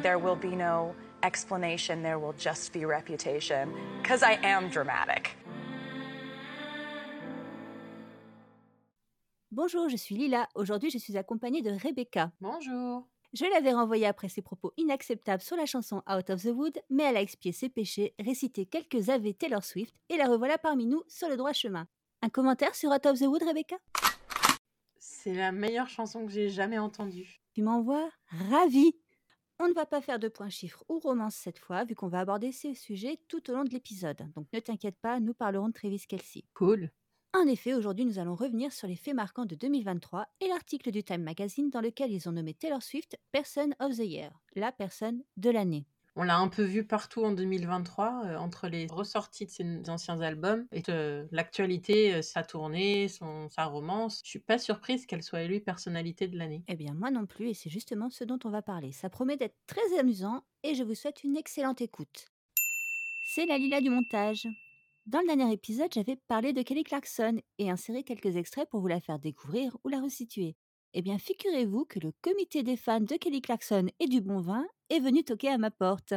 There will be no explanation, there will just be reputation, because I am dramatic. Bonjour, je suis Lila. Aujourd'hui, je suis accompagnée de Rebecca. Bonjour. Je l'avais renvoyée après ses propos inacceptables sur la chanson Out of the Wood, mais elle a expié ses péchés, récité quelques AV Taylor Swift, et la revoilà parmi nous sur le droit chemin. Un commentaire sur Out of the Wood, Rebecca? C'est la meilleure chanson que j'ai jamais entendue. Tu m'envoies ravie. On ne va pas faire de points chiffres ou romance cette fois, vu qu'on va aborder ces sujets tout au long de l'épisode. Donc ne t'inquiète pas, nous parlerons de Travis Kelsey. Cool. En effet, aujourd'hui, nous allons revenir sur les faits marquants de 2023 et l'article du Time Magazine dans lequel ils ont nommé Taylor Swift Person of the Year, la personne de l'année. On l'a un peu vu partout en 2023, euh, entre les ressorties de ses anciens albums et euh, l'actualité, euh, sa tournée, sa romance. Je suis pas surprise qu'elle soit élue personnalité de l'année. Eh bien, moi non plus, et c'est justement ce dont on va parler. Ça promet d'être très amusant et je vous souhaite une excellente écoute. C'est la Lila du montage. Dans le dernier épisode, j'avais parlé de Kelly Clarkson et inséré quelques extraits pour vous la faire découvrir ou la resituer. Eh bien, figurez-vous que le comité des fans de Kelly Clarkson et du bon vin est venu toquer à ma porte.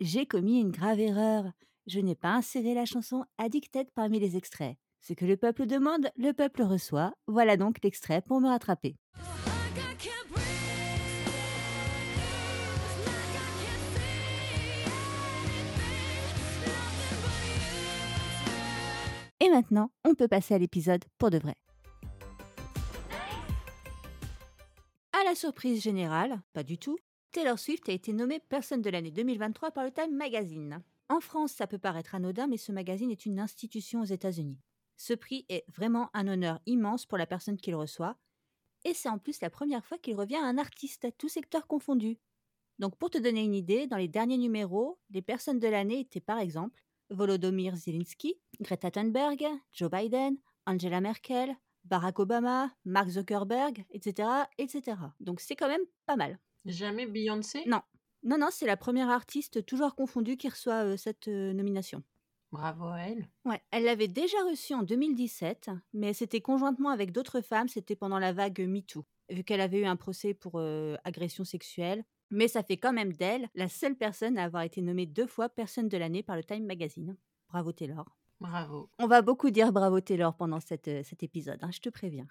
J'ai commis une grave erreur. Je n'ai pas inséré la chanson Addicted parmi les extraits. Ce que le peuple demande, le peuple reçoit. Voilà donc l'extrait pour me rattraper. Et maintenant, on peut passer à l'épisode pour de vrai. La surprise générale, pas du tout, Taylor Swift a été nommée personne de l'année 2023 par le Time Magazine. En France, ça peut paraître anodin, mais ce magazine est une institution aux États-Unis. Ce prix est vraiment un honneur immense pour la personne qui le reçoit, et c'est en plus la première fois qu'il revient à un artiste, à tout secteur confondu. Donc pour te donner une idée, dans les derniers numéros, les personnes de l'année étaient par exemple Volodymyr Zelensky, Greta Thunberg, Joe Biden, Angela Merkel, Barack Obama, Mark Zuckerberg, etc., etc. Donc c'est quand même pas mal. Jamais Beyoncé? Non, non, non, c'est la première artiste toujours confondue qui reçoit euh, cette euh, nomination. Bravo à elle. Ouais, elle l'avait déjà reçue en 2017, mais c'était conjointement avec d'autres femmes, c'était pendant la vague MeToo, vu qu'elle avait eu un procès pour euh, agression sexuelle. Mais ça fait quand même d'elle la seule personne à avoir été nommée deux fois personne de l'année par le Time Magazine. Bravo Taylor. Bravo. On va beaucoup dire bravo Taylor pendant cette, euh, cet épisode, hein, je te préviens.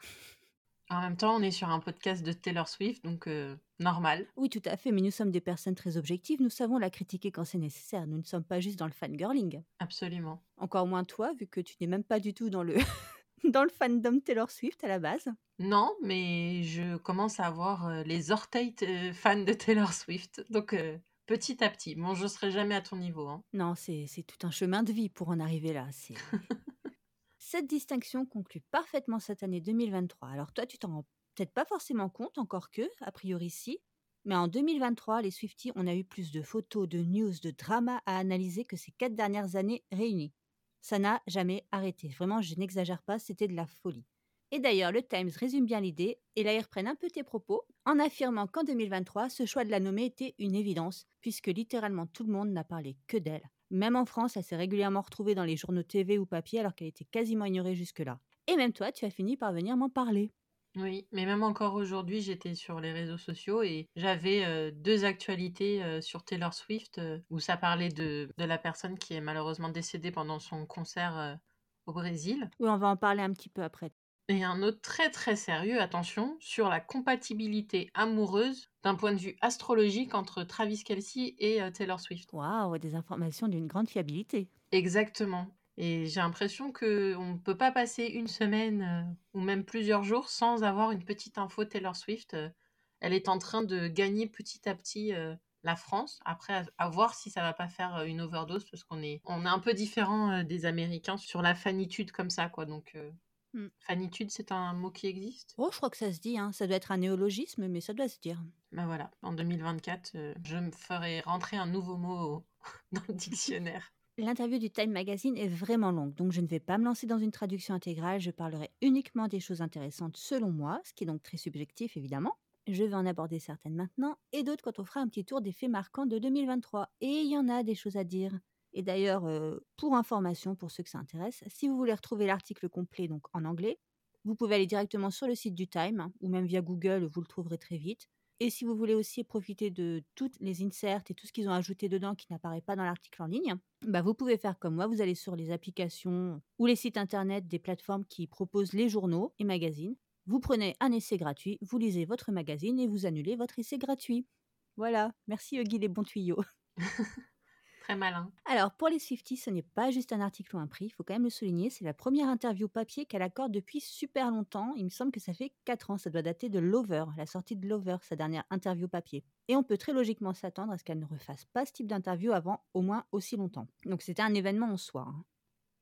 En même temps, on est sur un podcast de Taylor Swift, donc euh, normal. Oui, tout à fait, mais nous sommes des personnes très objectives, nous savons la critiquer quand c'est nécessaire, nous ne sommes pas juste dans le fangirling. Absolument. Encore moins toi, vu que tu n'es même pas du tout dans le, dans le fandom Taylor Swift à la base. Non, mais je commence à avoir euh, les orteils fans de Taylor Swift, donc euh, petit à petit. Bon, je serai jamais à ton niveau. Hein. Non, c'est c'est tout un chemin de vie pour en arriver là. Cette distinction conclut parfaitement cette année 2023. Alors toi, tu t'en rends peut-être pas forcément compte, encore que, a priori si, mais en 2023, les Swifties, on a eu plus de photos, de news, de drama à analyser que ces quatre dernières années réunies. Ça n'a jamais arrêté. Vraiment, je n'exagère pas, c'était de la folie. Et d'ailleurs, le Times résume bien l'idée, et là ils reprennent un peu tes propos, en affirmant qu'en 2023, ce choix de la nommer était une évidence, puisque littéralement tout le monde n'a parlé que d'elle. Même en France, elle s'est régulièrement retrouvée dans les journaux TV ou papier alors qu'elle était quasiment ignorée jusque-là. Et même toi, tu as fini par venir m'en parler. Oui, mais même encore aujourd'hui, j'étais sur les réseaux sociaux et j'avais euh, deux actualités euh, sur Taylor Swift euh, où ça parlait de, de la personne qui est malheureusement décédée pendant son concert au Brésil. Oui, on va en parler un petit peu après. Et un autre très très sérieux, attention, sur la compatibilité amoureuse d'un point de vue astrologique entre Travis Kelsey et euh, Taylor Swift. Waouh, des informations d'une grande fiabilité. Exactement. Et j'ai l'impression que on ne peut pas passer une semaine euh, ou même plusieurs jours sans avoir une petite info Taylor Swift. Euh, elle est en train de gagner petit à petit la France. Après, à, à voir si ça va pas faire une overdose parce qu'on est, on est un peu différent des Américains sur la fanitude comme ça, quoi. Donc, Mm. fanitude, c'est un mot qui existe? Oh, je crois que ça se dit, hein. ça doit être un néologisme, mais ça doit se dire. Ben voilà, en 2024, euh, je me ferai rentrer un nouveau mot au- dans le dictionnaire. L'interview du Time Magazine est vraiment longue, donc je ne vais pas me lancer dans une traduction intégrale, je parlerai uniquement des choses intéressantes selon moi, ce qui est donc très subjectif évidemment. Je vais en aborder certaines maintenant, et d'autres quand on fera un petit tour des faits marquants de 2023. Et il y en a des choses à dire. Et d'ailleurs, pour information, pour ceux que ça intéresse, si vous voulez retrouver l'article complet donc en anglais, vous pouvez aller directement sur le site du Time, hein, ou même via Google, vous le trouverez très vite. Et si vous voulez aussi profiter de toutes les inserts et tout ce qu'ils ont ajouté dedans qui n'apparaît pas dans l'article en ligne, bah vous pouvez faire comme moi, vous allez sur les applications ou les sites internet des plateformes qui proposent les journaux et magazines. Vous prenez un essai gratuit, vous lisez votre magazine et vous annulez votre essai gratuit. Voilà, merci Huggy les bons tuyaux. Très malin. Alors, pour les Swifties, ce n'est pas juste un article ou un prix, il faut quand même le souligner, c'est la première interview papier qu'elle accorde depuis super longtemps. Il me semble que ça fait 4 ans, ça doit dater de Lover, la sortie de Lover, sa dernière interview papier. Et on peut très logiquement s'attendre à ce qu'elle ne refasse pas ce type d'interview avant au moins aussi longtemps. Donc c'était un événement en soi. Hein.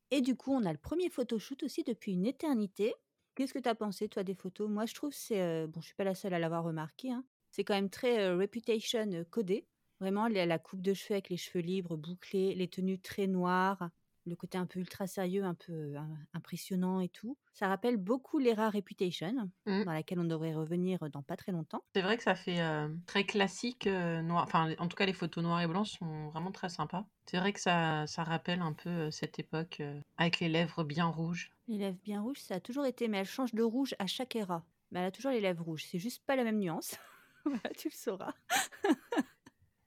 Et du coup, on a le premier photoshoot aussi depuis une éternité. Qu'est-ce que tu as pensé, toi, des photos? Moi, je trouve c'est. Euh, bon, je suis pas la seule à l'avoir remarqué. Hein. C'est quand même très euh, reputation euh, codé. Vraiment, la coupe de cheveux avec les cheveux libres, bouclés, les tenues très noires, le côté un peu ultra sérieux, un peu impressionnant et tout. Ça rappelle beaucoup l'era Reputation, mmh. dans laquelle on devrait revenir dans pas très longtemps. C'est vrai que ça fait très classique noir. Enfin, en tout cas, les photos noires et blanches sont vraiment très sympas. C'est vrai que ça, ça rappelle un peu cette époque avec les lèvres bien rouges. Les lèvres bien rouges, ça a toujours été, mais elle change de rouge à chaque era. Mais elle a toujours les lèvres rouges. C'est juste pas la même nuance. voilà, tu le sauras.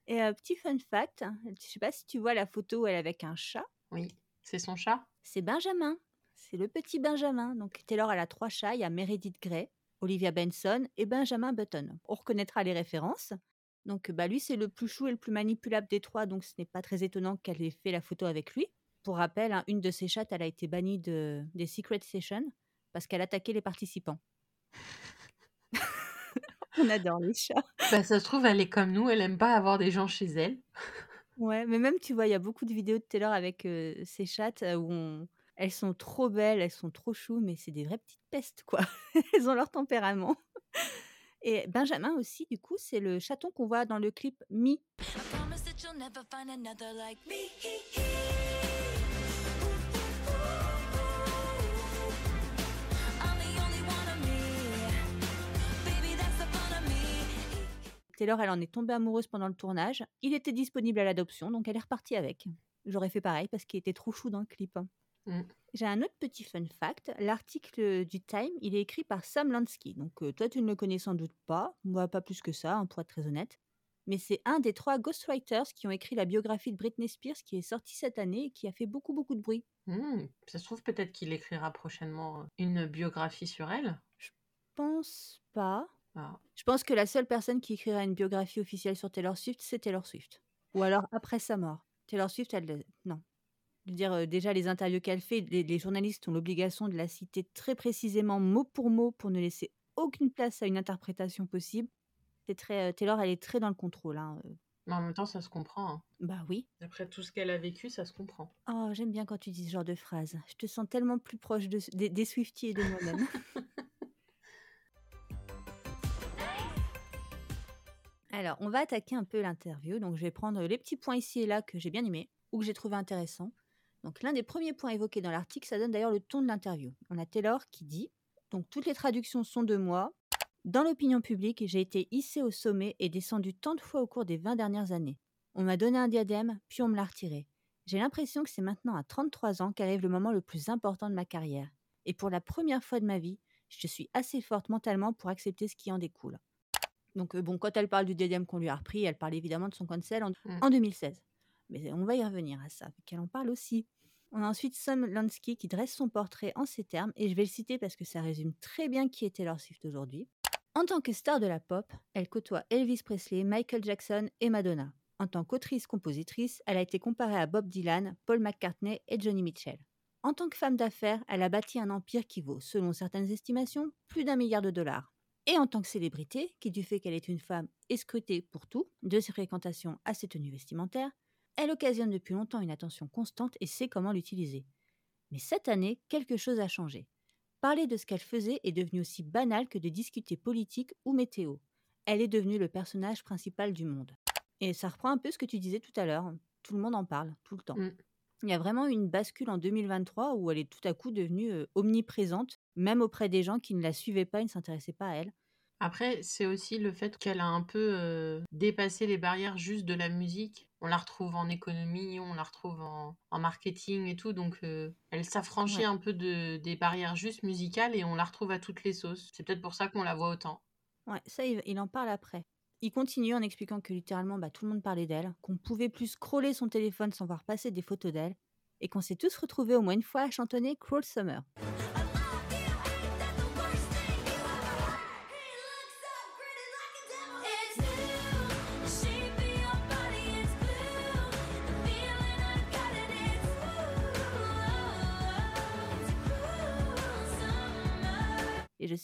Et petit fun fact, je sais pas si tu vois la photo où elle est avec un chat. Oui, c'est son chat? C'est Benjamin. C'est le petit Benjamin. Donc Taylor, elle a trois chats. Il y a Meredith Grey, Olivia Benson et Benjamin Button. On reconnaîtra les références. Donc bah, lui, c'est le plus chou et le plus manipulable des trois. Donc ce n'est pas très étonnant qu'elle ait fait la photo avec lui. Pour rappel, hein, une de ses chattes, elle a été bannie de, des Secret Sessions parce qu'elle attaquait les participants. On adore les chats. Bah, ça se trouve, elle est comme nous, elle aime pas avoir des gens chez elle. Ouais, mais même, tu vois, il y a beaucoup de vidéos de Taylor avec euh, ses chattes où elles sont trop belles, elles sont trop choues, mais c'est des vraies petites pestes, quoi. elles ont leur tempérament. Et Benjamin aussi, du coup, c'est le chaton qu'on voit dans le clip Me. Taylor, elle en est tombée amoureuse pendant le tournage. Il était disponible à l'adoption, donc elle est repartie avec. J'aurais fait pareil parce qu'il était trop chou dans le clip. Hein. Mm. J'ai un autre petit fun fact. L'article du Time, il est écrit par Sam Lansky. Donc euh, toi, tu ne le connais sans doute pas. Moi, pas plus que ça, hein, pour être très honnête. Mais c'est un des trois ghostwriters qui ont écrit la biographie de Britney Spears qui est sortie cette année et qui a fait beaucoup, beaucoup de bruit. Mm. Ça se trouve peut-être qu'il écrira prochainement une biographie sur elle Je pense pas. Ah. Je pense que la seule personne qui écrira une biographie officielle sur Taylor Swift, c'est Taylor Swift. Ou alors après sa mort. Taylor Swift, elle. Non. Je veux dire, euh, déjà, les interviews qu'elle fait, les, journalistes ont l'obligation de la citer très précisément, mot pour mot, pour ne laisser aucune place à une interprétation possible. C'est très. Euh, Taylor, elle est très dans le contrôle. Hein, euh. Mais en même temps, ça se comprend. Hein. Bah oui. Après tout ce qu'elle a vécu, ça se comprend. Oh, j'aime bien quand tu dis ce genre de phrase. Je te sens tellement plus proche de, des, des Swifties et de moi-même. Alors, on va attaquer un peu l'interview. Donc, je vais prendre les petits points ici et là que j'ai bien aimés ou que j'ai trouvé intéressants. Donc, l'un des premiers points évoqués dans l'article, ça donne d'ailleurs le ton de l'interview. On a Taylor qui dit Donc, toutes les traductions sont de moi. Dans l'opinion publique, j'ai été hissé au sommet et descendu tant de fois au cours des 20 dernières années. On m'a donné un diadème, puis on me l'a retiré. J'ai l'impression que c'est maintenant à 33 ans qu'arrive le moment le plus important de ma carrière. Et pour la première fois de ma vie, je suis assez forte mentalement pour accepter ce qui en découle. Donc, bon, quand elle parle du DDM qu'on lui a repris, elle parle évidemment de son cancel en, 2016. Mmh. Mais on va y revenir à ça, qu'elle en parle aussi. On a ensuite Sam Lansky qui dresse son portrait en ces termes, et je vais le citer parce que ça résume très bien qui était Taylor Swift aujourd'hui. En tant que star de la pop, elle côtoie Elvis Presley, Michael Jackson et Madonna. En tant qu'autrice-compositrice, elle a été comparée à Bob Dylan, Paul McCartney et Johnny Mitchell. En tant que femme d'affaires, elle a bâti un empire qui vaut, selon certaines estimations, plus d'un milliard de dollars et en tant que célébrité, qui du fait qu'elle est une femme escrutée pour tout, de ses fréquentations à ses tenues vestimentaires, elle occasionne depuis longtemps une attention constante et sait comment l'utiliser. Mais cette année, quelque chose a changé. Parler de ce qu'elle faisait est devenu aussi banal que de discuter politique ou météo. Elle est devenue le personnage principal du monde. Et ça reprend un peu ce que tu disais tout à l'heure. Tout le monde en parle, tout le temps. Mm. Il y a vraiment une bascule en 2023 où elle est tout à coup devenue euh, omniprésente, même auprès des gens qui ne la suivaient pas et ne s'intéressaient pas à elle. Après, c'est aussi le fait qu'elle a un peu euh, dépassé les barrières juste de la musique. On la retrouve en économie, on la retrouve en, marketing et tout, donc euh, elle s'affranchit un peu de, des barrières juste musicales et on la retrouve à toutes les sauces. C'est peut-être pour ça qu'on la voit autant. Ouais, ça, il, en parle après. Il continue en expliquant que littéralement bah, tout le monde parlait d'elle, qu'on pouvait plus scroller son téléphone sans voir passer des photos d'elle, et qu'on s'est tous retrouvés au moins une fois à chantonner Cruel Summer.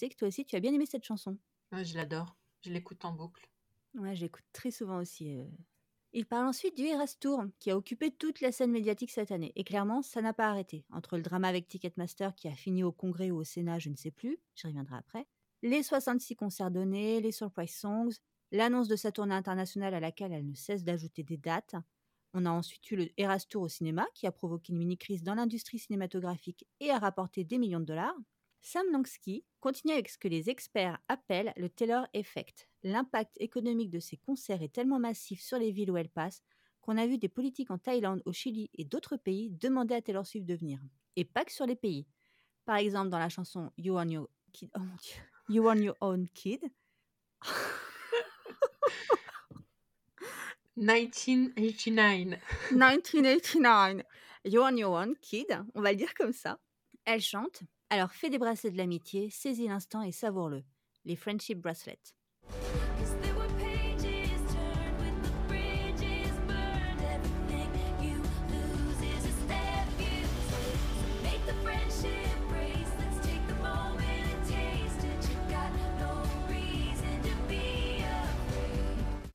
Sais que toi aussi, tu as bien aimé cette chanson. Ouais, je l'adore. Je l'écoute en boucle. Ouais, je l'écoute très souvent aussi. euh. Il parle ensuite du Eras Tour, qui a occupé toute la scène médiatique cette année. Et clairement, ça n'a pas arrêté. Entre le drama avec Ticketmaster, qui a fini au Congrès ou au Sénat, je ne sais plus, j'y reviendrai après, les 66 concerts donnés, les surprise songs, l'annonce de sa tournée internationale à laquelle elle ne cesse d'ajouter des dates. On a ensuite eu le Eras Tour au cinéma, qui a provoqué une mini-crise dans l'industrie cinématographique et a rapporté des millions de dollars. Sam Lansky continue avec ce que les experts appellent le Taylor Effect. L'impact économique de ces concerts est tellement massif sur les villes où elle passe qu'on a vu des politiques en Thaïlande, au Chili et d'autres pays demander à Taylor Swift de venir. Et pas que sur les pays. Par exemple, dans la chanson You on Your Kid, oh mon Dieu, You on Your Own Kid, 1989. 1989, You on Your Own Kid, on va le dire comme ça. Elle chante. Alors fais des bracelets de l'amitié, saisis l'instant et savoure-le. Les Friendship Bracelets.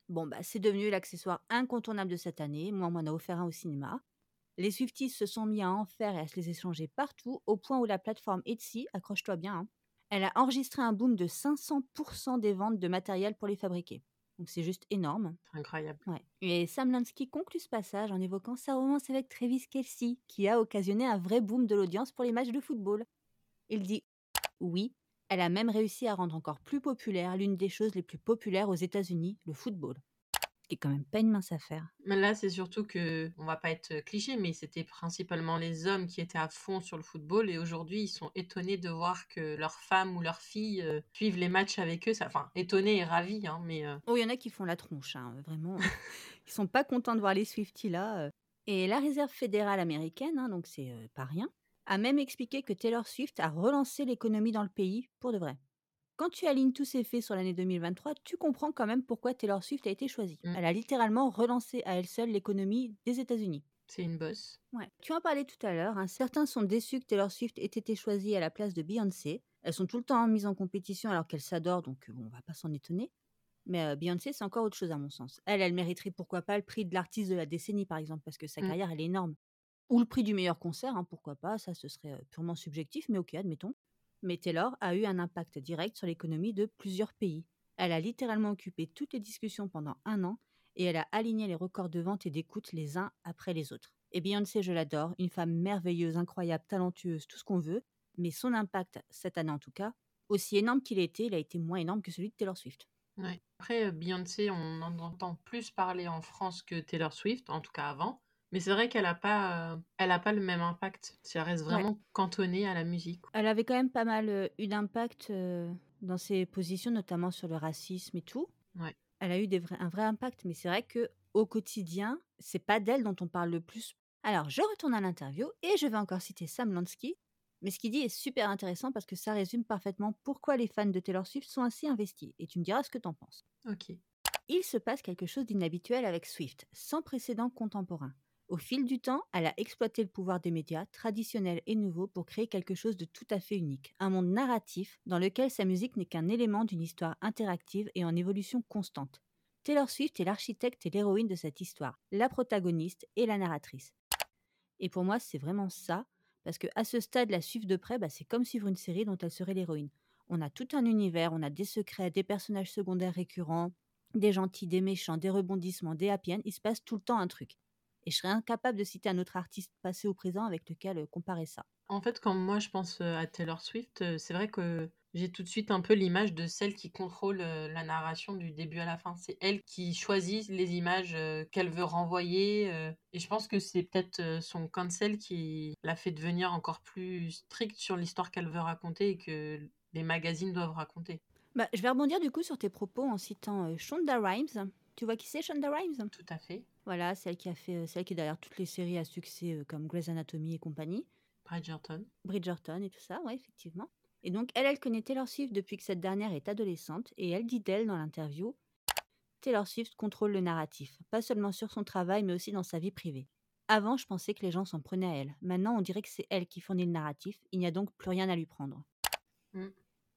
Bon, bah, c'est devenu l'accessoire incontournable de cette année. Moi, on m'en a offert un au cinéma. Les Swifties se sont mis à en faire et à se les échanger partout, au point où la plateforme Etsy, accroche-toi bien, hein, elle a enregistré un boom de 500% des ventes de matériel pour les fabriquer. Donc c'est juste énorme. Incroyable. Ouais. Et Sam Lansky conclut ce passage en évoquant sa romance avec Travis Kelsey, qui a occasionné un vrai boom de l'audience pour les matchs de football. Il dit Oui, elle a même réussi à rendre encore plus populaire l'une des choses les plus populaires aux États-Unis, le football. Qui est quand même pas une mince affaire. Mais là, c'est surtout que, on va pas être cliché, mais c'était principalement les hommes qui étaient à fond sur le football et aujourd'hui, ils sont étonnés de voir que leurs femmes ou leurs filles euh, suivent les matchs avec eux. Ça- Enfin, étonnés et ravis, hein, mais euh, Oh, il y en a qui font la tronche, hein, vraiment. Ils sont pas contents de voir les Swifties là. euh. Et la réserve fédérale américaine, hein, donc c'est euh, pas rien, a même expliqué que Taylor Swift a relancé l'économie dans le pays pour de vrai. Quand tu alignes tous ces faits sur l'année 2023, tu comprends quand même pourquoi Taylor Swift a été choisie. Mm. Elle a littéralement relancé à elle seule l'économie des États-Unis. c'est une bosse. Ouais. Tu en parlais tout à l'heure, hein, certains sont déçus que Taylor Swift ait été choisie à la place de Beyoncé. Elles sont tout le temps mises en compétition alors qu'elles s'adorent, donc euh, bon, on va pas s'en étonner. Mais euh, Beyoncé, c'est encore autre chose à mon sens. Elle, elle mériterait pourquoi pas le prix de l'artiste de la décennie, par exemple, parce que sa Mm. carrière, elle est énorme. Ou le prix du meilleur concert, hein, pourquoi pas, ça ce serait euh, purement subjectif, mais ok, admettons. Mais Taylor a eu un impact direct sur l'économie de plusieurs pays. Elle a littéralement occupé toutes les discussions pendant un an et elle a aligné les records de vente et d'écoute les uns après les autres. Et Beyoncé, je l'adore, une femme merveilleuse, incroyable, talentueuse, tout ce qu'on veut, mais son impact, cette année en tout cas, aussi énorme qu'il été, il a été moins énorme que celui de Taylor Swift. Après, euh, Beyoncé, on en entend plus parler en France que Taylor Swift, en tout cas avant. Mais c'est vrai qu'elle n'a pas, euh, elle a pas le même impact. Si elle reste Ouais. vraiment cantonnée à la musique. Elle avait quand même pas mal euh, eu d'impact euh, dans ses positions, notamment sur le racisme et tout. Ouais. Elle a eu des vrais- un vrai impact, mais c'est vrai que au quotidien, c'est pas d'elle dont on parle le plus. Alors, je retourne à l'interview et je vais encore citer Sam Lansky. Mais ce qu'il dit est super intéressant parce que ça résume parfaitement pourquoi les fans de Taylor Swift sont ainsi investis. Et tu me diras ce que t'en penses. Ok. Il se passe quelque chose d'inhabituel avec Swift, sans précédent contemporain. Au fil du temps, elle a exploité le pouvoir des médias, traditionnels et nouveaux, pour créer quelque chose de tout à fait unique. Un monde narratif dans lequel sa musique n'est qu'un élément d'une histoire interactive et en évolution constante. Taylor Swift est l'architecte et l'héroïne de cette histoire, la protagoniste et la narratrice. Et pour moi, c'est vraiment ça, parce que à ce stade, la suivre de près, bah, c'est comme suivre une série dont elle serait l'héroïne. On a tout un univers, on a des secrets, des personnages secondaires récurrents, des gentils, des méchants, des rebondissements, des happy il se passe tout le temps un truc. Et je serais incapable de citer un autre artiste passé ou présent avec lequel comparer ça. En fait, quand moi je pense à Taylor Swift, c'est vrai que j'ai tout de suite un peu l'image de celle qui contrôle la narration du début à la fin. C'est elle qui choisit les images qu'elle veut renvoyer. et je pense que c'est peut-être son cancel qui l'a fait devenir encore plus strict sur l'histoire qu'elle veut raconter et que les magazines doivent raconter. Bah, je vais rebondir du coup sur tes propos en citant Shonda Rhimes. Tu vois qui c'est Shonda Rhimes? Tout à fait. Voilà, celle qui a fait, euh, celle qui est derrière toutes les séries à succès euh, comme Grey's Anatomy et compagnie, Bridgerton. Bridgerton et tout ça, ouais, effectivement. Et donc elle, elle connaît Taylor Swift depuis que cette dernière est adolescente et elle dit d'elle dans l'interview Taylor Swift contrôle le narratif, pas seulement sur son travail mais aussi dans sa vie privée. Avant, je pensais que les gens s'en prenaient à elle. Maintenant, on dirait que c'est elle qui fournit le narratif. Il n'y a donc plus rien à lui prendre. Mm.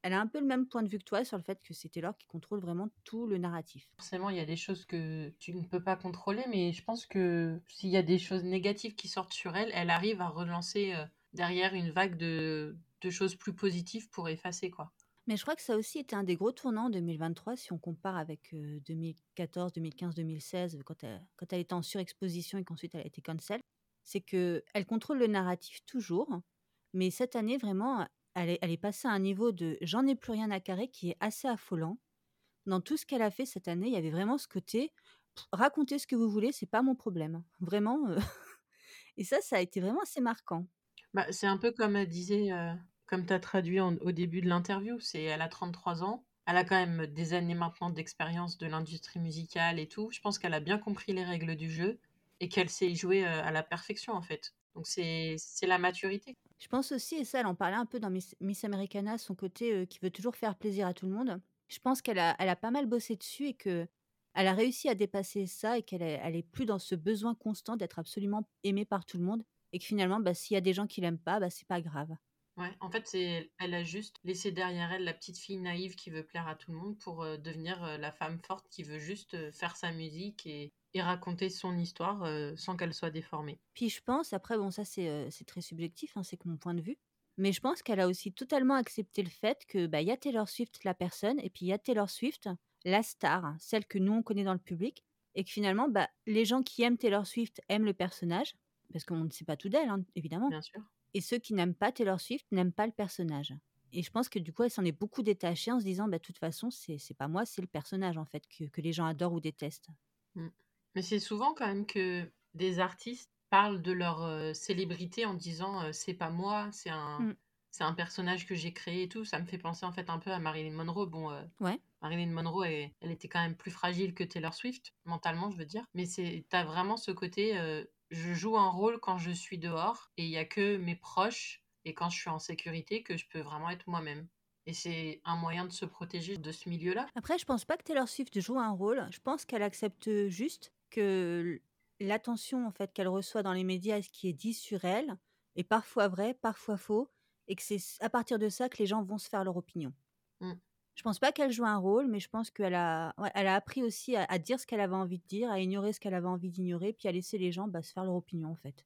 Elle a un peu le même point de vue que toi sur le fait que c'est Taylor qui contrôle vraiment tout le narratif. Forcément, il y a des choses que tu ne peux pas contrôler, mais je pense que s'il y a des choses négatives qui sortent sur elle, elle arrive à relancer euh, derrière une vague de, de choses plus positives pour effacer, quoi. Mais je crois que ça a aussi été un des gros tournants en 2023 si on compare avec euh, 2014, 2015, 2016, quand elle, quand elle était en surexposition et qu'ensuite elle a été cancel. C'est que elle contrôle le narratif toujours, mais cette année vraiment, elle est, passée à un niveau de j'en ai plus rien à carrer qui est assez affolant. Dans tout ce qu'elle a fait cette année, il y avait vraiment ce côté racontez ce que vous voulez, c'est pas mon problème. Vraiment. euh, et ça, ça a été vraiment assez marquant. Bah, c'est un peu comme elle disait, euh, comme tu as traduit au début de l'interview, c'est elle a 33 ans, elle a quand même des années maintenant d'expérience de l'industrie musicale et tout. Je pense qu'elle a bien compris les règles du jeu et qu'elle sait y jouer euh, à la perfection en fait. Donc c'est la maturité. Je pense aussi, et ça, elle en parlait un peu dans Miss, Americana, son côté qui veut toujours faire plaisir à tout le monde. Je pense qu'elle a, elle a pas mal bossé dessus et que elle a réussi à dépasser ça et qu'elle elle est plus dans ce besoin constant d'être absolument aimée par tout le monde et que finalement, bah, s'il y a des gens qui l'aiment pas, bah, c'est pas grave. Ouais, en fait, c'est elle a juste laissé derrière elle la petite fille naïve qui veut plaire à tout le monde pour devenir la femme forte qui veut juste faire sa musique et, et raconter son histoire euh, sans qu'elle soit déformée. Puis je pense, après, bon, ça c'est euh, très subjectif, hein, c'est que mon point de vue, mais je pense qu'elle a aussi totalement accepté le fait que bah, y a Taylor Swift, la personne, et puis il y a Taylor Swift, la star, celle que nous on connaît dans le public, et que finalement, bah, les gens qui aiment Taylor Swift aiment le personnage, parce qu'on ne sait pas tout d'elle, hein, évidemment, Bien sûr. et ceux qui n'aiment pas Taylor Swift n'aiment pas le personnage. Et je pense que du coup, elle s'en est beaucoup détachée en se disant, bah, de toute façon, c'est pas moi, c'est le personnage en fait que, que les gens adorent ou détestent. Mais c'est souvent quand même que des artistes parlent de leur euh, célébrité en disant euh, c'est pas moi, c'est un, Mm. c'est un personnage que j'ai créé et tout. Ça me fait penser en fait un peu à Marilyn Monroe. Bon, euh, Ouais. Marilyn Monroe, elle, elle était quand même plus fragile que Taylor Swift, mentalement, je veux dire. Mais c'est, t'as vraiment ce côté, je joue un rôle quand je suis dehors et il y a que mes proches et quand je suis en sécurité que je peux vraiment être moi-même. Et c'est un moyen de se protéger de ce milieu-là. Après, je pense pas que Taylor Swift joue un rôle. Je pense qu'elle accepte juste que l'attention en fait qu'elle reçoit dans les médias ce qui est dit sur elle est parfois vrai, parfois faux, et que c'est à partir de ça que les gens vont se faire leur opinion. Mm. Je pense pas qu'elle joue un rôle, mais je pense qu'elle a, ouais, elle a appris aussi à, à dire ce qu'elle avait envie de dire, à ignorer ce qu'elle avait envie d'ignorer, puis à laisser les gens bah, se faire leur opinion en fait.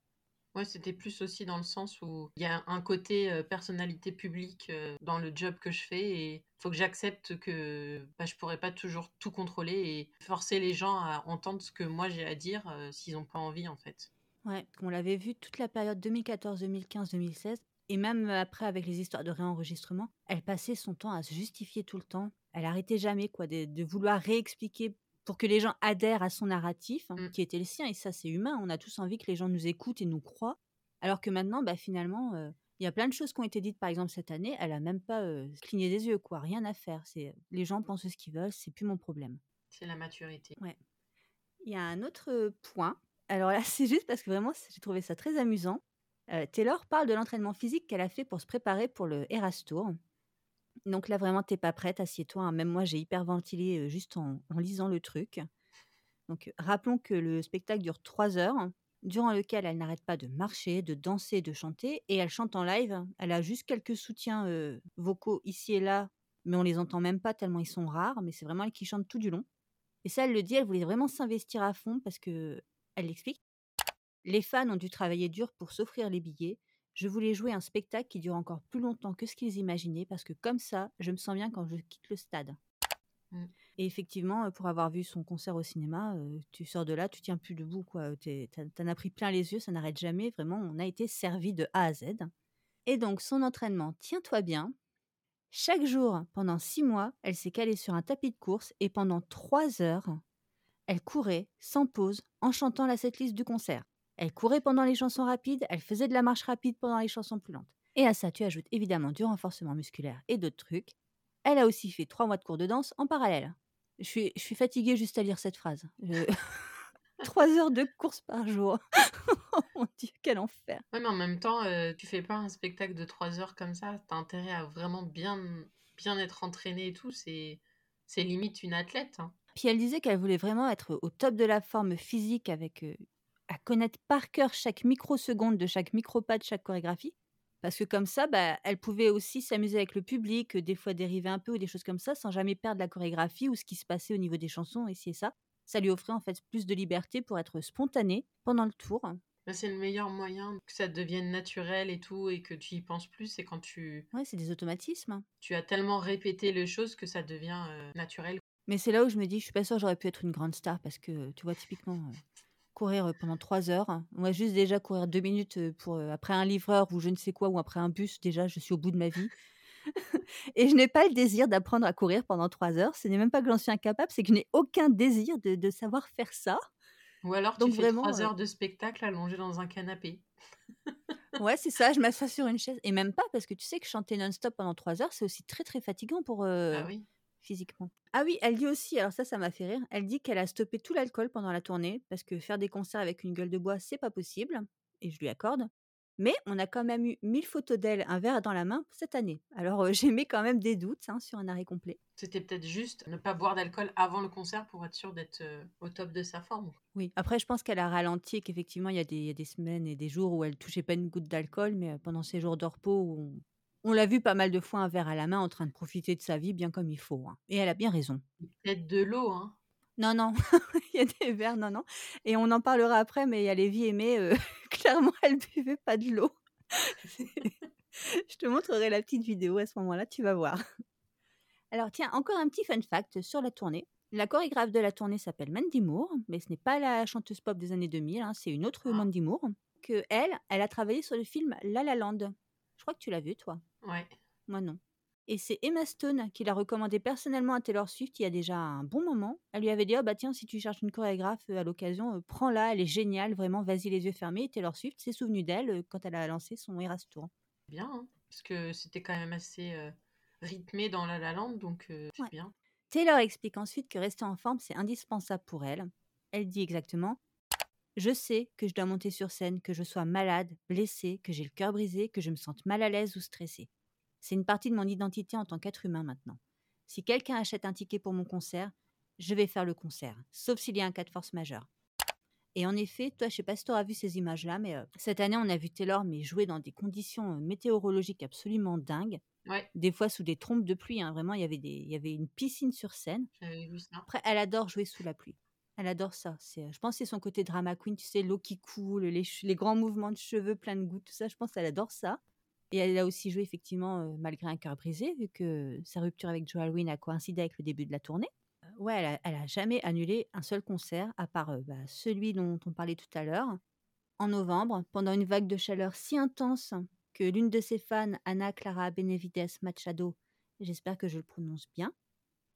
Ouais, c'était plus aussi dans le sens où il y a un côté euh, personnalité publique euh, dans le job que je fais et faut que j'accepte que bah, je pourrais pas toujours tout contrôler et forcer les gens à entendre ce que moi j'ai à dire euh, s'ils ont pas envie en fait. Ouais, on l'avait vu toute la période 2014, 2015, 2016, et même après avec les histoires de réenregistrement, elle passait son temps à se justifier tout le temps. Elle arrêtait jamais quoi de vouloir réexpliquer pour que les gens adhèrent à son narratif, hein, Mm. qui était le sien. Et ça, c'est humain. On a tous envie que les gens nous écoutent et nous croient. Alors que maintenant, bah, finalement, euh, il y a plein de choses qui ont été dites, par exemple cette année. Elle a même pas euh, cligné des yeux, quoi. Rien à faire. C'est les gens pensent ce qu'ils veulent. C'est plus mon problème. C'est la maturité. Il y a un autre euh, point. Alors là, c'est juste parce que vraiment, j'ai trouvé ça très amusant. Euh, Taylor parle de l'entraînement physique qu'elle a fait pour se préparer pour le Eras Tour. Donc là, vraiment, t'es pas prête, assieds-toi. hein. Même moi, j'ai hyper ventilé euh, juste en, lisant le truc. Donc, rappelons que le spectacle dure trois heures, durant lequel elle n'arrête pas de marcher, de danser, de chanter, et elle chante en live. Elle a juste quelques soutiens vocaux ici et là, mais on les entend même pas tellement ils sont rares. Mais c'est vraiment elle qui chante tout du long. Et ça, elle le dit, elle voulait vraiment s'investir à fond parce que, elle l'explique. Les fans ont dû travailler dur pour s'offrir les billets. Je voulais jouer un spectacle qui dure encore plus longtemps que ce qu'ils imaginaient parce que comme ça, je me sens bien quand je quitte le stade. Mm. Et effectivement, euh, pour avoir vu son concert au cinéma, euh, tu sors de là, tu tiens plus debout. quoi. T'as- T'en as pris plein les yeux, ça n'arrête jamais. Vraiment, on a été servi de A à Z. Et donc, son entraînement, tiens-toi bien. Chaque jour, pendant six mois, elle s'est calée sur un tapis de course et pendant trois heures, elle courait sans pause en chantant la setlist du concert. Elle courait pendant les chansons rapides, elle faisait de la marche rapide pendant les chansons plus lentes. Et à ça, tu ajoutes évidemment du renforcement musculaire et d'autres trucs. Elle a aussi fait trois mois de cours de danse en parallèle. Je suis, je suis fatiguée juste à lire cette phrase. Je- Trois heures de course par jour. oh mon dieu, quel enfer. Ouais, mais en même temps, euh, tu fais pas un spectacle de 3 heures comme ça. T'as intérêt à vraiment bien, bien être entraîné et tout. C'est, c'est limite une athlète. hein. Puis elle disait qu'elle voulait vraiment être au top de la forme physique avec euh, connaître par cœur chaque microseconde de chaque micropas de chaque chorégraphie. Parce que comme ça, bah, elle pouvait aussi s'amuser avec le public, euh, des fois dériver un peu ou des choses comme ça, sans jamais perdre la chorégraphie ou ce qui se passait au niveau des chansons, et c'est ça. Ça lui offrait en fait plus de liberté pour être spontanée pendant le tour. Bah, c'est le meilleur moyen que ça devienne naturel et tout et que tu y penses plus. C'est quand tu, Ouais, c'est des automatismes. tu as tellement répété les choses que ça devient euh, naturel. Mais c'est là où je me dis, je suis pas sûre j'aurais pu être une grande star parce que, tu vois, typiquement, euh, courir pendant trois heures, moi, juste déjà courir deux minutes pour, après un livreur ou je ne sais quoi, ou après un bus, déjà, je suis au bout de ma vie. Et je n'ai pas le désir d'apprendre à courir pendant trois heures. Ce n'est même pas que j'en suis incapable, c'est que je n'ai aucun désir de, de savoir faire ça. Ou alors tu Donc fais vraiment, 3 euh, heures de spectacle allongé dans un canapé. Ouais, c'est ça, je m'assois sur une chaise. Et même pas, parce que tu sais que chanter non-stop pendant trois heures, c'est aussi très, très fatigant pour, euh, Ah oui. Physiquement. Ah oui, elle dit aussi, alors ça, ça m'a fait rire, elle dit qu'elle a stoppé tout l'alcool pendant la tournée parce que faire des concerts avec une gueule de bois, c'est pas possible, et je lui accorde. Mais on a quand même eu 1000 photos d'elle, un verre dans la main, cette année. Alors euh, j'ai mis quand même des doutes hein, sur un arrêt complet. C'était peut-être juste ne pas boire d'alcool avant le concert pour être sûr d'être euh, au top de sa forme. Oui, après je pense qu'elle a ralenti et qu'effectivement il y, a des- il y a des semaines et des jours où elle touchait pas une goutte d'alcool, mais euh, pendant ces jours de repos, où on, on l'a vu pas mal de fois un verre à la main en train de profiter de sa vie bien comme il faut. hein. Et elle a bien raison. Peut-être de l'eau, hein. Non, non, il y a des verres, non, non. Et on en parlera après, mais il y a les vies aimées. euh, clairement, elle buvait pas de l'eau. Je te montrerai la petite vidéo à ce moment-là, tu vas voir. Alors, tiens, encore un petit fun fact sur la tournée. La chorégraphe de la tournée s'appelle Mandy Moore, mais ce n'est pas la chanteuse pop des années 2000, hein, c'est une autre Ah. Mandy Moore. Que elle, elle a travaillé sur le film La La Land. Je crois que tu l'as vu, toi. Ouais. Moi non. Et c'est Emma Stone qui l'a recommandé personnellement à Taylor Swift il y a déjà un bon moment. Elle lui avait dit oh bah tiens si tu cherches une chorégraphe euh, à l'occasion, euh, prends-la, elle est géniale, vraiment, vas-y les yeux fermés. Et Taylor Swift s'est souvenu d'elle euh, quand elle a lancé son Eras Tour. Bien, hein. Parce que c'était quand même assez euh, rythmé dans La La Land, donc euh, c'est Ouais. bien. Taylor explique ensuite que rester en forme c'est indispensable pour elle. Elle dit exactement Je sais que je dois monter sur scène, que je sois malade, blessée, que j'ai le cœur brisé, que je me sente mal à l'aise ou stressée. C'est une partie de mon identité en tant qu'être humain maintenant. Si quelqu'un achète un ticket pour mon concert, je vais faire le concert, sauf s'il y a un cas de force majeure. Et en effet, toi, je sais pas si tu auras vu ces images-là, mais euh, cette année, on a vu Taylor mais jouer dans des conditions euh, météorologiques absolument dingues, Ouais, des fois sous des trompes de pluie. hein, vraiment, il y avait des, il y avait une piscine sur scène. j'avais vu ça. Après, elle adore jouer sous la pluie. Elle adore ça. C'est, je pense que c'est son côté drama queen, tu sais, l'eau qui coule, les, grands mouvements de cheveux plein de gouttes, tout ça. Je pense qu'elle adore ça. Et elle a aussi joué, effectivement, euh, malgré un cœur brisé, vu que sa rupture avec Joe Alwyn a coïncidé avec le début de la tournée. Euh, Ouais, elle a, jamais annulé un seul concert, à part euh, bah, celui dont on parlait tout à l'heure. En novembre, pendant une vague de chaleur si intense que l'une de ses fans, Anna Clara Benevides Machado, j'espère que je le prononce bien,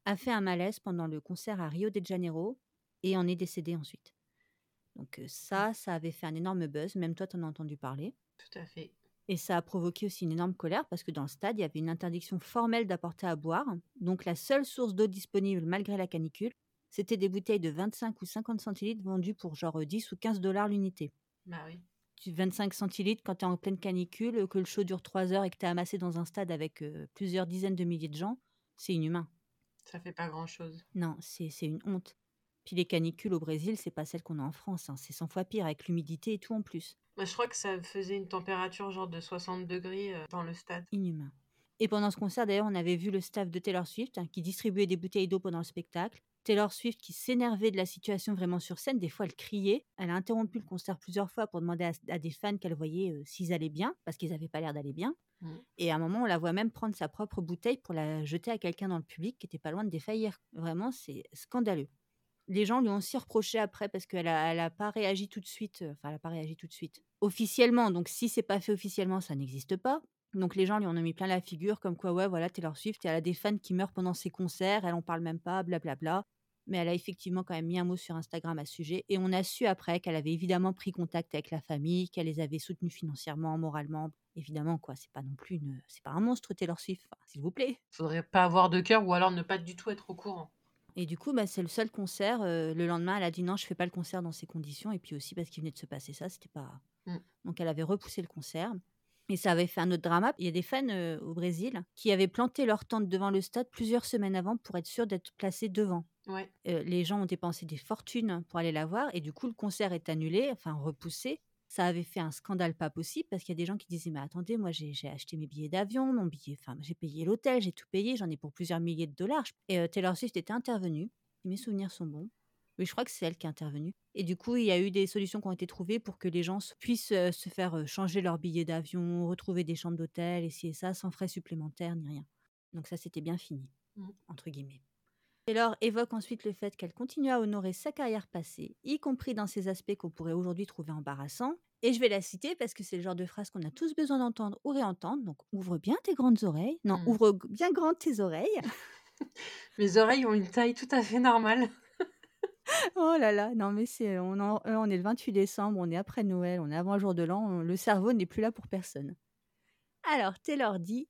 a fait un malaise pendant le concert à Rio de Janeiro et en est décédée ensuite. Donc ça, ça avait fait un énorme buzz, même toi t'en as entendu parler. Tout à fait. Et ça a provoqué aussi une énorme colère parce que dans le stade, il y avait une interdiction formelle d'apporter à boire. Donc la seule source d'eau disponible malgré la canicule, c'était des bouteilles de 25 ou 50 centilitres vendues pour genre 10 ou 15 dollars l'unité. Bah oui. Tu- 25 centilitres quand tu es en pleine canicule, que le show dure 3 heures et que tu es amassé dans un stade avec euh, plusieurs dizaines de milliers de gens, c'est inhumain. Ça fait pas grand-chose. Non, c'est une honte. Puis les canicules au Brésil, c'est pas celles qu'on a en France. hein. C'est 100 fois pire avec l'humidité et tout en plus. Moi, je crois que ça faisait une température genre de 60 degrés euh, dans le stade. Inhumain. Et pendant ce concert, d'ailleurs, on avait vu le staff de Taylor Swift hein, qui distribuait des bouteilles d'eau pendant le spectacle. Taylor Swift qui s'énervait de la situation vraiment sur scène. Des fois, elle criait. Elle a interrompu le concert plusieurs fois pour demander à, à des fans qu'elle voyait euh, s'ils allaient bien, parce qu'ils n'avaient pas l'air d'aller bien. Mm. Et à un moment, on la voit même prendre sa propre bouteille pour la jeter à quelqu'un dans le public qui était pas loin de défaillir. Vraiment, c'est scandaleux. Les gens lui ont aussi reproché après parce qu'elle a, elle a pas réagi tout de suite. euh, Enfin, elle a pas réagi tout de suite. Officiellement, donc si c'est pas fait officiellement, ça n'existe pas. Donc les gens lui ont mis plein la figure, comme quoi, ouais, voilà, Taylor Swift, elle a des fans qui meurent pendant ses concerts, elle en parle même pas, blablabla. Mais elle a effectivement quand même mis un mot sur Instagram à ce sujet. Et on a su après qu'elle avait évidemment pris contact avec la famille, qu'elle les avait soutenus financièrement, moralement. Évidemment, quoi, c'est pas non plus une... C'est pas un monstre Taylor Swift, s'il vous plaît. Faudrait pas avoir de cœur ou alors ne pas du tout être au courant. Et du coup, bah, c'est le seul concert. euh, le lendemain, elle a dit non, je fais pas le concert dans ces conditions. Et puis aussi parce qu'il venait de se passer ça, c'était pas. Mm. Donc elle avait repoussé le concert. Et ça avait fait un autre drama. Il y a des fans euh, au Brésil qui avaient planté leur tente devant le stade plusieurs semaines avant pour être sûrs d'être placés devant. Ouais. Euh, les gens ont dépensé des fortunes pour aller la voir. Et du coup, le concert est annulé, enfin repoussé. Ça avait fait un scandale pas possible parce qu'il y a des gens qui disaient mais attendez moi j'ai acheté mes billets d'avion mon billet enfin j'ai payé l'hôtel j'ai tout payé j'en ai pour plusieurs milliers de dollars et euh, Taylor Swift était intervenue si mes souvenirs sont bons. Oui, je crois que c'est elle qui est intervenue. Et du coup, il y a eu des solutions qui ont été trouvées pour que les gens puissent euh, se faire euh, changer leur billet d'avion, retrouver des chambres d'hôtel, et ci et ça, sans frais supplémentaires ni rien. Donc ça, c'était bien fini, Mm. entre guillemets. Taylor évoque ensuite le fait qu'elle continue à honorer sa carrière passée, y compris dans ces aspects qu'on pourrait aujourd'hui trouver embarrassants. Et je vais la citer parce que c'est le genre de phrase qu'on a tous besoin d'entendre ou réentendre. Donc ouvre bien tes grandes oreilles. Non, Mm. ouvre bien grandes tes oreilles. Mes oreilles ont une taille tout à fait normale. Oh là là, non mais c'est on, en- euh, on est le 28 décembre, on est après Noël, on est avant le jour de l'an, on- le cerveau n'est plus là pour personne. Alors Taylor dit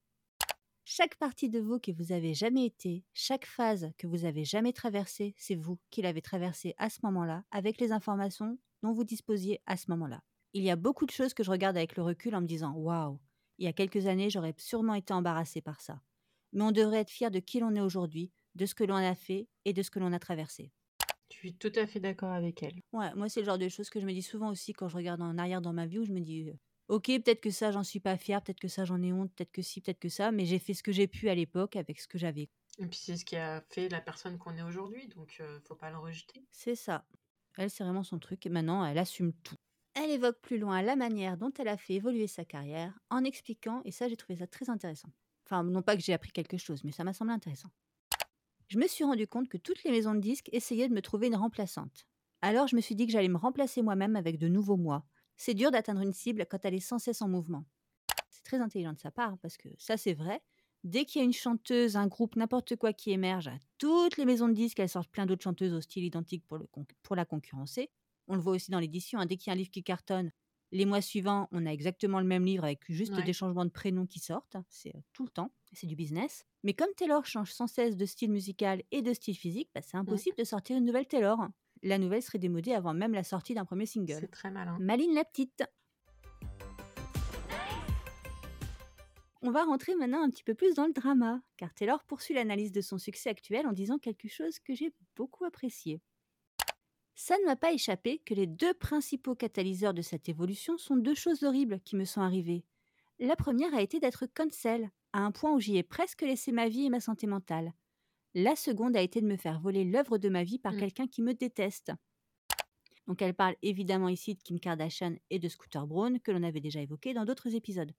chaque partie de vous que vous avez jamais été, chaque phase que vous avez jamais traversée, c'est vous qui l'avez traversée à ce moment-là, avec les informations dont vous disposiez à ce moment-là. Il y a beaucoup de choses que je regarde avec le recul en me disant waouh, il y a quelques années j'aurais sûrement été embarrassée par ça. Mais on devrait être fier de qui l'on est aujourd'hui, de ce que l'on a fait et de ce que l'on a traversé. Je suis tout à fait d'accord avec elle. Ouais, moi, c'est le genre de choses que je me dis souvent aussi quand je regarde en arrière dans ma vie où je me dis, ok, peut-être que ça, j'en suis pas fière, peut-être que ça, j'en ai honte, peut-être que si, peut-être que ça, mais j'ai fait ce que j'ai pu à l'époque avec ce que j'avais. Et puis c'est ce qui a fait la personne qu'on est aujourd'hui, donc euh, faut pas le rejeter. C'est ça. Elle, c'est vraiment son truc et maintenant, elle assume tout. Elle évoque plus loin la manière dont elle a fait évoluer sa carrière en expliquant, et ça, j'ai trouvé ça très intéressant. Enfin, non pas que j'ai appris quelque chose, mais ça m'a semblé intéressant. Je me suis rendu compte que toutes les maisons de disques essayaient de me trouver une remplaçante. Alors je me suis dit que j'allais me remplacer moi-même avec de nouveaux moi. C'est dur d'atteindre une cible quand elle est sans cesse en mouvement. C'est très intelligent de sa part, parce que ça c'est vrai. Dès qu'il y a une chanteuse, un groupe, n'importe quoi qui émerge, toutes les maisons de disques, elles sortent plein d'autres chanteuses au style identique pour, le con- pour la concurrencer. On le voit aussi dans l'édition, hein, dès qu'il y a un livre qui cartonne, les mois suivants, on a exactement le même livre avec juste Ouais. des changements de prénoms qui sortent. C'est euh, tout le temps, c'est du business. Mais comme Taylor change sans cesse de style musical et de style physique, bah, c'est impossible de sortir une nouvelle Taylor. La nouvelle serait démodée avant même la sortie d'un premier single. C'est très malin. Maline la petite. On va rentrer maintenant un petit peu plus dans le drama, car Taylor poursuit l'analyse de son succès actuel en disant quelque chose que j'ai beaucoup apprécié. Ça ne m'a pas échappé que les deux principaux catalyseurs de cette évolution sont deux choses horribles qui me sont arrivées. La première a été d'être cancel, à un point où j'y ai presque laissé ma vie et ma santé mentale. La seconde a été de me faire voler l'œuvre de ma vie par Mm. quelqu'un qui me déteste. Donc elle parle évidemment ici de Kim Kardashian et de Scooter Braun, que l'on avait déjà évoqué dans d'autres épisodes.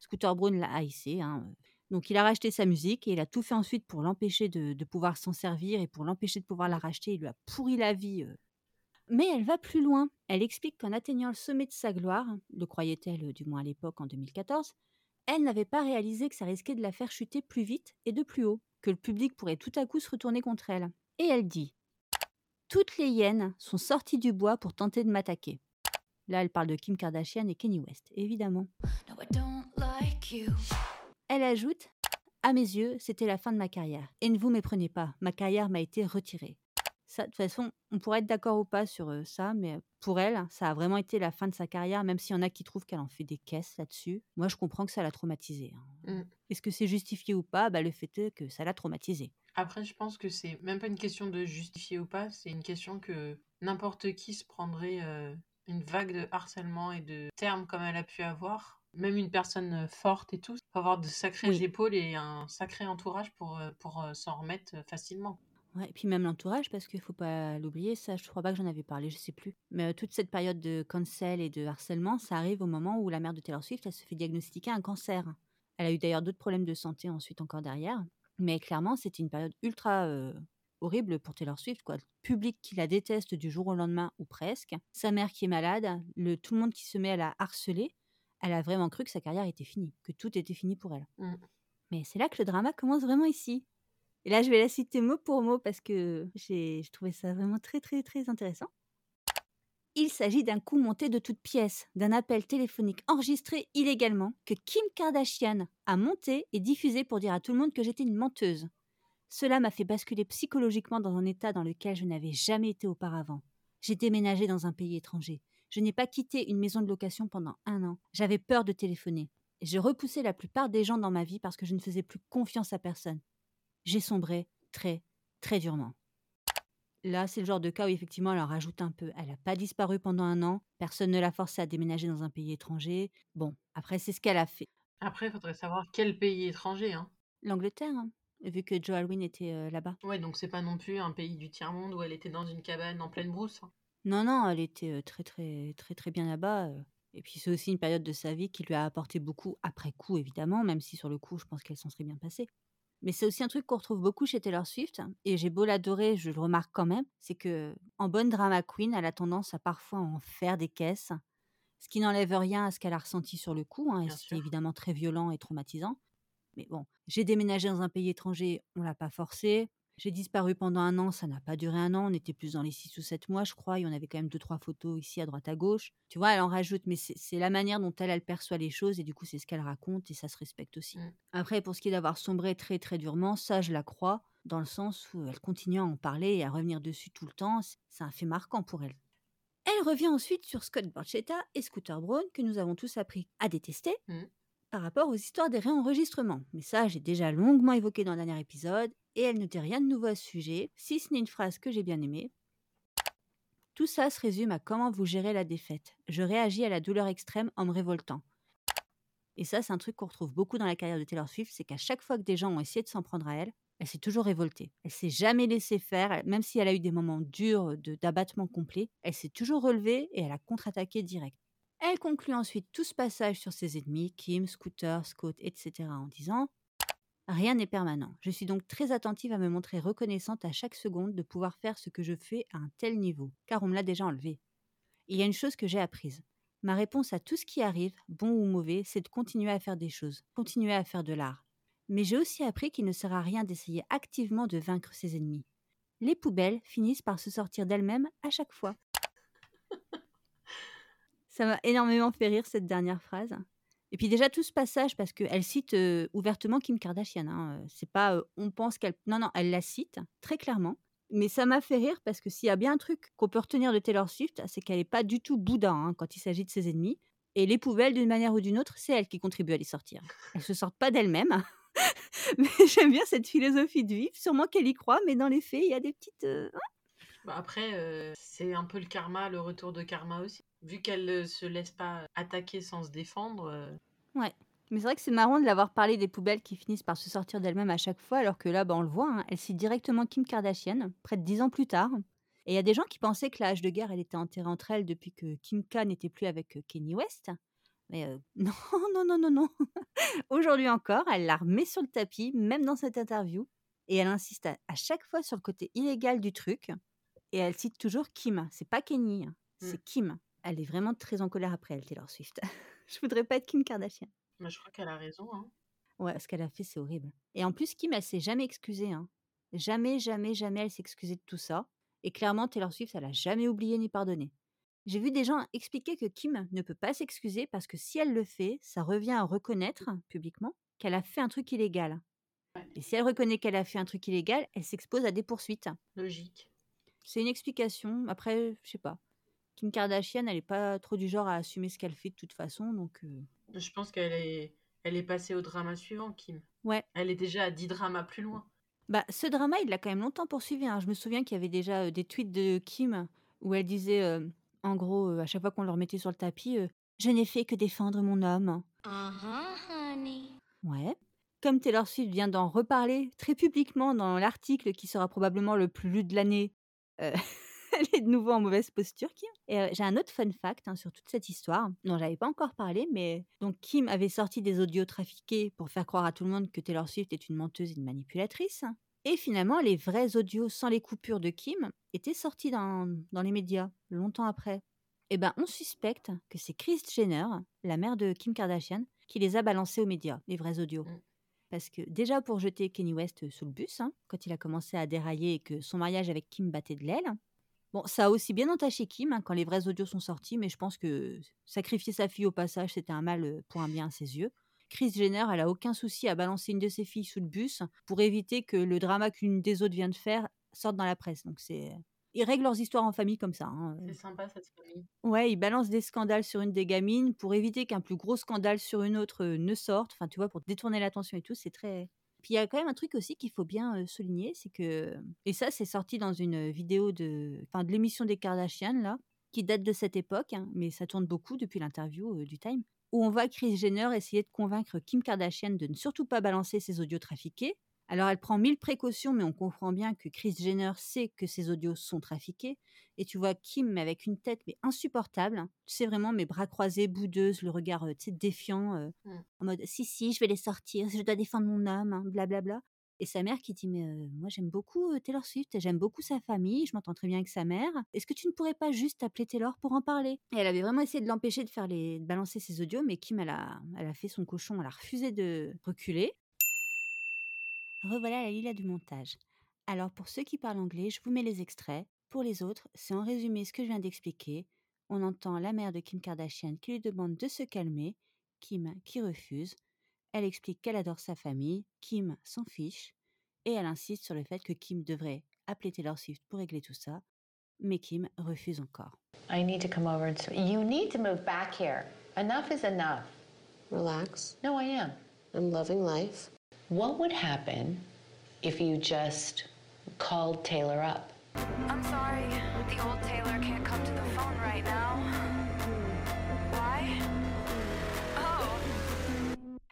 Scooter Braun l'a haïssé. hein. Donc il a racheté sa musique et il a tout fait ensuite pour l'empêcher de, de pouvoir s'en servir et pour l'empêcher de pouvoir la racheter. Il lui a pourri la vie. euh. Mais elle va plus loin. Elle explique qu'en atteignant le sommet de sa gloire, le croyait-elle euh, du moins à l'époque en 2014, elle n'avait pas réalisé que ça risquait de la faire chuter plus vite et de plus haut, que le public pourrait tout à coup se retourner contre elle. Et elle dit Toutes les hyènes sont sorties du bois pour tenter de m'attaquer. Là, elle parle de Kim Kardashian et Kanye West, évidemment. No, I don't like you. Elle ajoute À mes yeux, c'était la fin de ma carrière. Et ne vous méprenez pas, ma carrière m'a été retirée. Ça, de toute façon, on pourrait être d'accord ou pas sur euh, ça, mais pour elle, ça a vraiment été la fin de sa carrière, même s'il y en a qui trouvent qu'elle en fait des caisses là-dessus. Moi, je comprends que ça l'a traumatisée. hein. Mm. Est-ce que c'est justifié ou pas? Bah, Le fait est que ça l'a traumatisée. Après, je pense que c'est même pas une question de justifier ou pas, c'est une question que n'importe qui se prendrait euh, une vague de harcèlement et de termes comme elle a pu avoir. Même une personne forte et tout, faut avoir de sacrées Oui. épaules et un sacré entourage pour, euh, pour euh, s'en remettre facilement. Ouais, et puis même l'entourage, parce qu'il faut pas l'oublier, ça, je crois pas que j'en avais parlé, je sais plus. Mais euh, toute cette période de cancel et de harcèlement, ça arrive au moment où la mère de Taylor Swift, elle se fait diagnostiquer un cancer. Elle a eu d'ailleurs d'autres problèmes de santé ensuite encore derrière. Mais clairement, c'était une période ultra euh, horrible pour Taylor Swift, quoi. Le public qui la déteste du jour au lendemain ou presque. Sa mère qui est malade, le, tout le monde qui se met à la harceler. Elle a vraiment cru que sa carrière était finie, que tout était fini pour elle. Mm. Mais c'est là que le drama commence vraiment ici. Et là, je vais la citer mot pour mot parce que j'ai je trouvais ça vraiment très, très, très intéressant. Il s'agit d'un coup monté de toutes pièces, d'un appel téléphonique enregistré illégalement que Kim Kardashian a monté et diffusé pour dire à tout le monde que j'étais une menteuse. Cela m'a fait basculer psychologiquement dans un état dans lequel je n'avais jamais été auparavant. J'ai déménagé dans un pays étranger. Je n'ai pas quitté une maison de location pendant un an. J'avais peur de téléphoner. Et je repoussais la plupart des gens dans ma vie parce que je ne faisais plus confiance à personne. J'ai sombré très, très durement. Là, c'est le genre de cas où effectivement elle en rajoute un peu. Elle n'a pas disparu pendant un an, personne ne l'a forcée à déménager dans un pays étranger. Bon, après, c'est ce qu'elle a fait. Après, il faudrait savoir quel pays étranger. Hein. L'Angleterre, hein, vu que Joe Alwyn était euh, là-bas. Ouais, donc c'est pas non plus un pays du tiers-monde où elle était dans une cabane en pleine brousse. hein. Non, non, elle était euh, très, très, très, très bien là-bas. euh. Et puis, c'est aussi une période de sa vie qui lui a apporté beaucoup, après coup, évidemment, même si sur le coup, je pense qu'elle s'en serait bien passée. Mais c'est aussi un truc qu'on retrouve beaucoup chez Taylor Swift, et j'ai beau l'adorer, je le remarque quand même, c'est que en bonne drama queen, elle a tendance à parfois en faire des caisses, ce qui n'enlève rien à ce qu'elle a ressenti sur le coup, hein, et c'était évidemment très violent et traumatisant. Mais bon, j'ai déménagé dans un pays étranger, on l'a pas forcé. J'ai disparu pendant un an, ça n'a pas duré un an, on était plus dans les six ou sept mois, je crois, et on avait quand même deux, trois photos ici à droite à gauche. Tu vois, elle en rajoute, mais c'est la manière dont elle, elle perçoit les choses, et du coup, c'est ce qu'elle raconte, et ça se respecte aussi. Mm. Après, pour ce qui est d'avoir sombré très, très durement, ça, je la crois, dans le sens où elle continue à en parler et à revenir dessus tout le temps, c'est- un fait marquant pour elle. Elle revient ensuite sur Scott Borchetta et Scooter Braun, que nous avons tous appris à détester, Mm. Par rapport aux histoires des réenregistrements. Mais ça, j'ai déjà longuement évoqué dans le dernier épisode, et elle ne dit rien de nouveau à ce sujet, si ce n'est une phrase que j'ai bien aimée. Tout ça se résume à comment vous gérez la défaite. Je réagis à la douleur extrême en me révoltant. Et ça, c'est un truc qu'on retrouve beaucoup dans la carrière de Taylor Swift, c'est qu'à chaque fois que des gens ont essayé de s'en prendre à elle, elle s'est toujours révoltée. Elle s'est jamais laissée faire, même si elle a eu des moments durs d'abattement complet, elle s'est toujours relevée et elle a contre-attaqué direct. Elle conclut ensuite tout ce passage sur ses ennemis, Kim, Scooter, Scott, etc., en disant Rien n'est permanent. Je suis donc très attentive à me montrer reconnaissante à chaque seconde de pouvoir faire ce que je fais à un tel niveau, car on me l'a déjà enlevé. Il y a une chose que j'ai apprise. Ma réponse à tout ce qui arrive, bon ou mauvais, c'est de continuer à faire des choses, continuer à faire de l'art. Mais j'ai aussi appris qu'il ne sert à rien d'essayer activement de vaincre ses ennemis. Les poubelles finissent par se sortir d'elles-mêmes à chaque fois. Ça m'a énormément fait rire cette dernière phrase. Et puis déjà tout ce passage parce qu'elle cite euh, ouvertement Kim Kardashian. hein, euh, C'est pas euh, on pense qu'elle non non elle la cite très clairement. Mais ça m'a fait rire parce que s'il y a bien un truc qu'on peut retenir de Taylor Swift, c'est qu'elle n'est pas du tout boudin hein, quand il s'agit de ses ennemis. Et les poubelles, d'une manière ou d'une autre, c'est elle qui contribue à les sortir. Elles se sortent pas d'elles-mêmes. mais j'aime bien cette philosophie de vie. Sûrement qu'elle y croit, mais dans les faits, il y a des petites. euh, Bah après, euh, c'est un peu le karma, le retour de karma aussi. Vu qu'elle ne se laisse pas attaquer sans se défendre, euh, Ouais. Mais c'est vrai que c'est marrant de l'avoir parlé des poubelles qui finissent par se sortir d'elles-mêmes à chaque fois, alors que là, bah, on le voit, hein, elle cite directement Kim Kardashian, près de dix ans plus tard. Et il y a des gens qui pensaient que la hache de guerre, elle était enterrée entre elles depuis que Kim K n'était plus avec euh, Kanye West. Mais euh, non, non, non, non, non. Aujourd'hui encore, elle la remet sur le tapis, même dans cette interview. Et elle insiste à chaque fois sur le côté illégal du truc. Et elle cite toujours Kim. C'est pas Kenny, hein, c'est Mm. Kim. Elle est vraiment très en colère après elle, Taylor Swift. Je voudrais pas être Kim Kardashian. bah, je crois qu'elle a raison. hein. Ouais, ce qu'elle a fait, c'est horrible. Et en plus, Kim, elle s'est jamais excusée. Hein. Jamais, jamais, jamais elle s'est excusée de tout ça. Et clairement, Taylor Swift, elle a jamais oublié ni pardonné. J'ai vu des gens expliquer que Kim ne peut pas s'excuser parce que si elle le fait, ça revient à reconnaître publiquement qu'elle a fait un truc illégal. Ouais. Et si elle reconnaît qu'elle a fait un truc illégal, elle s'expose à des poursuites. Logique. C'est une explication. Après, je sais pas. Kim Kardashian, elle est pas trop du genre à assumer ce qu'elle fait de toute façon, donc. euh, Je pense qu'elle est, elle est passée au drama suivant, Kim. Ouais. Elle est déjà à 10 dramas plus loin. Bah, ce drama, il l'a quand même longtemps poursuivi. hein. Je me souviens qu'il y avait déjà euh, des tweets de Kim où elle disait, euh, en gros, euh, à chaque fois qu'on le remettait sur le tapis, euh, Je n'ai fait que défendre mon homme. Uh-huh, honey. Ouais. Comme Taylor Swift vient d'en reparler très publiquement dans l'article qui sera probablement le plus lu de l'année, euh, elle est de nouveau en mauvaise posture, Kim. Et euh, j'ai un autre fun fact hein, sur toute cette histoire, dont j'avais pas encore parlé, mais donc Kim avait sorti des audios trafiqués pour faire croire à tout le monde que Taylor Swift est une menteuse et une manipulatrice. Et finalement, les vrais audios sans les coupures de Kim étaient sortis dans, dans les médias longtemps après. Eh ben, on suspecte que c'est Kris Jenner, la mère de Kim Kardashian, qui les a balancés aux médias, les vrais audios. Parce que déjà pour jeter Kenny West sous le bus, hein, quand il a commencé à dérailler et que son mariage avec Kim battait de l'aile. Bon, ça a aussi bien entaché Kim hein, quand les vrais audios sont sortis, mais je pense que sacrifier sa fille au passage, c'était un mal euh, pour un bien à ses yeux. Chris Jenner, elle a aucun souci à balancer une de ses filles sous le bus pour éviter que le drama qu'une des autres vient de faire sorte dans la presse. Donc c'est ils règlent leurs histoires en famille comme ça. hein. C'est sympa cette famille. Ouais, ils balancent des scandales sur une des gamines pour éviter qu'un plus gros scandale sur une autre ne sorte. Enfin, tu vois, pour détourner l'attention et tout, c'est très. Puis il y a quand même un truc aussi qu'il faut bien souligner, c'est que et ça c'est sorti dans une vidéo de, enfin de l'émission des Kardashian là, qui date de cette époque, hein, mais ça tourne beaucoup depuis l'interview euh, du Time, où on voit Kris Jenner essayer de convaincre Kim Kardashian de ne surtout pas balancer ses audios trafiqués. Alors elle prend mille précautions, mais on comprend bien que Kris Jenner sait que ses audios sont trafiqués. Et tu vois Kim avec une tête mais insupportable. hein. Tu sais vraiment mes bras croisés, boudeuse, le regard tu sais, défiant, euh, Mm. en mode si si, je vais les sortir, je dois défendre mon homme, hein, blablabla. Et sa mère qui dit mais euh, moi j'aime beaucoup Taylor Swift, j'aime beaucoup sa famille, je m'entends très bien avec sa mère. Est-ce que tu ne pourrais pas juste appeler Taylor pour en parler? Et elle avait vraiment essayé de l'empêcher de faire les de balancer ses audios, mais Kim elle a elle a fait son cochon, elle a refusé de reculer. Revoilà la Lila du montage. Alors pour ceux qui parlent anglais, je vous mets les extraits. Pour les autres, c'est en résumé ce que je viens d'expliquer. On entend la mère de Kim Kardashian qui lui demande de se calmer, Kim qui refuse. Elle explique qu'elle adore sa famille, Kim s'en fiche, et elle insiste sur le fait que Kim devrait appeler Taylor Swift pour régler tout ça, mais Kim refuse encore. I need to come over and. You need to move back here. Enough is enough. Relax. No, I am. I'm loving life. What would happen if you just called Taylor up? I'm sorry, the old Taylor can't come to the phone right now. Why? Oh,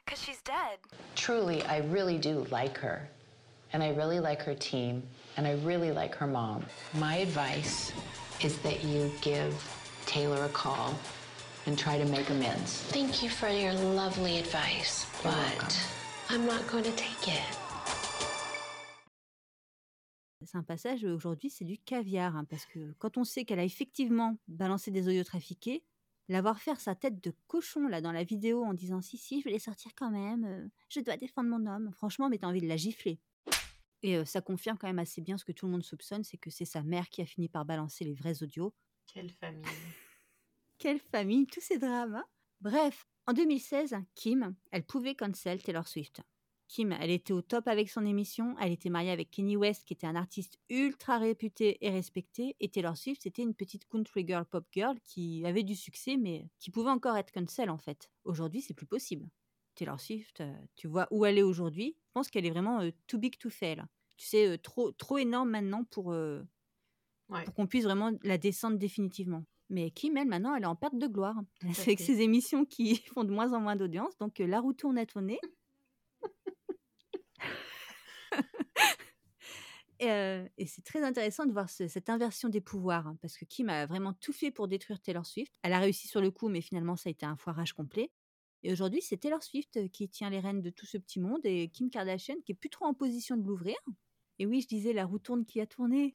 because she's dead. Truly, I really do like her. And I really like her team. And I really like her mom. My advice is that you give Taylor a call and try to make amends. Thank you for your lovely advice, You're but welcome. I'm not going to take it. C'est un passage aujourd'hui, c'est du caviar, hein, parce que quand on sait qu'elle a effectivement balancé des audios trafiqués, la voir faire sa tête de cochon là dans la vidéo en disant si si, je vais les sortir quand même, euh, je dois défendre mon homme. Franchement, mais t'as envie de la gifler. Et euh, ça confirme quand même assez bien ce que tout le monde soupçonne, c'est que c'est sa mère qui a fini par balancer les vrais audios. Quelle famille. Quelle famille, tous ces drames. hein. Bref, en 2016, Kim, elle pouvait cancel Taylor Swift. Kim, elle était au top avec son émission, elle était mariée avec Kenny West, qui était un artiste ultra réputé et respecté, et Taylor Swift, c'était une petite country girl, pop girl, qui avait du succès, mais qui pouvait encore être cancel en fait. Aujourd'hui, c'est plus possible. Taylor Swift, euh, tu vois où elle est aujourd'hui, je pense qu'elle est vraiment euh, too big to fail. Tu sais, euh, trop, trop énorme maintenant pour, euh, Ouais. pour qu'on puisse vraiment la descendre définitivement. Mais Kim, elle, maintenant, elle est en perte de gloire. C'est avec ses émissions qui font de moins en moins d'audience, donc euh, la roue tourne à ton nez. Et, euh, et c'est très intéressant de voir ce- cette inversion des pouvoirs, hein, parce que Kim a vraiment tout fait pour détruire Taylor Swift. Elle a réussi sur le coup, mais finalement, ça a été un foirage complet. Et aujourd'hui, c'est Taylor Swift euh, qui tient les rênes de tout ce petit monde et Kim Kardashian qui est plus trop en position de l'ouvrir. Et oui, je disais la roue tourne qui a tourné.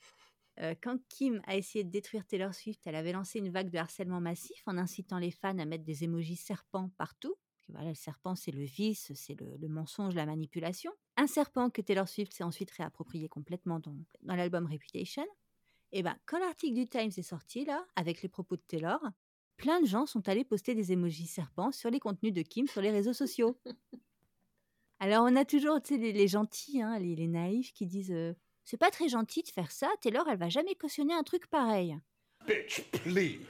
Euh, quand Kim a essayé de détruire Taylor Swift, elle avait lancé une vague de harcèlement massif en incitant les fans à mettre des émojis serpents partout. Voilà, le serpent, c'est le vice, c'est le, le mensonge, la manipulation. Un serpent que Taylor Swift s'est ensuite réapproprié complètement dans, dans l'album Reputation. Et ben, quand l'article du Times est sorti, là, avec les propos de Taylor, plein de gens sont allés poster des émojis serpents sur les contenus de Kim sur les réseaux sociaux. Alors, on a toujours les, les gentils, hein, les, les naïfs qui disent euh, C'est pas très gentil de faire ça, Taylor, elle va jamais cautionner un truc pareil. Bitch, please.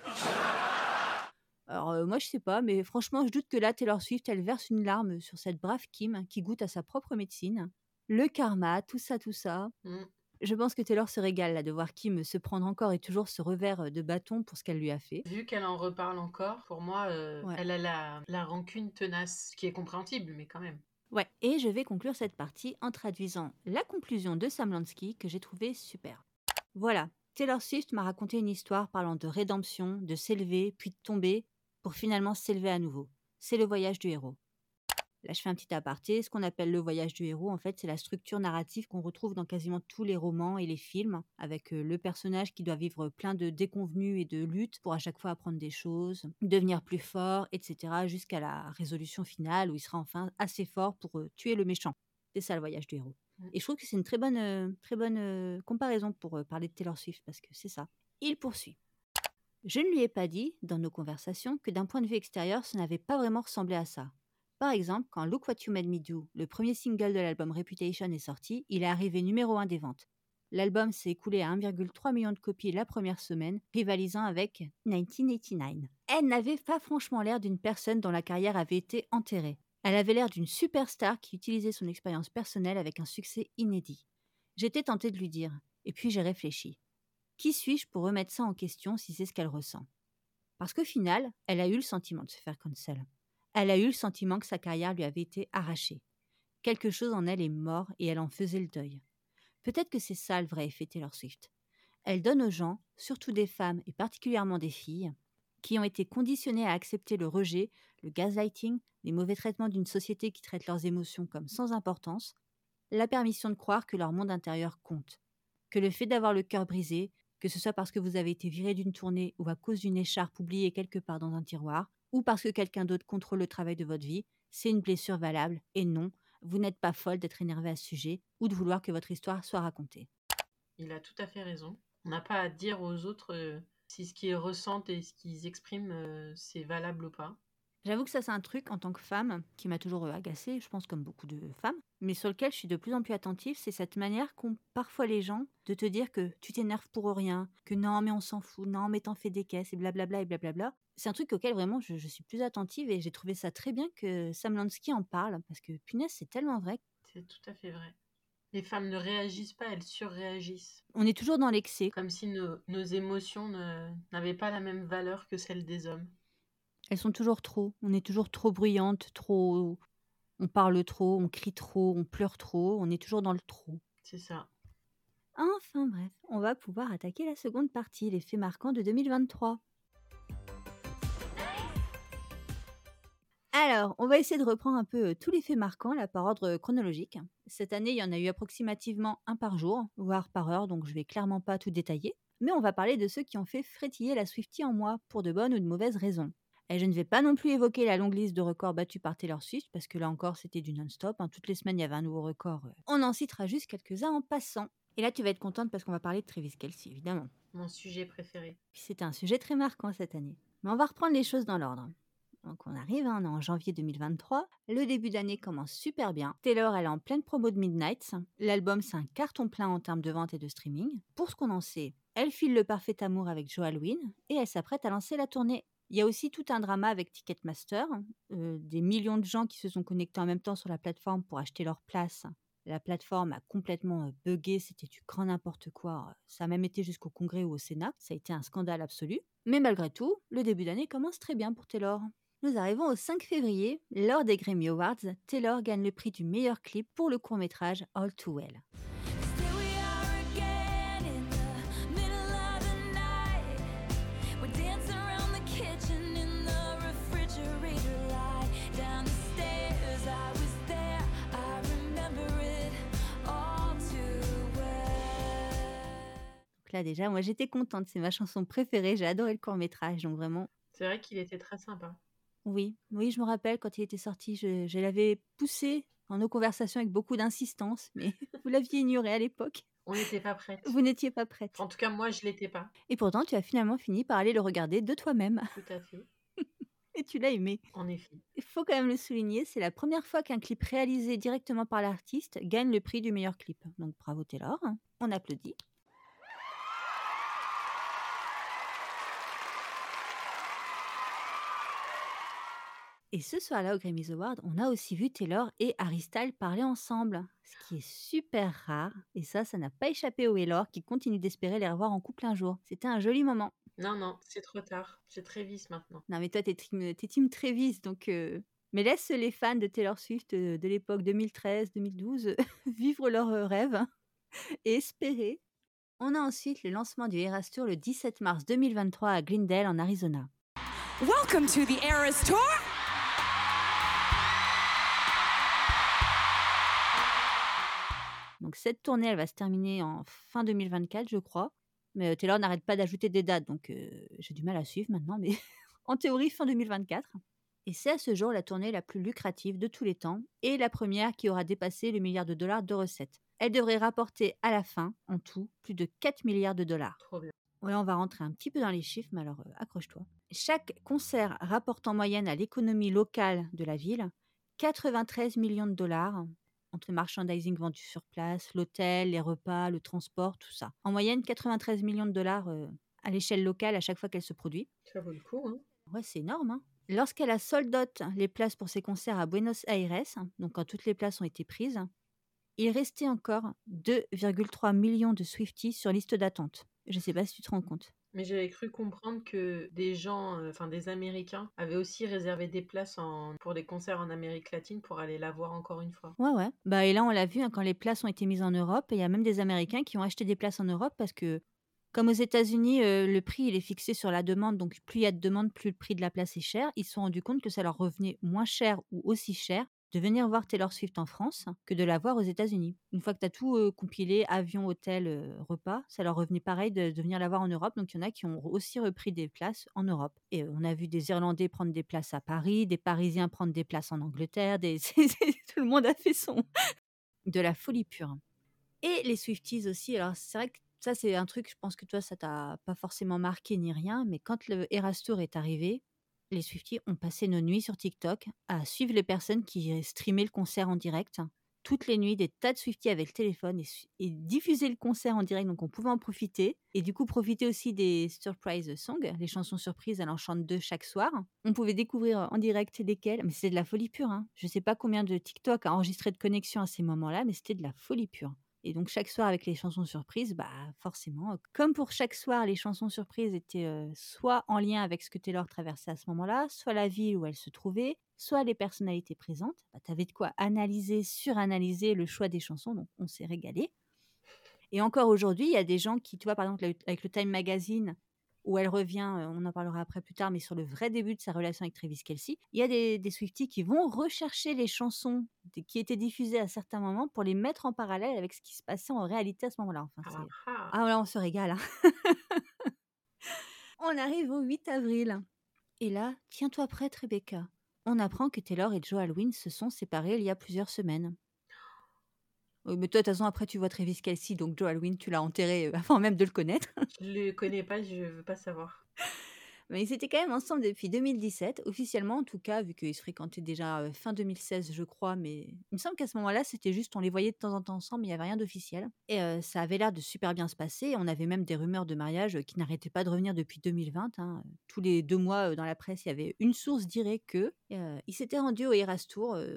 Alors, euh, moi, je sais pas, mais franchement, je doute que là, Taylor Swift, elle verse une larme sur cette brave Kim hein, qui goûte à sa propre médecine. Le karma, tout ça, tout ça. Mm. Je pense que Taylor se régale là, de voir Kim se prendre encore et toujours ce revers euh, de bâton pour ce qu'elle lui a fait. Vu qu'elle en reparle encore, pour moi, euh, Ouais. elle a la, la rancune tenace, ce qui est compréhensible, mais quand même. Ouais, et je vais conclure cette partie en traduisant la conclusion de Sam Lansky que j'ai trouvée super. Voilà, Taylor Swift m'a raconté une histoire parlant de rédemption, de s'élever, puis de tomber, pour finalement s'élever à nouveau. C'est le voyage du héros. Là, je fais un petit aparté. Ce qu'on appelle le voyage du héros, en fait, c'est la structure narrative qu'on retrouve dans quasiment tous les romans et les films, avec le personnage qui doit vivre plein de déconvenus et de luttes pour à chaque fois apprendre des choses, devenir plus fort, etc., jusqu'à la résolution finale où il sera enfin assez fort pour tuer le méchant. C'est ça le voyage du héros. Mm. Et je trouve que c'est une très bonne, très bonne comparaison pour parler de Taylor Swift, parce que c'est ça. Il poursuit. Je ne lui ai pas dit, dans nos conversations, que d'un point de vue extérieur, ça n'avait pas vraiment ressemblé à ça. Par exemple, quand Look What You Made Me Do, le premier single de l'album Reputation, est sorti, il est arrivé numéro 1 des ventes. L'album s'est écoulé à 1,3 million de copies la première semaine, rivalisant avec 1989. Elle n'avait pas franchement l'air d'une personne dont la carrière avait été enterrée. Elle avait l'air d'une superstar qui utilisait son expérience personnelle avec un succès inédit. J'étais tentée de lui dire, et puis j'ai réfléchi. Qui suis-je pour remettre ça en question si c'est ce qu'elle ressent? Parce qu'au final, elle a eu le sentiment de se faire cancel. Elle a eu le sentiment que sa carrière lui avait été arrachée. Quelque chose en elle est mort et elle en faisait le deuil. Peut-être que c'est ça le vrai effet Taylor Swift. Elle donne aux gens, surtout des femmes et particulièrement des filles, qui ont été conditionnées à accepter le rejet, le gaslighting, les mauvais traitements d'une société qui traite leurs émotions comme sans importance, la permission de croire que leur monde intérieur compte, que le fait d'avoir le cœur brisé, que ce soit parce que vous avez été viré d'une tournée ou à cause d'une écharpe oubliée quelque part dans un tiroir, ou parce que quelqu'un d'autre contrôle le travail de votre vie, c'est une blessure valable, et non, vous n'êtes pas folle d'être énervé à ce sujet ou de vouloir que votre histoire soit racontée. Il a tout à fait raison. On n'a pas à dire aux autres euh, si ce qu'ils ressentent et ce qu'ils expriment, euh, c'est valable ou pas. J'avoue que ça, c'est un truc en tant que femme qui m'a toujours agacée, je pense comme beaucoup de femmes, mais sur lequel je suis de plus en plus attentive, c'est cette manière qu'ont parfois les gens de te dire que tu t'énerves pour rien, que non, mais on s'en fout, non, mais t'en fais des caisses, et blablabla, et blablabla. C'est un truc auquel vraiment je, je suis plus attentive et j'ai trouvé ça très bien que Sam Lansky en parle, parce que punaise, c'est tellement vrai. C'est tout à fait vrai. Les femmes ne réagissent pas, elles surréagissent. On est toujours dans l'excès. Comme si nos, nos émotions n'avaient pas la même valeur que celles des hommes. Elles sont toujours trop. On est toujours trop bruyante, trop. On parle trop, on crie trop, on pleure trop, on est toujours dans le trop. C'est ça. Enfin bref, on va pouvoir attaquer la seconde partie, les faits marquants de 2023. Alors, on va essayer de reprendre un peu euh, tous les faits marquants, là, par ordre chronologique. Cette année, il y en a eu approximativement un par jour, voire par heure, donc je vais clairement pas tout détailler. Mais on va parler de ceux qui ont fait frétiller la Swiftie en moi, pour de bonnes ou de mauvaises raisons. Et je ne vais pas non plus évoquer la longue liste de records battus par Taylor Swift, parce que là encore, c'était du non-stop. hein. Toutes les semaines, il y avait un nouveau record. euh. On en citera juste quelques-uns en passant. Et là, tu vas être contente parce qu'on va parler de Travis Kelsey, évidemment. Mon sujet préféré. C'était un sujet très marquant cette année. Mais on va reprendre les choses dans l'ordre. Donc on arrive, hein, on est en janvier 2023. Le début d'année commence super bien. Taylor, elle est en pleine promo de Midnight. L'album, c'est un carton plein en termes de vente et de streaming. Pour ce qu'on en sait, elle file le parfait amour avec Joe Wynn et elle s'apprête à lancer la tournée. Il y a aussi tout un drama avec Ticketmaster, des millions de gens qui se sont connectés en même temps sur la plateforme pour acheter leur place. La plateforme a complètement buggé, c'était du grand n'importe quoi. Ça a même été jusqu'au Congrès ou au Sénat, ça a été un scandale absolu. Mais malgré tout, le début d'année commence très bien pour Taylor. Nous arrivons au 5 février, lors des Grammy Awards, Taylor gagne le prix du meilleur clip pour le court-métrage All Too Well. Là déjà, moi j'étais contente, c'est ma chanson préférée, j'ai adoré le court-métrage, donc vraiment C'est vrai qu'il était très sympa. Oui, oui, je me rappelle quand il était sorti, je, je l'avais poussé dans nos conversations avec beaucoup d'insistance, mais vous l'aviez ignoré à l'époque. On n'était pas prêts. Vous n'étiez pas prête. En tout cas, moi, je l'étais pas. Et pourtant, tu as finalement fini par aller le regarder de toi-même. Tout à fait. Et tu l'as aimé. En effet. Il faut quand même le souligner, c'est la première fois qu'un clip réalisé directement par l'artiste gagne le prix du meilleur clip. Donc bravo Taylor, on applaudit. Et ce soir-là au Grammys Awards, on a aussi vu Taylor et Harry Styles parler ensemble, ce qui est super rare. Et ça, ça n'a pas échappé au Taylor qui continue d'espérer les revoir en couple un jour. C'était un joli moment. Non, non, c'est trop tard. C'est très visse maintenant. Non, mais toi, t'es team, t'es team Travis, donc. euh, Mais laisse les fans de Taylor Swift euh, de l'époque 2013-2012 vivre leurs euh, rêves hein, et espérer. On a ensuite le lancement du Eras Tour le 17 mars 2023 à Glendale, en Arizona. Welcome to the Eras Tour. Donc cette tournée, elle va se terminer en fin 2024, je crois. Mais euh, Taylor n'arrête pas d'ajouter des dates, donc euh, j'ai du mal à suivre maintenant, mais en théorie, fin 2024. Et c'est à ce jour la tournée la plus lucrative de tous les temps et la première qui aura dépassé le milliard de dollars de recettes. Elle devrait rapporter à la fin, en tout, plus de 4 milliards de dollars. Trop bien. Ouais, on va rentrer un petit peu dans les chiffres, mais alors euh, accroche-toi. Chaque concert rapporte en moyenne à l'économie locale de la ville 93 millions de dollars entre le merchandising vendu sur place, l'hôtel, les repas, le transport, tout ça. En moyenne, 93 millions de dollars euh, à l'échelle locale à chaque fois qu'elle se produit. Ça vaut le coup, hein. Ouais, c'est énorme. hein. Lorsqu'elle a sold out les places pour ses concerts à Buenos Aires, donc quand toutes les places ont été prises, il restait encore 2,3 millions de Swifties sur liste d'attente. Je sais pas si tu te rends compte. Mais j'avais cru comprendre que des gens, euh, enfin des Américains, avaient aussi réservé des places pour des concerts en Amérique latine pour aller la voir encore une fois. Ouais, ouais. Bah, et là, on l'a vu, hein, quand les places ont été mises en Europe, il y a même des Américains qui ont acheté des places en Europe parce que, comme aux États-Unis, euh, le prix il est fixé sur la demande, donc plus il y a de demande, plus le prix de la place est cher. Ils se sont rendus compte que ça leur revenait moins cher ou aussi cher de venir voir Taylor Swift en France que de la voir aux États-Unis. Une fois que tu as tout compilé, avion, hôtel, repas, ça leur revenait pareil de, de venir la voir en Europe. Donc il y en a qui ont aussi repris des places en Europe. Et on a vu des Irlandais prendre des places à Paris, des Parisiens prendre des places en Angleterre, tout le monde a fait son de la folie pure. Et les Swifties aussi. Alors c'est vrai que ça c'est un truc, je pense que toi ça t'a pas forcément marqué ni rien, mais quand le Eras Tour est arrivé, les Swifties ont passé nos nuits sur TikTok à suivre les personnes qui streamaient le concert en direct. Toutes les nuits, des tas de Swifties avec le téléphone et, et diffusaient le concert en direct, donc on pouvait en profiter. Et du coup, profiter aussi des surprise songs, les chansons surprises, elle en chante deux chaque soir. On pouvait découvrir en direct lesquelles, mais c'était de la folie pure. Hein. Je sais pas combien de TikTok a enregistré de connexions à ces moments-là, mais c'était de la folie pure. Et donc chaque soir avec les chansons surprises, bah forcément, comme pour chaque soir, les chansons surprises étaient soit en lien avec ce que Taylor traversait à ce moment-là, soit la ville où elle se trouvait, soit les personnalités présentes. Bah, tu avais de quoi analyser, suranalyser le choix des chansons, donc on s'est régalé. Et encore aujourd'hui, il y a des gens qui, tu vois, par exemple, avec le Time Magazine, où elle revient, on en parlera après plus tard, mais sur le vrai début de sa relation avec Travis Kelsey, il y a des, des Swifties qui vont rechercher les chansons qui étaient diffusées à certains moments pour les mettre en parallèle avec ce qui se passait en réalité à ce moment-là. Enfin, Ah, ah. ah là, on se régale. hein. on arrive au 8 avril. Et là, tiens-toi prête, Rebecca. On apprend que Taylor et Joe Alwyn se sont séparés il y a plusieurs semaines. Oui, mais toi, de toute façon, après, tu vois Travis Kelsey, donc Joe Alwyn, tu l'as enterré euh, avant même de le connaître. Je le connais pas, je veux pas savoir. Mais ils étaient quand même ensemble depuis 2017, officiellement en tout cas, vu qu'ils se fréquentaient déjà euh, fin 2016, je crois. Mais il me semble qu'à ce moment-là, c'était juste, on les voyait de temps en temps ensemble, mais il n'y avait rien d'officiel. Et euh, ça avait l'air de super bien se passer. On avait même des rumeurs de mariage qui n'arrêtaient pas de revenir depuis 2020. hein. Tous les deux mois, dans la presse, il y avait une source dirait que. euh, ils s'étaient rendus au Eras Tour. euh,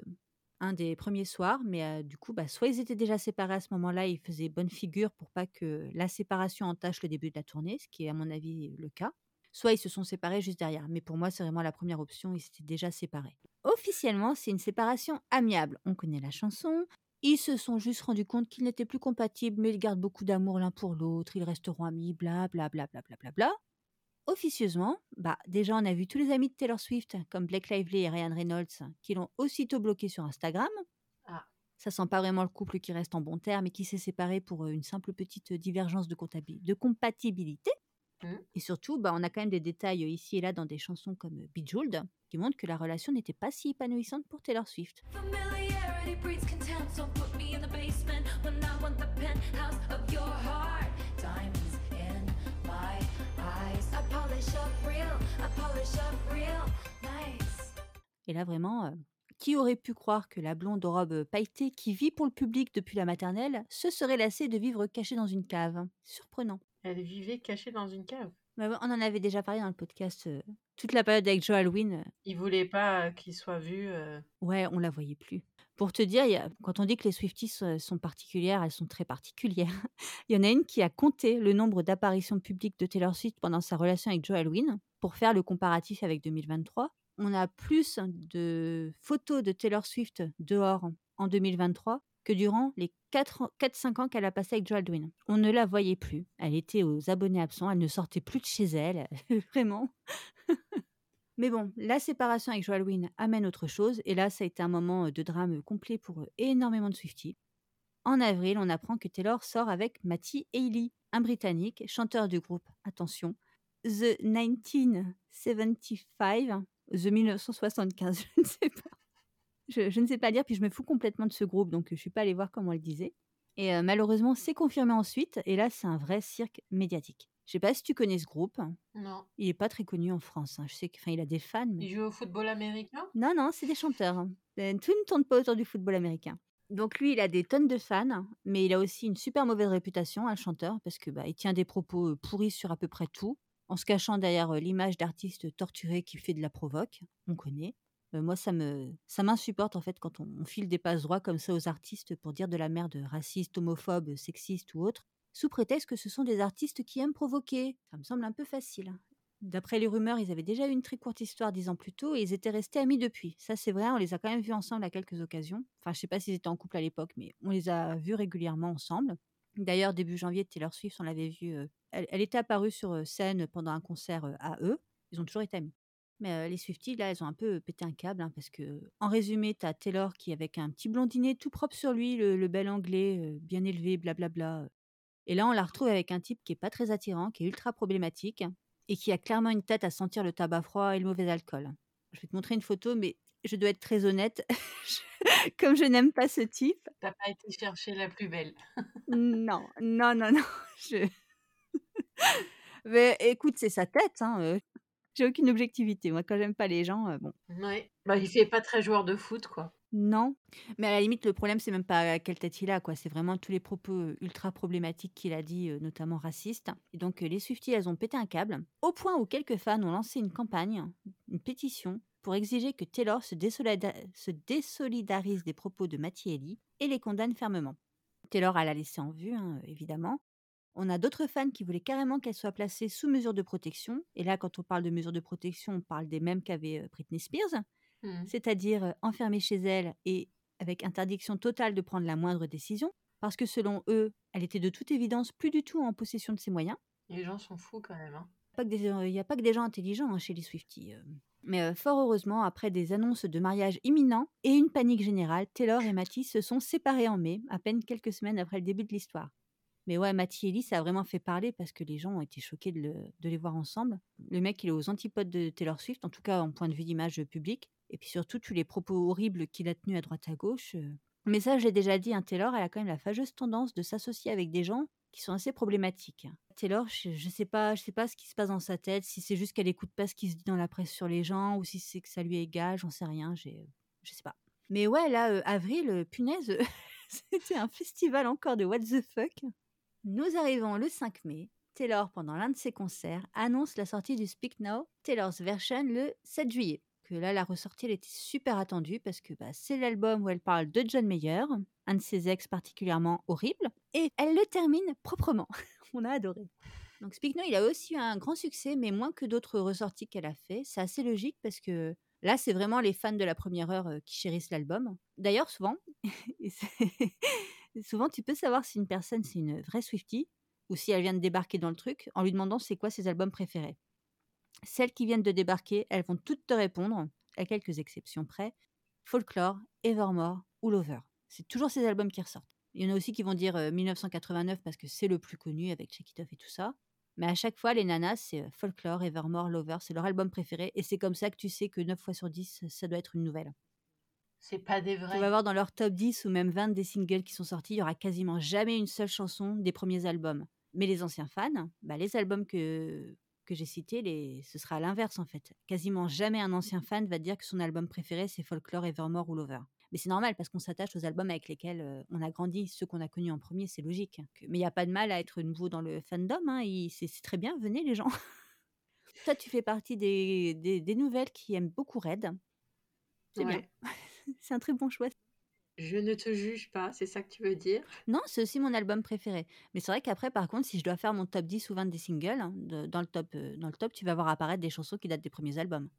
un des premiers soirs, mais du coup, bah, soit ils étaient déjà séparés à ce moment-là, ils faisaient bonne figure pour pas que la séparation entache le début de la tournée, ce qui est à mon avis le cas soit ils se sont séparés juste derrière. Mais pour moi, c'est vraiment la première option, ils s'étaient déjà séparés. Officiellement, c'est une séparation amiable. On connaît la chanson. Ils se sont juste rendus compte qu'ils n'étaient plus compatibles, mais ils gardent beaucoup d'amour l'un pour l'autre, ils resteront amis, bla bla bla bla bla bla bla. Officieusement, bah déjà on a vu tous les amis de Taylor Swift, comme Blake Lively et Ryan Reynolds, qui l'ont aussitôt bloqué sur Instagram. Ah. Ça sent pas vraiment le couple qui reste en bon terme et qui s'est séparé pour euh, une simple petite divergence de, compatibilité. Mhm. Et surtout, bah, on a quand même des détails euh, ici et là dans des chansons comme euh, Bejeweled qui montrent que la relation n'était pas si épanouissante pour Taylor Swift. Familiarity breeds contempt, so put me in the basement when I want the penthouse of your heart. Diamonds Et là, vraiment, euh, qui aurait pu croire que la blonde aux robes pailletées qui vit pour le public depuis la maternelle se serait lassée de vivre cachée dans une cave? Surprenant. Elle vivait cachée dans une cave. Mais bon, on en avait déjà parlé dans le podcast. euh, toute la période avec Joe Alwyn, euh, Il voulait pas qu'il soit vu. euh, ouais, on la voyait plus. Pour te dire, quand on dit que les Swifties sont, sont particulières, elles sont très particulières. Il y en a une qui a compté le nombre d'apparitions publiques de Taylor Swift pendant sa relation avec Joe Alwyn pour faire le comparatif avec 2023. On a plus de photos de Taylor Swift dehors en 2023 que durant les 4-5 ans qu'elle a passé avec Joe Alwyn. On ne la voyait plus. Elle était aux abonnés absents, elle ne sortait plus de chez elle. Vraiment. Mais bon, la séparation avec Joe Alwyn amène autre chose, et là, ça a été un moment de drame complet pour énormément de Swifties. en avril, on apprend que Taylor sort avec Matty Haley, un Britannique, chanteur du groupe, attention, The 1975, The 1975, je ne sais pas. Je, ne sais pas lire, puis je me fous complètement de ce groupe, donc je ne suis pas allée voir comment elle disait. Et malheureusement, c'est confirmé ensuite, et là, c'est un vrai cirque médiatique. Je sais pas si tu connais ce groupe. Non. Il est pas très connu en France. hein. Je sais qu'il a des fans. mais- Il joue au football américain? Non, non, c'est des chanteurs. Euh, Tout ne tourne pas autour du football américain. Donc lui, il a des tonnes de fans, mais il a aussi une super mauvaise réputation, un chanteur, parce que bah, il tient des propos euh, pourris sur à peu près tout, en se cachant derrière euh, l'image d'artiste torturé qui fait de la provoque. On connaît. Euh, moi, ça me, ça m'insupporte en fait quand on, on file des passes droits comme ça aux artistes pour dire de la merde raciste, homophobe, sexiste ou autre, sous prétexte que ce sont des artistes qui aiment provoquer. Ça me semble un peu facile. D'après les rumeurs, ils avaient déjà eu une très courte histoire dix ans plus tôt et ils étaient restés amis depuis. Ça, c'est vrai, on les a quand même vus ensemble à quelques occasions. Enfin, je sais pas s'ils étaient en couple à l'époque, mais on les a vus régulièrement ensemble. D'ailleurs, début janvier, Taylor Swift, on l'avait vue. euh, elle, était apparue sur euh, scène pendant un concert euh, à eux. Ils ont toujours été amis. Mais les Swifties, là, elles ont un peu pété un câble hein, parce que, en résumé, t'as Taylor qui, avec un petit blondinet tout propre sur lui, le, bel anglais, bien élevé, blablabla. Et là, on la retrouve avec un type qui est pas très attirant, qui est ultra problématique et qui a clairement une tête à sentir le tabac froid et le mauvais alcool. Je vais te montrer une photo, mais je dois être très honnête. Comme je n'aime pas ce type, T'as pas été chercher la plus belle. non, non, non, non. Je... Mais écoute, c'est sa tête. Hein. euh. J'ai aucune objectivité. Moi, quand j'aime pas les gens, euh, bon, Ouais. Bah, il fait pas très joueur de foot, quoi. Non. Mais à la limite, le problème, c'est même pas quelle tête il a, quoi. C'est vraiment tous les propos euh, ultra problématiques qu'il a dit, euh, notamment racistes. Et donc, euh, les Swifties, elles ont pété un câble, au point où quelques fans ont lancé une campagne, une pétition, pour exiger que Taylor se, désolida- se désolidarise des propos de Matty Haley et les condamne fermement. Taylor a la laissé en vue, hein, évidemment. On a d'autres fans qui voulaient carrément qu'elle soit placée sous mesure de protection. Et là, quand on parle de mesure de protection, on parle des mêmes qu'avait Britney Spears Mhm. c'est-à-dire enfermée chez elle et avec interdiction totale de prendre la moindre décision, parce que selon eux, elle était de toute évidence plus du tout en possession de ses moyens. Les gens sont fous quand même. Hein. Il n'y a pas que des gens intelligents hein, chez les Swifties. euh. Mais euh, fort heureusement, après des annonces de mariage imminents et une panique générale, Taylor et Matty se sont séparés en mai, à peine quelques semaines après le début de l'histoire. Mais ouais, Matty et Ellie, ça a vraiment fait parler parce que les gens ont été choqués de, le- de les voir ensemble. Le mec, il est aux antipodes de Taylor Swift, en tout cas en point de vue d'image publique. Et puis surtout, tous les propos horribles qu'il a tenus à droite à gauche. Mais ça, je l'ai déjà dit, hein, Taylor, elle a quand même la fâcheuse tendance de s'associer avec des gens qui sont assez problématiques. Taylor, je, je sais pas, sais pas ce qui se passe dans sa tête, si c'est juste qu'elle écoute pas ce qui se dit dans la presse sur les gens, ou si c'est que ça lui est égal, j'en sais rien, j'ai, je sais pas. Mais ouais, là, avril, punaise, c'était un festival encore de what the fuck. Nous arrivons le 5 mai. Taylor, pendant l'un de ses concerts, annonce la sortie du Speak Now, Taylor's Version, le 7 juillet. Que là, la ressortie, elle était super attendue parce que bah, c'est l'album où elle parle de John Mayer, un de ses ex particulièrement horrible, et elle le termine proprement. On a adoré. Donc Speak Now, il a aussi eu un grand succès, mais moins que d'autres ressorties qu'elle a fait. C'est assez logique parce que là, c'est vraiment les fans de la première heure euh, qui chérissent l'album. D'ailleurs, souvent, souvent, tu peux savoir si une personne, c'est une vraie Swiftie ou si elle vient de débarquer dans le truc en lui demandant c'est quoi ses albums préférés. Celles qui viennent de débarquer, elles vont toutes te répondre, à quelques exceptions près, Folklore, Evermore ou Lover. C'est toujours ces albums qui ressortent. Il y en a aussi qui vont dire euh, 1989 parce que c'est le plus connu avec Check It Off et tout ça. Mais à chaque fois, les nanas, c'est euh, Folklore, Evermore, Lover, c'est leur album préféré. Et c'est comme ça que tu sais que 9 fois sur 10, ça doit être une nouvelle. C'est pas des Tu vrais. vas voir dans leur top 10 ou même 20 des singles qui sont sortis, il y aura quasiment jamais une seule chanson des premiers albums. Mais les anciens fans, bah, les albums que, que j'ai cités, les... ce sera à l'inverse en fait. Quasiment jamais un ancien fan va dire que son album préféré c'est Folklore, Evermore ou Lover. Mais c'est normal parce qu'on s'attache aux albums avec lesquels euh, on a grandi, ceux qu'on a connus en premier, c'est logique. Que- Mais il n'y a pas de mal à être nouveau dans le fandom, hein, il- c'est très bien, venez les gens. Toi, tu fais partie des, des, des nouvelles qui aiment beaucoup Red. C'est bien. C'est un très bon choix. Je ne te juge pas, c'est ça que tu veux dire? Non, c'est aussi mon album préféré. Mais c'est vrai qu'après, par contre, si je dois faire mon top 10 ou 20 des singles, hein, dans, le top, euh, dans le top, tu vas voir apparaître des chansons qui datent des premiers albums.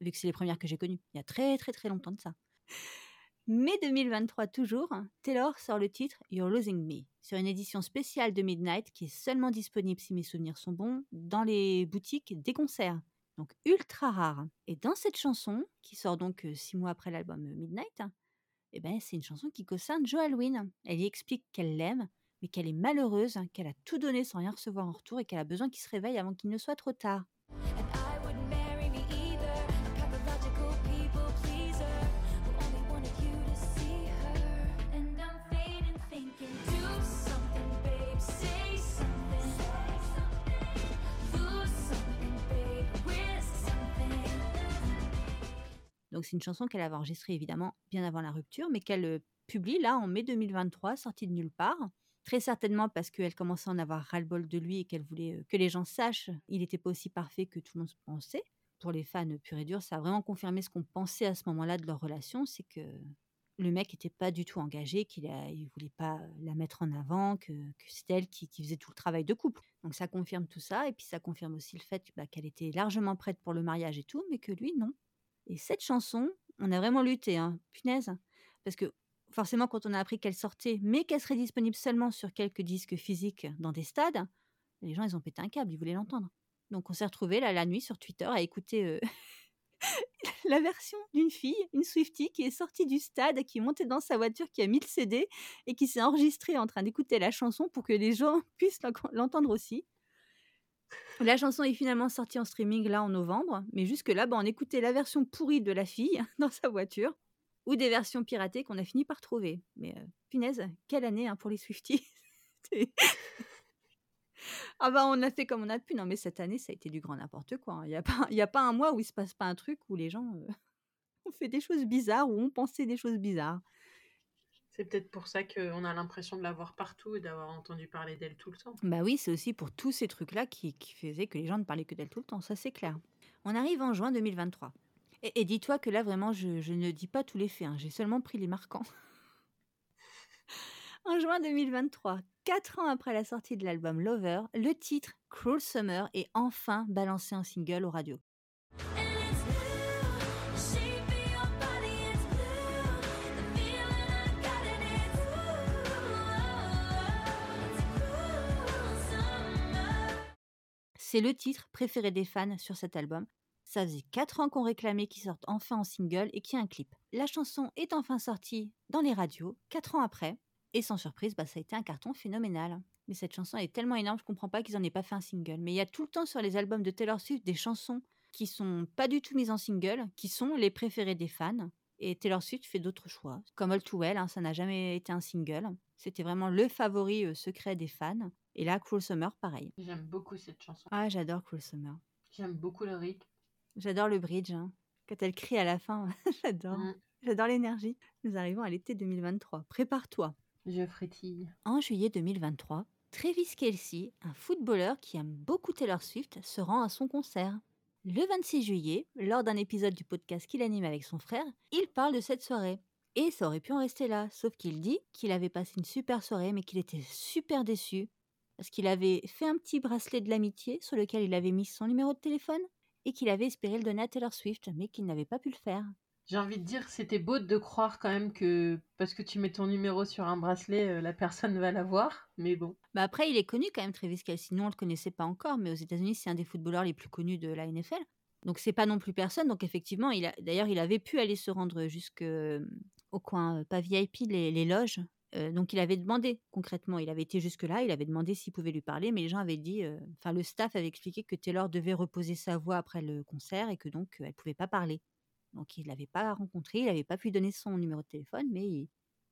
Vu que c'est les premières que j'ai connues. Il y a très très très longtemps de ça. Mai 2023 toujours, Taylor sort le titre You're Losing Me sur une édition spéciale de Midnight qui est seulement disponible, si mes souvenirs sont bons, dans les boutiques des concerts. Donc ultra rare. Et dans cette chanson, qui sort donc euh, six mois après l'album euh, Midnight, eh ben, c'est une chanson qui concerne Jo Alwyn. Elle y explique qu'elle l'aime, mais qu'elle est malheureuse, hein, qu'elle a tout donné sans rien recevoir en retour et qu'elle a besoin qu'il se réveille avant qu'il ne soit trop tard. Donc c'est une chanson qu'elle avait enregistrée évidemment bien avant la rupture, mais qu'elle euh, publie là en mai 2023, sortie de nulle part. Très certainement parce qu'elle commençait à en avoir ras-le-bol de lui et qu'elle voulait euh, que les gens sachent il n'était pas aussi parfait que tout le monde pensait. Pour les fans purs et durs, ça a vraiment confirmé ce qu'on pensait à ce moment-là de leur relation, c'est que le mec n'était pas du tout engagé, qu'il ne voulait pas la mettre en avant, que, que c'était elle qui, qui faisait tout le travail de couple. Donc ça confirme tout ça, et puis ça confirme aussi le fait bah, qu'elle était largement prête pour le mariage et tout, mais que lui, non. Et cette chanson, on a vraiment lutté, hein, punaise, parce que forcément, quand on a appris qu'elle sortait, mais qu'elle serait disponible seulement sur quelques disques physiques dans des stades, les gens, ils ont pété un câble, ils voulaient l'entendre. Donc on s'est retrouvés là, la nuit sur Twitter à écouter euh, la version d'une fille, une Swiftie, qui est sortie du stade, qui est montée dans sa voiture, qui a mis le CD et qui s'est enregistrée en train d'écouter la chanson pour que les gens puissent l'entendre aussi. La chanson est finalement sortie en streaming là en novembre, mais jusque-là, bah, on écoutait la version pourrie de la fille dans sa voiture ou des versions piratées qu'on a fini par trouver. Mais euh, punaise, quelle année hein, pour les Swifties Ah bah on a fait comme on a pu. Non mais cette année, ça a été du grand n'importe quoi. hein. Il n'y a, pas- y a pas un mois où il se passe pas un truc où les gens euh, ont fait des choses bizarres ou ont pensé des choses bizarres. C'est peut-être pour ça qu'on a l'impression de la voir partout et d'avoir entendu parler d'elle tout le temps. Bah oui, c'est aussi pour tous ces trucs-là qui, faisaient que les gens ne parlaient que d'elle tout le temps, ça c'est clair. On arrive en juin 2023. Et, et dis-toi que là, vraiment, je, je ne dis pas tous les faits, hein, j'ai seulement pris les marquants. en juin 2023, quatre ans après la sortie de l'album Lover, le titre Cruel Summer est enfin balancé en single aux radios. C'est le titre préféré des fans sur cet album. Ça faisait 4 ans qu'on réclamait qu'il sorte enfin en single et qu'il y ait un clip. La chanson est enfin sortie dans les radios, 4 ans après, et sans surprise, bah, ça a été un carton phénoménal. Mais cette chanson est tellement énorme, je comprends pas qu'ils en aient pas fait un single. Mais il y a tout le temps sur les albums de Taylor Swift des chansons qui sont pas du tout mises en single, qui sont les préférées des fans. Et Taylor Swift fait d'autres choix. Comme All Too Well, hein, ça n'a jamais été un single. C'était vraiment le favori euh, secret des fans. Et là, Cruel Summer, pareil. J'aime beaucoup cette chanson. Ah, j'adore Cruel Summer. J'aime beaucoup le rythme. J'adore le bridge. hein. Quand elle crie à la fin, j'adore. Mm. J'adore l'énergie. Nous arrivons à l'été 2023. Prépare-toi. Je frétille. En juillet 2023, Travis Kelsey, un footballeur qui aime beaucoup Taylor Swift, se rend à son concert. Le 26 juillet, lors d'un épisode du podcast qu'il anime avec son frère, il parle de cette soirée. Et ça aurait pu en rester là, sauf qu'il dit qu'il avait passé une super soirée, mais qu'il était super déçu. Parce qu'il avait fait un petit bracelet de l'amitié sur lequel il avait mis son numéro de téléphone et qu'il avait espéré le donner à Taylor Swift, mais qu'il n'avait pas pu le faire. J'ai envie de dire, c'était beau de croire quand même que parce que tu mets ton numéro sur un bracelet, euh, la personne va l'avoir. Mais bon. Bah après, il est connu quand même, Travis Kelsey. Nous, on le connaissait pas encore, mais aux États-Unis, c'est un des footballeurs les plus connus de la NFL. Donc, c'est pas non plus personne. Donc, effectivement, il a, d'ailleurs, il avait pu aller se rendre jusque euh, au coin, euh, pas VIP, les, les loges. Donc, il avait demandé concrètement. Il avait été jusque-là. Il avait demandé s'il pouvait lui parler, mais les gens avaient dit. Enfin, le staff avait expliqué que Taylor devait reposer sa voix après le concert et que donc elle pouvait pas parler. Donc, il l'avait pas rencontré. Il n'avait pas pu donner son numéro de téléphone, mais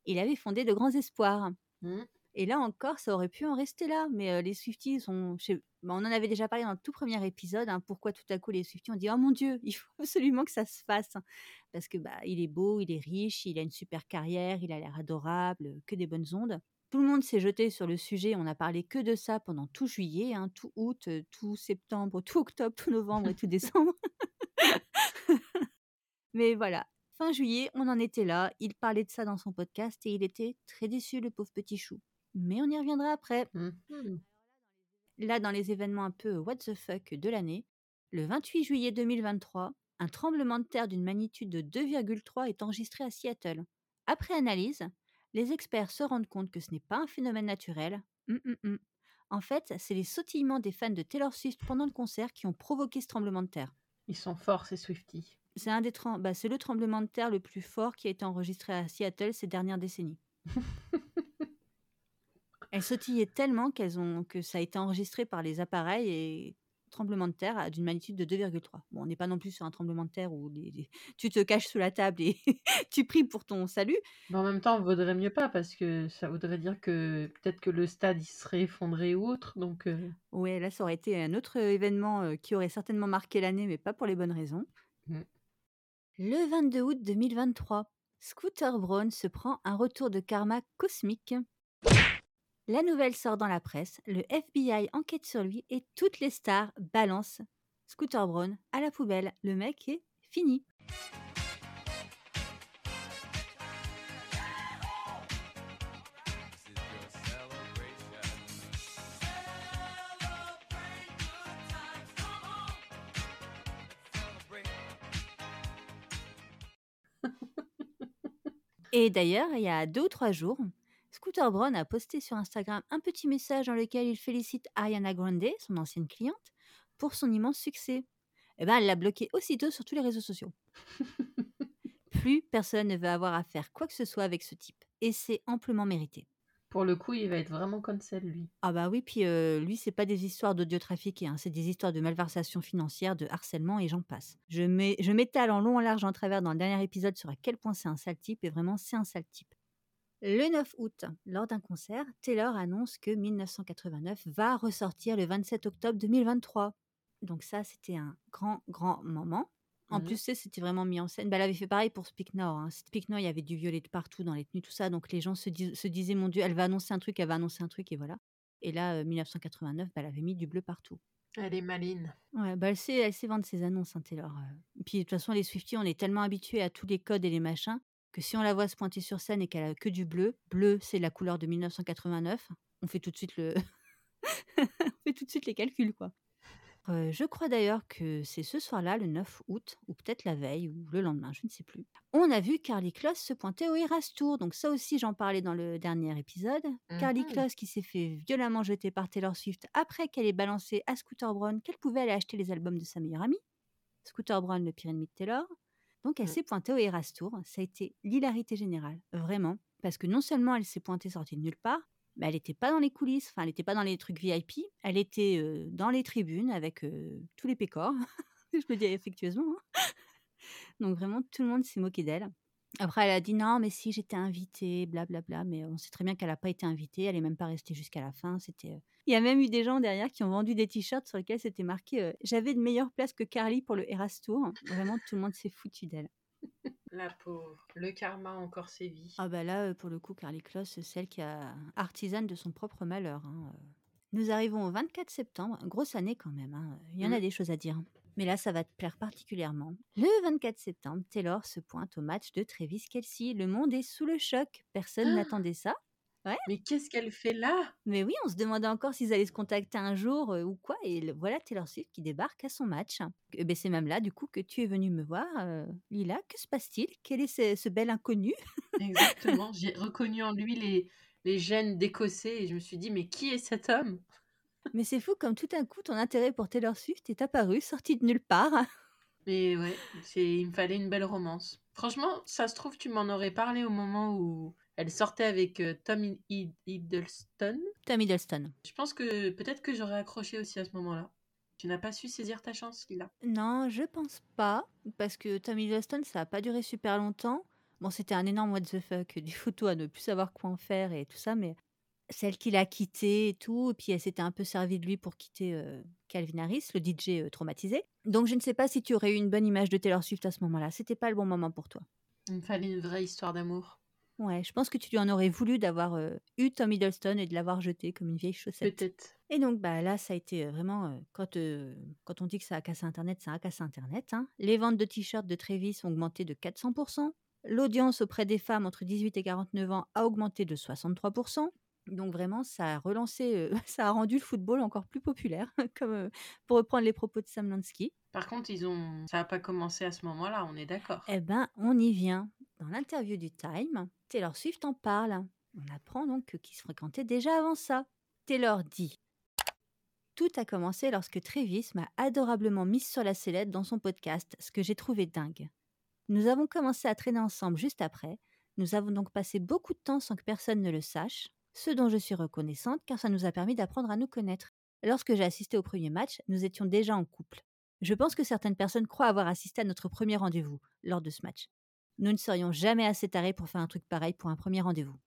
il, avait fondé de grands espoirs. Mm. Et là encore, ça aurait pu en rester là. Mais les Swifties, sont, bah, on en avait déjà parlé dans le tout premier épisode. hein, pourquoi tout à coup les Swifties ont dit Oh mon Dieu, il faut absolument que ça se fasse. hein. Parce que bah, il est beau, il est riche, il a une super carrière, il a l'air adorable, que des bonnes ondes. Tout le monde s'est jeté sur le sujet. On a parlé que de ça pendant tout juillet, hein, tout août, tout septembre, tout octobre, tout novembre et tout décembre. Mais voilà, fin juillet, on en était là. Il parlait de ça dans son podcast et il était très déçu, le pauvre petit chou. Mais on y reviendra après. Mm. Là, dans les événements un peu what the fuck de l'année, le 28 juillet 2023, un tremblement de terre d'une magnitude de 2,3 est enregistré à Seattle. Après analyse, les experts se rendent compte que ce n'est pas un phénomène naturel. Hum, hum. En fait, c'est les sautillements des fans de Taylor Swift pendant le concert qui ont provoqué ce tremblement de terre. Ils sont forts, ces Swifties. C'est un des trem- bah, c'est le tremblement de terre le plus fort qui a été enregistré à Seattle ces dernières décennies. Elles sautillaient tellement qu'elles ont que ça a été enregistré par les appareils et tremblement de terre d'une magnitude de 2,3. Bon, on n'est pas non plus sur un tremblement de terre où les- les- tu te caches sous la table et tu pries pour ton salut. Mais en même temps, vaudrait mieux pas parce que ça voudrait dire que peut-être que le stade il serait effondré ou autre. Donc, euh, Ouais, là, ça aurait été un autre événement euh, qui aurait certainement marqué l'année, mais pas pour les bonnes raisons. Mm. Le 22 août 2023, Scooter Braun se prend un retour de karma cosmique. La nouvelle sort dans la presse, le FBI enquête sur lui et toutes les stars balancent Scooter Braun à la poubelle. Le mec est fini. Et d'ailleurs, il y a deux ou trois jours, Scooter Braun a posté sur Instagram un petit message dans lequel il félicite Ariana Grande, son ancienne cliente, pour son immense succès. Eh ben, elle l'a bloqué aussitôt sur tous les réseaux sociaux. Plus personne ne veut avoir à faire quoi que ce soit avec ce type. Et c'est amplement mérité. pour le coup, il va être vraiment cancel, lui. Ah bah oui, puis euh, lui, c'est pas des histoires d'audio trafiqué, hein, c'est des histoires de malversation financière, de harcèlement et j'en passe. Je mets- je m'étale en long, en large, en travers dans le dernier épisode sur à quel point c'est un sale type, et vraiment, c'est un sale type. Le 9 août, lors d'un concert, Taylor annonce que 1989 va ressortir le 27 octobre 2023. Donc ça, c'était un grand, grand moment. En Mhm. plus, c'était vraiment mis en scène. Bah, elle avait fait pareil pour Speak Now. Hein. Speak Now, il y avait du violet de partout dans les tenues, tout ça. Donc les gens se, dis- se disaient, mon Dieu, elle va annoncer un truc, elle va annoncer un truc, et voilà. Et là, euh, 1989, bah, elle avait mis du bleu partout. Elle est maline. Ouais, bah, elle, sait, elle sait vendre ses annonces, hein, Taylor. euh. Puis de toute façon, les Swifties, on est tellement habitués à tous les codes et les machins que si on la voit se pointer sur scène et qu'elle a que du bleu, bleu, c'est la couleur de 1989, on fait tout de suite le, on fait tout de suite les calculs, quoi. Euh, je crois d'ailleurs que c'est ce soir-là, le 9 août, ou peut-être la veille, ou le lendemain, je ne sais plus. On a vu Carly Kloss se pointer au Eras Tour. Donc ça aussi, j'en parlais dans le dernier épisode. Carly Mhm. Kloss qui s'est fait violemment jeter par Taylor Swift après qu'elle ait balancé à Scooter Braun qu'elle pouvait aller acheter les albums de sa meilleure amie. Scooter Braun, le pire ennemi de Taylor. Donc elle Mm. s'est pointée au Eras Tour. Ça a été l'hilarité générale, vraiment. Parce que non seulement elle s'est pointée sortie de nulle part, mais elle n'était pas dans les coulisses, enfin elle n'était pas dans les trucs VIP, elle était euh, dans les tribunes avec euh, tous les pécores, je le dis affectueusement. hein. Donc vraiment, tout le monde s'est moqué d'elle. Après, elle a dit non, mais si j'étais invitée, blablabla. Mais on sait très bien qu'elle n'a pas été invitée. Elle n'est même pas restée jusqu'à la fin. C'était. euh, Il y a même eu des gens derrière qui ont vendu des t-shirts sur lesquels c'était marqué euh, J'avais de meilleures places que Carly pour le Eras Tour. Vraiment, tout le monde s'est foutu d'elle. La pauvre. Le karma encore sévi. Ah bah là, euh, pour le coup, Carly Kloss, c'est celle qui a artisane de son propre malheur. hein. Nous arrivons au 24 septembre, grosse année quand même. hein, Il y en a Mm. des choses à dire. Mais là, ça va te plaire particulièrement. Le 24 septembre, Taylor se pointe au match de Travis Kelsey. Le monde est sous le choc. Personne Ah n'attendait ça. Mais qu'est-ce qu'elle fait là? Mais oui, on se demandait encore s'ils allaient se contacter un jour euh, ou quoi. Et le- voilà Taylor Swift qui débarque à son match. Eh ben, c'est même là, du coup, que tu es venu me voir. euh, Lila, que se passe-t-il? Quel est ce, ce bel inconnu? Exactement. J'ai reconnu en lui les, les gènes d'Écossais et je me suis dit, mais qui est cet homme? Mais c'est fou comme tout d'un coup, ton intérêt pour Taylor Swift est apparu, sorti de nulle part. Mais ouais, c'est, il me fallait une belle romance. Franchement, ça se trouve, tu m'en aurais parlé au moment où elle sortait avec euh, Tom Hid- Hid- Hiddleston. Tom Hiddleston. Je pense que peut-être que j'aurais accroché aussi à ce moment-là. Tu n'as pas su saisir ta chance, Lila? Non, je pense pas, parce que Tom Hiddleston, ça a pas duré super longtemps. Bon, c'était un énorme what the fuck, du photo à ne plus savoir quoi en faire et tout ça, mais celle qui l'a quitté et tout, et puis elle s'était un peu servie de lui pour quitter euh, Calvin Harris, le DJ euh, traumatisé. Donc je ne sais pas si tu aurais eu une bonne image de Taylor Swift à ce moment-là. C'était pas le bon moment pour toi. Il me fallait une vraie histoire d'amour. Ouais, je pense que tu lui en aurais voulu d'avoir euh, eu Tom Hiddleston et de l'avoir jeté comme une vieille chaussette. Peut-être. Et donc bah là, ça a été vraiment quand quand on dit que ça a cassé Internet, ça a cassé Internet. hein. Les ventes de t-shirts de Travis ont augmenté de 400%. L'audience auprès des femmes entre 18 et 49 ans a augmenté de 63%. Donc vraiment, ça a relancé, euh, ça a rendu le football encore plus populaire, comme euh, pour reprendre les propos de Sam Lansky. Par contre, ils ont... ça n'a pas commencé à ce moment-là, on est d'accord. Eh ben, on y vient. Dans l'interview du Time, Taylor Swift en parle. On apprend donc qu'ils se fréquentaient déjà avant ça. Taylor dit Tout a commencé lorsque Travis m'a adorablement mise sur la sellette dans son podcast, ce que j'ai trouvé dingue. Nous avons commencé à traîner ensemble juste après. Nous avons donc passé beaucoup de temps sans que personne ne le sache, ce dont je suis reconnaissante car ça nous a permis d'apprendre à nous connaître. Lorsque j'ai assisté au premier match, nous étions déjà en couple. Je pense que certaines personnes croient avoir assisté à notre premier rendez-vous lors de ce match. Nous ne serions jamais assez tarés pour faire un truc pareil pour un premier rendez-vous.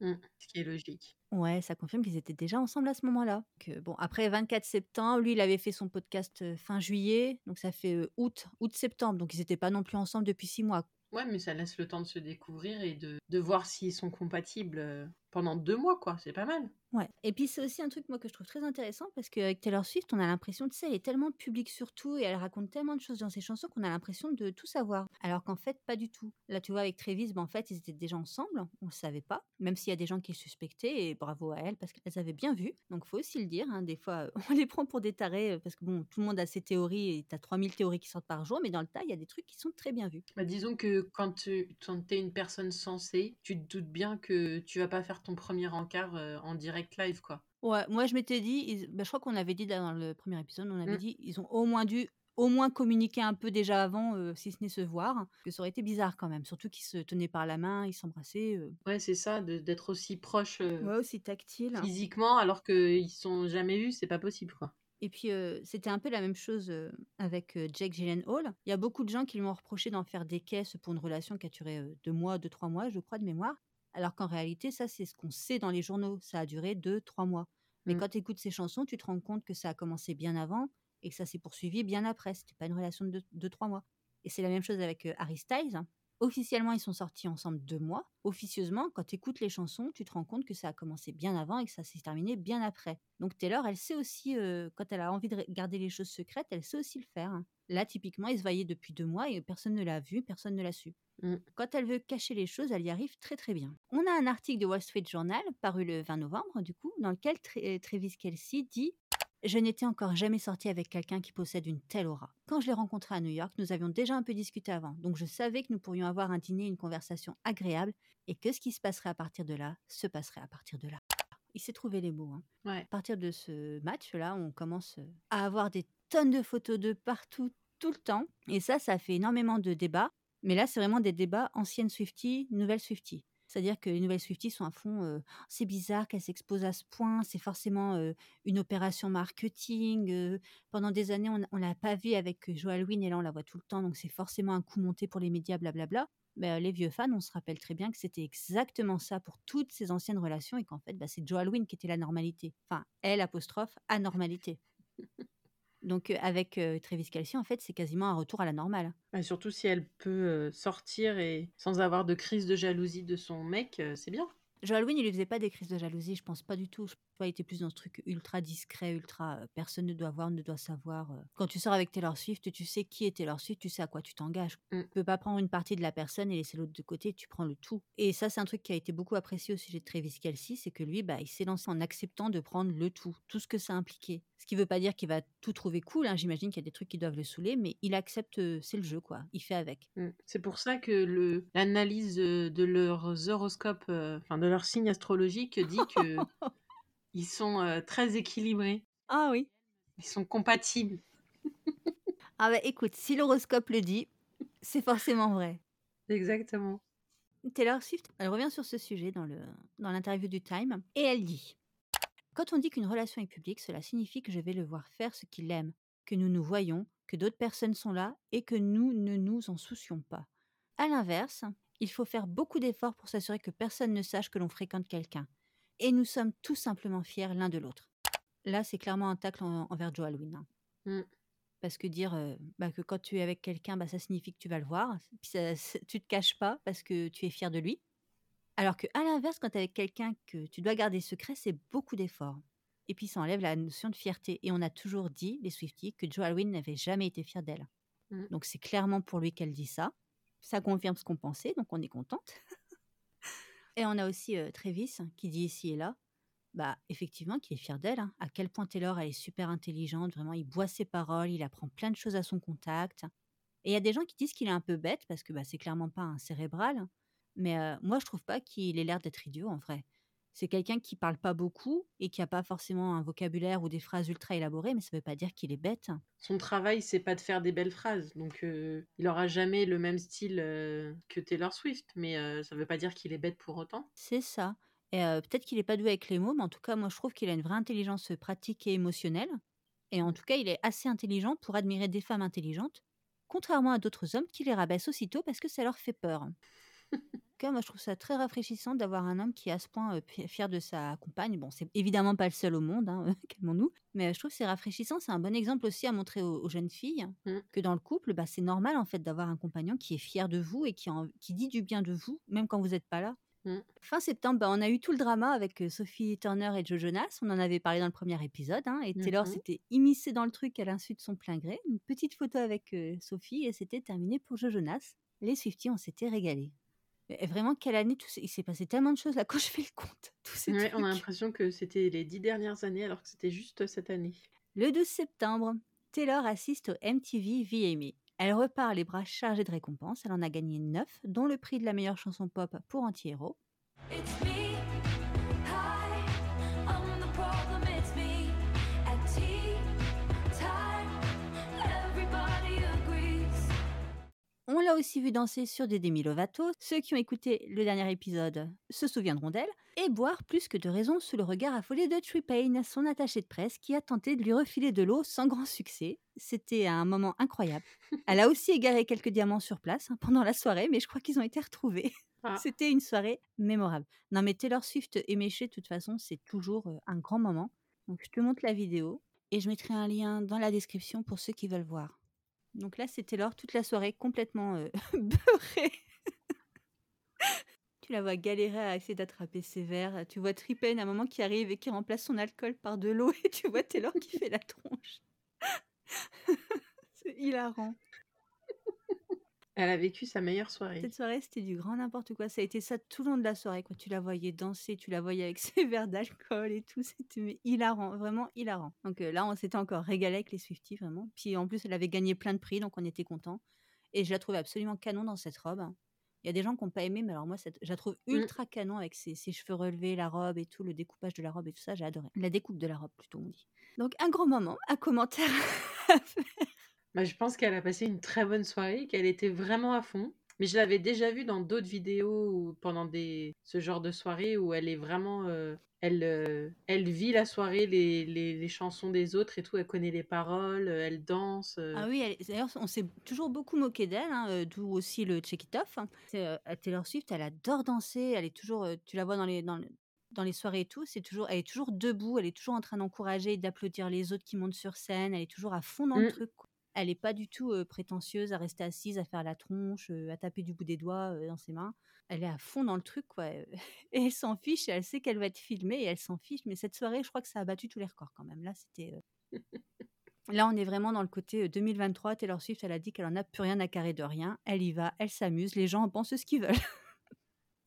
Mm, Ce qui est logique. Ouais, ça confirme qu'ils étaient déjà ensemble à ce moment-là. Que bon, après 24 septembre, lui, il avait fait son podcast euh, fin juillet, donc ça fait euh, août, août-septembre, donc ils n'étaient pas non plus ensemble depuis six mois. Ouais, mais ça laisse le temps de se découvrir et de, de voir s'ils sont compatibles euh, pendant deux mois, quoi. C'est pas mal. Ouais. Et puis c'est aussi un truc moi que je trouve très intéressant parce qu'avec Taylor Swift, on a l'impression, tu sais, elle est tellement publique sur tout et elle raconte tellement de choses dans ses chansons qu'on a l'impression de tout savoir. Alors qu'en fait, pas du tout. Là, tu vois, avec Travis, ben, en fait, ils étaient déjà ensemble, on le savait pas, même s'il y a des gens qui le suspectaient et bravo à elle parce qu'elles avaient bien vu. Donc faut aussi le dire, hein, des fois, on les prend pour des tarés parce que bon, tout le monde a ses théories et t'as 3000 théories qui sortent par jour, mais dans le tas, il y a des trucs qui sont très bien vus. Bah, disons que quand tu quand es une personne sensée, tu te doutes bien que tu vas pas faire ton premier encart euh, en direct live, quoi. Ouais, moi je m'étais dit, ils- bah, je crois qu'on avait dit dans le premier épisode, on avait Mm. dit, ils ont au moins dû au moins communiquer un peu déjà avant, euh, si ce n'est se voir, que ça aurait été bizarre quand même, surtout qu'ils se tenaient par la main, ils s'embrassaient. euh. Ouais, c'est ça, d'être aussi proche euh, Ouais, aussi tactile. physiquement alors qu'ils sont jamais vus, c'est pas possible, quoi. Et puis, euh, c'était un peu la même chose euh, avec euh, Jake Gyllenhaal. Il y a beaucoup de gens qui lui ont reproché d'en faire des caisses pour une relation qui a duré deux mois, deux, trois mois, je crois, de mémoire. Alors qu'en réalité, ça, c'est ce qu'on sait dans les journaux. Ça a duré deux, trois mois. Mais Mm. quand tu écoutes ces chansons, tu te rends compte que ça a commencé bien avant et que ça s'est poursuivi bien après. C'était pas une relation de deux, deux, trois mois. Et c'est la même chose avec euh, Harry Styles. Officiellement, ils sont sortis ensemble deux mois. Officieusement, quand tu écoutes les chansons, tu te rends compte que ça a commencé bien avant et que ça s'est terminé bien après. Donc Taylor, elle sait aussi, euh, quand elle a envie de garder les choses secrètes, elle sait aussi le faire. hein. Là, typiquement, ils se voyaient depuis deux mois et personne ne l'a vu, personne ne l'a su. Mm. Quand elle veut cacher les choses, elle y arrive très très bien. On a un article de Wall Street Journal, paru le 20 novembre, du coup, dans lequel euh, Travis Kelsey dit je n'étais encore jamais sortie avec quelqu'un qui possède une telle aura. Quand je l'ai rencontré à New York, nous avions déjà un peu discuté avant, donc je savais que nous pourrions avoir un dîner, une conversation agréable, et que ce qui se passerait à partir de là se passerait à partir de là. Il s'est trouvé les mots. hein. Ouais. À partir de ce match-là, on commence euh, à avoir des tonnes de photos de partout, tout le temps, et ça, ça fait énormément de débats. Mais là, c'est vraiment des débats anciennes Swifties, nouvelles Swifties. C'est-à-dire que les nouvelles Swifties sont à fond. euh, c'est bizarre qu'elle s'expose à ce point. C'est forcément euh, une opération marketing. euh, pendant des années, on ne l'a pas vu avec Joel Wynn et là, on la voit tout le temps. Donc, c'est forcément un coup monté pour les médias, blablabla. Mais euh, les vieux fans, on se rappelle très bien que c'était exactement ça pour toutes ces anciennes relations et qu'en fait, bah, c'est Joel Wynn qui était la normalité. Enfin, elle, apostrophe, anormalité. Donc, euh, avec euh, Travis Kelsey, en fait, c'est quasiment un retour à la normale. Et surtout si elle peut euh, sortir et sans avoir de crise de jalousie de son mec, c'est bien. Joel Wynn, il lui faisait pas des crises de jalousie, je pense pas du tout. Crois il était plus dans ce truc ultra discret, ultra euh, personne ne doit voir, ne doit savoir. euh. Quand tu sors avec Taylor Swift, tu sais qui est Taylor Swift, tu sais à quoi tu t'engages. Mm. Tu peux pas prendre une partie de la personne et laisser l'autre de côté, tu prends le tout. Et ça, c'est un truc qui a été beaucoup apprécié au sujet de Travis Kelsey, c'est que lui, bah, il s'est lancé en acceptant de prendre le tout, tout ce que ça impliquait. Ce qui veut pas dire qu'il va tout trouver cool, hein, j'imagine qu'il y a des trucs qui doivent le saouler, mais il accepte, euh, c'est le jeu, quoi. Il fait avec. Mm. C'est pour ça que l'analyse de, leurs horoscopes, euh, enfin de leurs signes astrologiques dit que ils sont euh, très équilibrés, Ah oui. ils sont compatibles. Ah bah écoute, si l'horoscope le dit, c'est forcément vrai. Exactement. Taylor Swift, elle revient sur ce sujet dans le dans l'interview du Time et elle dit Quand on dit qu'une relation est publique, cela signifie que je vais le voir faire ce qu'il aime, que nous nous voyons, que d'autres personnes sont là et que nous ne nous en soucions pas. À l'inverse, il faut faire beaucoup d'efforts pour s'assurer que personne ne sache que l'on fréquente quelqu'un. Et nous sommes tout simplement fiers l'un de l'autre. Là, c'est clairement un tacle en- envers Joe Alwyn. hein. Mm. Parce que dire euh, bah, que quand tu es avec quelqu'un, bah, ça signifie que tu vas le voir. Puis ça, tu te caches pas parce que tu es fier de lui. Alors que à l'inverse, quand tu es avec quelqu'un que tu dois garder secret, c'est beaucoup d'efforts. Et puis ça enlève la notion de fierté. Et on a toujours dit, les Swifties, que Joe Alwyn n'avait jamais été fier d'elle. Mm. Donc c'est clairement pour lui qu'elle dit ça. Ça confirme ce qu'on pensait, donc on est contente. et on a aussi euh, Travis qui dit ici et là, bah effectivement qu'il est fier d'elle. hein. À quel point Taylor elle est super intelligente, vraiment il boit ses paroles, il apprend plein de choses à son contact. Et il y a des gens qui disent qu'il est un peu bête parce que bah, c'est clairement pas un cérébral. Mais euh, moi je trouve pas qu'il ait l'air d'être idiot en vrai. C'est quelqu'un qui parle pas beaucoup et qui a pas forcément un vocabulaire ou des phrases ultra élaborées, mais ça veut pas dire qu'il est bête. Son travail, c'est pas de faire des belles phrases. Donc, euh, il aura jamais le même style euh, que Taylor Swift. Mais euh, ça veut pas dire qu'il est bête pour autant. C'est ça. Et euh, peut-être qu'il est pas doué avec les mots, mais en tout cas, moi, je trouve qu'il a une vraie intelligence pratique et émotionnelle. Et en tout cas, il est assez intelligent pour admirer des femmes intelligentes, contrairement à d'autres hommes qui les rabaissent aussitôt parce que ça leur fait peur. Cas, moi, je trouve ça très rafraîchissant d'avoir un homme qui est à ce point euh, fier de sa compagne. Bon, c'est évidemment pas le seul au monde, hein, calmons-nous. Mais euh, je trouve que c'est rafraîchissant. C'est un bon exemple aussi à montrer aux, aux jeunes filles Mm. que dans le couple, bah, c'est normal en fait d'avoir un compagnon qui est fier de vous et qui, en- qui dit du bien de vous, même quand vous n'êtes pas là. Mm. Fin septembre, bah, on a eu tout le drama avec euh, Sophie Turner et Joe Jonas. On en avait parlé dans le premier épisode. hein, et Taylor Mhm. s'était immiscée dans le truc à l'insu de son plein gré. Une petite photo avec euh, Sophie et c'était terminé pour Joe Jonas. Les Swifties, on s'était régalés. Mais vraiment, quelle année tout Il s'est passé tellement de choses là quand je fais le compte. Tous ces Ouais, on a l'impression que c'était les dix dernières années alors que c'était juste cette année. Le 12 septembre, Taylor assiste au MTV VMA. Elle repart les bras chargés de récompenses. Elle en a gagné 9, dont le prix de la meilleure chanson pop pour Anti-Héros. It's me. On l'a aussi vue danser sur des Demi Lovato. Ceux qui ont écouté le dernier épisode se souviendront d'elle. Et boire plus que de raison sous le regard affolé de Tripane, son attaché de presse, qui a tenté de lui refiler de l'eau sans grand succès. C'était un moment incroyable. Elle a aussi égaré quelques diamants sur place hein, pendant la soirée, mais je crois qu'ils ont été retrouvés. Ah. C'était une soirée mémorable. Non mais Taylor Swift et Méché, de toute façon, c'est toujours euh, un grand moment. Donc je te montre la vidéo et je mettrai un lien dans la description pour ceux qui veulent voir. Donc là, c'est Taylor toute la soirée complètement euh, beurrée. tu la vois galérer à essayer d'attraper ses verres. Tu vois Tripen à un moment qui arrive et qui remplace son alcool par de l'eau et tu vois Taylor qui fait la tronche. c'est hilarant. Elle a vécu sa meilleure soirée. Cette soirée, c'était du grand n'importe quoi. Ça a été ça tout le long de la soirée. Quoi. Tu la voyais danser, tu la voyais avec ses verres d'alcool et tout. C'était hilarant, vraiment hilarant. Donc euh, là, on s'était encore régalé avec les Swifties, vraiment. Puis en plus, elle avait gagné plein de prix, donc on était contents. Et je la trouvais absolument canon dans cette robe. Il y a des gens qui n'ont pas aimé, mais alors moi, cette- je la trouve Mm. ultra canon avec ses, ses cheveux relevés, la robe et tout, le découpage de la robe et tout ça, j'ai adoré. La découpe de la robe, plutôt, on dit. Donc un grand moment, un commentaire à faire. Bah, je pense qu'elle a passé une très bonne soirée, qu'elle était vraiment à fond. Mais je l'avais déjà vue dans d'autres vidéos ou pendant des... ce genre de soirée où elle est vraiment. euh, elle, euh, elle vit la soirée, les, les, les chansons des autres et tout. Elle connaît les paroles, euh, elle danse. euh. Ah oui, d'ailleurs, on s'est toujours beaucoup moqué d'elle, hein, d'où aussi le Check It Off. hein. Taylor Swift, elle adore danser, elle est toujours, tu la vois dans les, dans, dans les soirées et tout, c'est toujours, elle est toujours debout, elle est toujours en train d'encourager et d'applaudir les autres qui montent sur scène, elle est toujours à fond dans le Mm. truc. quoi. Elle n'est pas du tout euh, prétentieuse à rester assise, à faire la tronche, euh, à taper du bout des doigts euh, dans ses mains. Elle est à fond dans le truc, quoi. Et elle s'en fiche, elle sait qu'elle va être filmée, et elle s'en fiche. Mais cette soirée, je crois que ça a battu tous les records quand même. Là, c'était. Là, on est vraiment dans le côté euh, 2023. Taylor Swift, elle a dit qu'elle en a plus rien à carrer de rien. Elle y va, elle s'amuse. Les gens en pensent ce qu'ils veulent.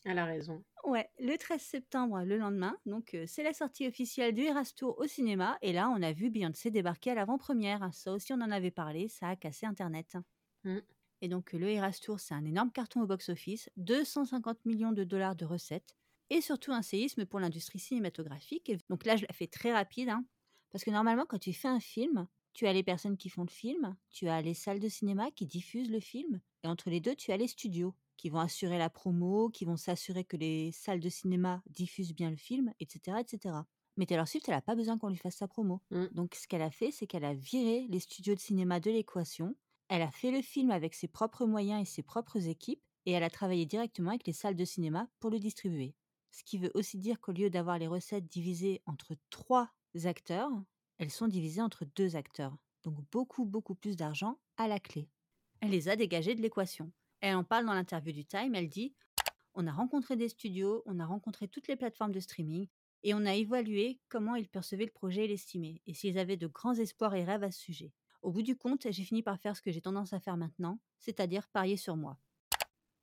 Elle a raison. Ouais, le 13 septembre, le lendemain, donc euh, c'est la sortie officielle du Eras Tour au cinéma. Et là, on a vu Beyoncé débarquer à l'avant-première. Ça aussi, on en avait parlé. Ça a cassé Internet. Mm. Et donc, le Eras Tour, c'est un énorme carton au box-office. 250 millions de dollars de recettes. Et surtout un séisme pour l'industrie cinématographique. Et donc là, je la fais très rapide. hein, parce que normalement, quand tu fais un film, tu as les personnes qui font le film, tu as les salles de cinéma qui diffusent le film, et entre les deux, tu as les studios qui vont assurer la promo, qui vont s'assurer que les salles de cinéma diffusent bien le film, etc. etc. Mais Taylor Swift, elle n'a pas besoin qu'on lui fasse sa promo. Mm. Donc ce qu'elle a fait, c'est qu'elle a viré les studios de cinéma de l'équation, elle a fait le film avec ses propres moyens et ses propres équipes, et elle a travaillé directement avec les salles de cinéma pour le distribuer. Ce qui veut aussi dire qu'au lieu d'avoir les recettes divisées entre trois acteurs, elles sont divisées entre deux acteurs. Donc beaucoup, beaucoup plus d'argent à la clé. Elle les a dégagées de l'équation. Elle en parle dans l'interview du Time, elle dit On a rencontré des studios, on a rencontré toutes les plateformes de streaming, et on a évalué comment ils percevaient le projet et l'estimaient, et s'ils avaient de grands espoirs et rêves à ce sujet. Au bout du compte, j'ai fini par faire ce que j'ai tendance à faire maintenant, c'est-à-dire parier sur moi.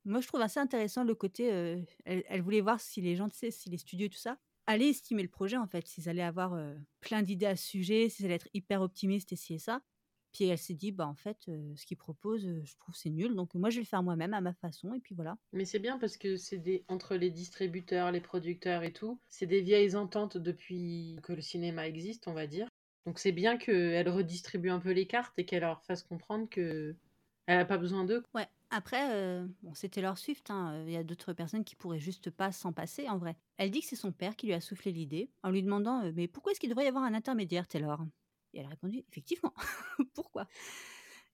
Moi, je trouve assez intéressant le côté. euh, elle, voulait voir si les gens, tu sais, si les studios et tout ça, allaient estimer le projet, en fait, s'ils allaient avoir euh, plein d'idées à ce sujet, s'ils allaient être hyper optimistes et ci et ça. Puis elle s'est dit, bah en fait, euh, ce qu'il propose, euh, je trouve c'est nul, donc moi je vais le faire moi-même à ma façon, et puis voilà. Mais c'est bien parce que c'est des entre les distributeurs, les producteurs et tout, c'est des vieilles ententes depuis que le cinéma existe, on va dire. Donc c'est bien qu'elle redistribue un peu les cartes et qu'elle leur fasse comprendre que elle a pas besoin d'eux. Ouais, après, euh, bon, c'est Taylor Swift, hein, il y a d'autres personnes qui pourraient juste pas s'en passer en vrai. Elle dit que c'est son père qui lui a soufflé l'idée en lui demandant Mais pourquoi est-ce qu'il devrait y avoir un intermédiaire, Taylor? Et elle a répondu Effectivement, pourquoi?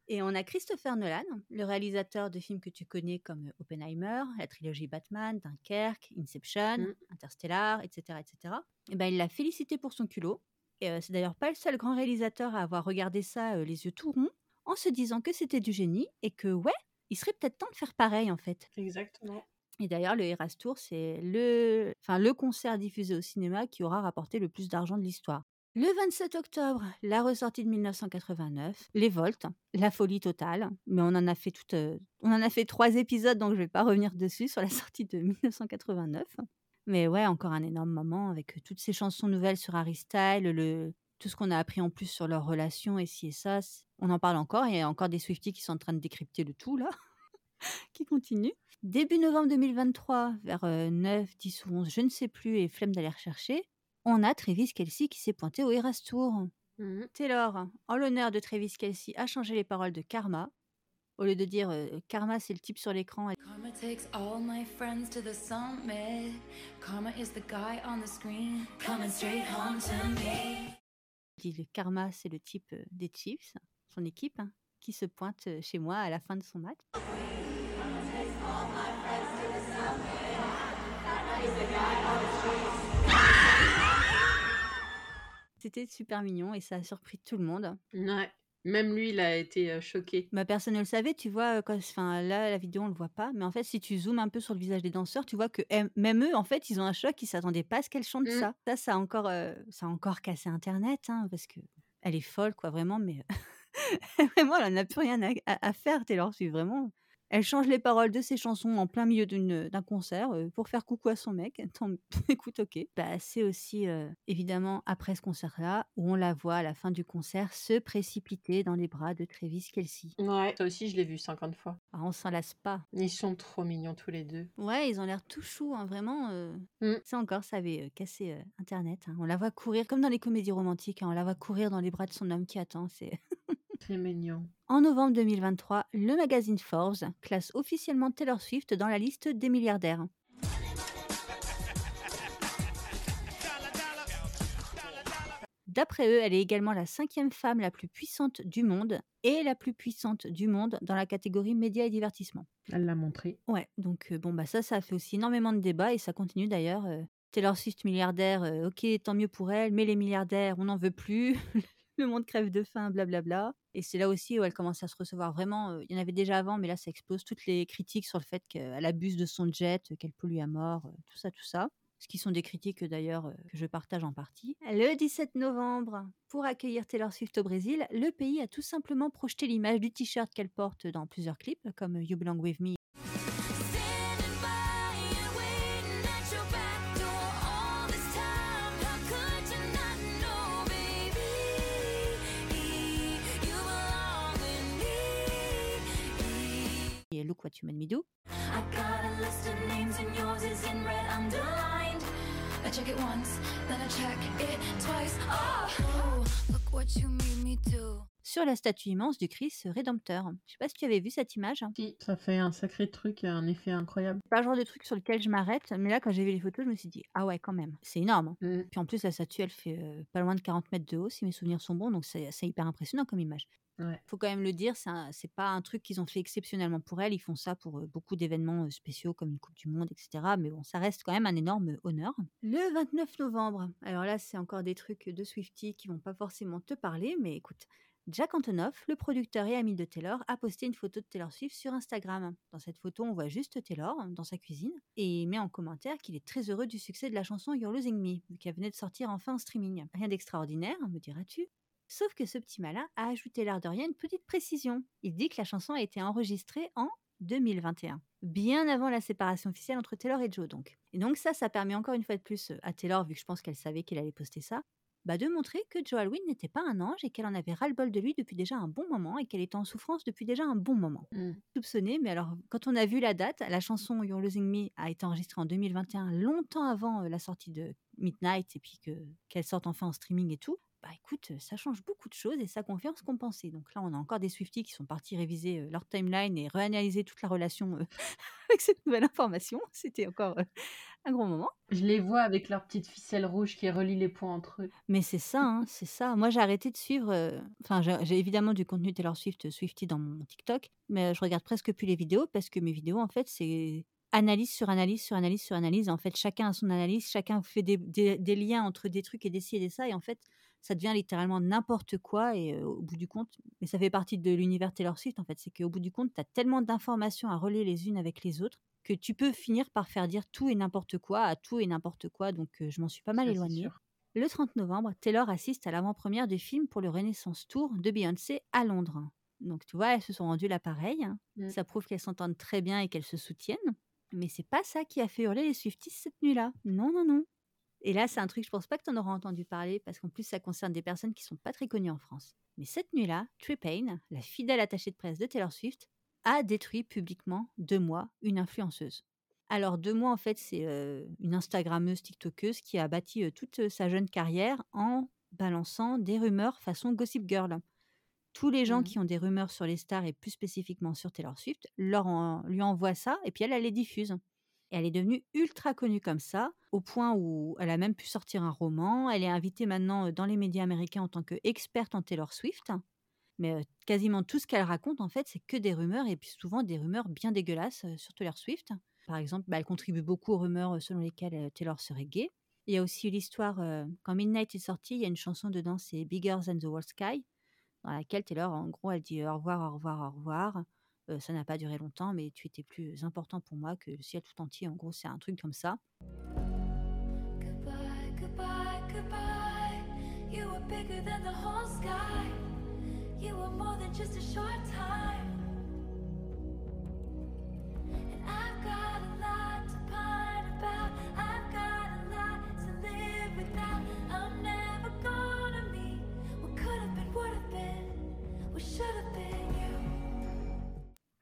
Et on a Christopher Nolan, le réalisateur de films que tu connais comme Oppenheimer, la trilogie Batman, Dunkerque, Inception, Mm. Interstellar, etc. etc. Et ben, il l'a félicité pour son culot. Et euh, c'est d'ailleurs pas le seul grand réalisateur à avoir regardé ça euh, les yeux tout ronds, en se disant que c'était du génie et que, ouais, il serait peut-être temps de faire pareil en fait. Exactement. Et d'ailleurs, le Eras Tour, c'est le, enfin, le concert diffusé au cinéma qui aura rapporté le plus d'argent de l'histoire. Le 27 octobre, la ressortie de 1989, Les Voltes, la folie totale. Mais on en a fait euh, trois épisodes, donc je vais pas revenir dessus sur la sortie de 1989. Mais ouais, encore un énorme moment avec toutes ces chansons nouvelles sur Harry Styles, le, tout ce qu'on a appris en plus sur leur relation et ci et ça. On en parle encore. Il y a encore des Swifties qui sont en train de décrypter le tout là, qui continuent. Début novembre 2023, vers euh, 9, 10 ou 11, je ne sais plus, et flemme d'aller rechercher, on a Travis Kelsey qui s'est pointé au Eras Tour. Mhm. Taylor, en l'honneur de Travis Kelsey, a changé les paroles de Karma. Au lieu de dire euh, Karma, c'est le type sur l'écran, elle Karma takes all my friends to the summit. Karma is the guy on the screen, coming straight home to me. dit le Karma, c'est le type euh, des Chiefs, son équipe, hein, qui se pointe euh, chez moi à la fin de son match. C'était super mignon et ça a surpris tout le monde. Ouais. Même lui, il a été euh, choqué. Ma personne ne le savait, tu vois, euh, enfin, là, la vidéo, on le voit pas. Mais en fait, si tu zoomes un peu sur le visage des danseurs, tu vois que même eux, en fait, ils ont un choc, ils s'attendaient pas à ce qu'elle chante Mm. ça. Ça, ça a encore, euh, ça a encore cassé Internet, hein, parce que elle est folle, quoi, vraiment. Mais vraiment, elle en a plus rien à, à- à faire, Taylor Swift, vraiment. Elle change les paroles de ses chansons en plein milieu d'un concert euh, pour faire coucou à son mec. Tant- Écoute, ok. Bah, c'est aussi, euh, évidemment, après ce concert-là, où on la voit à la fin du concert se précipiter dans les bras de Travis Kelsey. Ouais. Ça aussi, je l'ai vu 50 fois. Ah, on s'en lasse pas. Ils sont trop mignons tous les deux. Ouais, ils ont l'air tout choux, hein, vraiment. euh. Mm. Ça encore, ça avait cassé Internet. hein. On la voit courir, comme dans les comédies romantiques, hein, on la voit courir dans les bras de son homme qui attend. C'est C'est mignon. En novembre 2023, le magazine Forbes classe officiellement Taylor Swift dans la liste des milliardaires. D'après eux, elle est également la cinquième femme la plus puissante du monde et la plus puissante du monde dans la catégorie médias et divertissement. Elle l'a montré. Ouais, donc euh, bon, bah ça, ça a fait aussi énormément de débats et ça continue d'ailleurs. euh, Taylor Swift milliardaire, euh, ok, tant mieux pour elle, mais les milliardaires, on n'en veut plus. Le monde crève de faim, blablabla. Et c'est là aussi où elle commence à se recevoir vraiment. euh, il y en avait déjà avant, mais là, ça explose toutes les critiques sur le fait qu'elle abuse de son jet, euh, qu'elle pollue à mort, euh, tout ça, tout ça. Ce qui sont des critiques d'ailleurs que je partage en partie. Le 17 novembre, pour accueillir Taylor Swift au Brésil, le pays a tout simplement projeté l'image du t-shirt qu'elle porte dans plusieurs clips, comme You Belong With Me me do. sur la statue immense du Christ Rédempteur. Je sais pas si tu avais vu cette image. hein. Si, ça fait un sacré truc, un effet incroyable. C'est pas le genre de truc sur lequel je m'arrête, mais là, quand j'ai vu les photos, je me suis dit, ah ouais, quand même, c'est énorme. Mm. Puis en plus, la statue, elle fait euh, pas loin de 40 mètres de haut, si mes souvenirs sont bons, donc c'est hyper impressionnant comme image. Ouais. Faut quand même le dire, c'est pas un truc qu'ils ont fait exceptionnellement pour elle. Ils font ça pour euh, beaucoup d'événements euh, spéciaux comme une Coupe du Monde, etc. Mais bon, ça reste quand même un énorme honneur. Le 29 novembre, alors là, c'est encore des trucs de Swifty qui vont pas forcément te parler, mais écoute. Jack Antonoff, le producteur et ami de Taylor, a posté une photo de Taylor Swift sur Instagram. Dans cette photo, on voit juste Taylor hein, dans sa cuisine et il met en commentaire qu'il est très heureux du succès de la chanson You're Losing Me, vu qu'elle venait de sortir enfin en streaming. Rien d'extraordinaire, me diras-tu Sauf que ce petit malin a ajouté l'air de rien une petite précision. Il dit que la chanson a été enregistrée en 2021, bien avant la séparation officielle entre Taylor et Joe donc. Et donc ça, ça permet encore une fois de plus euh, à Taylor, vu que je pense qu'elle savait qu'il allait poster ça, bah, de montrer que Joe Alwyn n'était pas un ange et qu'elle en avait ras-le-bol de lui depuis déjà un bon moment et qu'elle était en souffrance depuis déjà un bon moment. Mm. Soupçonné, mais alors quand on a vu la date, la chanson You're Losing Me a été enregistrée en 2021, longtemps avant euh, la sortie de Midnight et puis que qu'elle sorte enfin en streaming et tout. Bah écoute, ça change beaucoup de choses et ça confirme ce qu'on pensait. Donc là, on a encore des Swifties qui sont partis réviser leur timeline et réanalyser toute la relation avec cette nouvelle information. C'était encore un gros moment. Je les vois avec leur petite ficelle rouge qui relie les points entre eux. Mais c'est ça, hein, c'est ça. Moi, j'ai arrêté de suivre. euh, Enfin, j'ai évidemment du contenu Taylor Swift, Swiftie dans mon TikTok, mais je regarde presque plus les vidéos parce que mes vidéos, en fait, c'est analyse sur analyse sur analyse sur analyse. En fait, chacun a son analyse, chacun fait des, des- des liens entre des trucs et des ci et des ça, et en fait, ça devient littéralement n'importe quoi. Et euh, au bout du compte, mais ça fait partie de l'univers Taylor Swift, en fait, c'est qu'au bout du compte, tu as tellement d'informations à relier les unes avec les autres que tu peux finir par faire dire tout et n'importe quoi à tout et n'importe quoi. Donc, euh, je m'en suis pas mal Ça, éloignée. Le 30 novembre, Taylor assiste à l'avant-première du film pour le Renaissance Tour de Beyoncé à Londres. Donc tu vois, elles se sont rendues là pareil. Mm. Ça prouve qu'elles s'entendent très bien et qu'elles se soutiennent. Mais c'est pas ça qui a fait hurler les Swifties cette nuit-là. Non, non, non. Et là, c'est un truc, je pense pas que tu en auras entendu parler, parce qu'en plus, ça concerne des personnes qui sont pas très connues en France. Mais cette nuit-là, Trey Payne, la fidèle attachée de presse de Taylor Swift, a détruit publiquement deux mois une influenceuse. Alors, deux mois, en fait, c'est euh, une Instagrammeuse, TikTokeuse qui a bâti euh, toute euh, sa jeune carrière en balançant des rumeurs façon Gossip Girl. Tous les gens Mhm. qui ont des rumeurs sur les stars et plus spécifiquement sur Taylor Swift leur en- lui envoient ça et puis elle, elle les diffuse. Et elle est devenue ultra connue comme ça, au point où elle a même pu sortir un roman. Elle est invitée maintenant euh, dans les médias américains en tant qu'experte en Taylor Swift. Mais euh, quasiment tout ce qu'elle raconte, en fait, c'est que des rumeurs, et puis souvent des rumeurs bien dégueulasses euh, sur Taylor Swift. Par exemple, bah, elle contribue beaucoup aux rumeurs selon lesquelles Taylor serait gay. Il y a aussi l'histoire, quand Midnight est sorti, il y a une chanson dedans, c'est Bigger Than the World Sky, dans laquelle Taylor, en gros, elle dit au revoir, au revoir, au revoir. Ça n'a pas duré longtemps, mais tu étais plus important pour moi que le ciel tout entier. En gros, c'est un truc comme ça.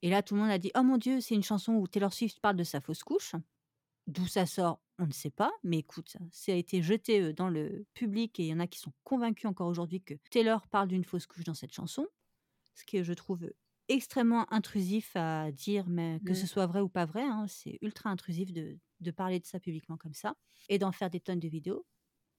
Et là, tout le monde a dit Oh mon Dieu, c'est une chanson où Taylor Swift parle de sa fausse couche. D'où ça sort, on ne sait pas. Mais écoute, ça a été jeté euh, dans le public et il y en a qui sont convaincus encore aujourd'hui que Taylor parle d'une fausse couche dans cette chanson. Ce que je trouve extrêmement intrusif à dire, mais que ce Mm. soit vrai ou pas vrai. hein, c'est ultra intrusif de, de parler de ça publiquement comme ça et d'en faire des tonnes de vidéos.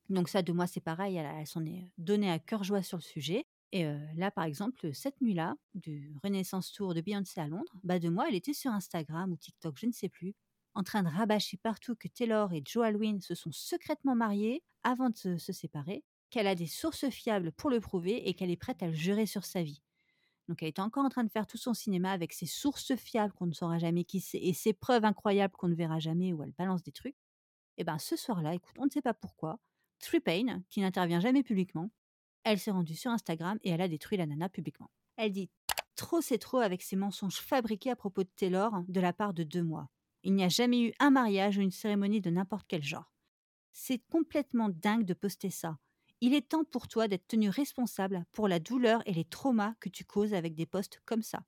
Donc ça, de moi, c'est pareil. Elle, elle s'en est donnée à cœur joie sur le sujet. Et là, par exemple, cette nuit-là, du Renaissance Tour de Beyoncé à Londres, bah de moi, elle était sur Instagram ou TikTok, je ne sais plus, en train de rabâcher partout que Taylor et Joe Alwyn se sont secrètement mariés avant de se, séparer, qu'elle a des sources fiables pour le prouver et qu'elle est prête à le jurer sur sa vie. Donc elle était encore en train de faire tout son cinéma avec ses sources fiables qu'on ne saura jamais qui c'est et ses preuves incroyables qu'on ne verra jamais où elle balance des trucs. Et ben ce soir-là, écoute, on ne sait pas pourquoi, Tree Payne, qui n'intervient jamais publiquement, elle s'est rendue sur Instagram et elle a détruit la nana publiquement. Elle dit trop c'est trop avec ses mensonges fabriqués à propos de Taylor de la part de deux mois. Il n'y a jamais eu un mariage ou une cérémonie de n'importe quel genre. C'est complètement dingue de poster ça. Il est temps pour toi d'être tenu responsable pour la douleur et les traumas que tu causes avec des posts comme ça.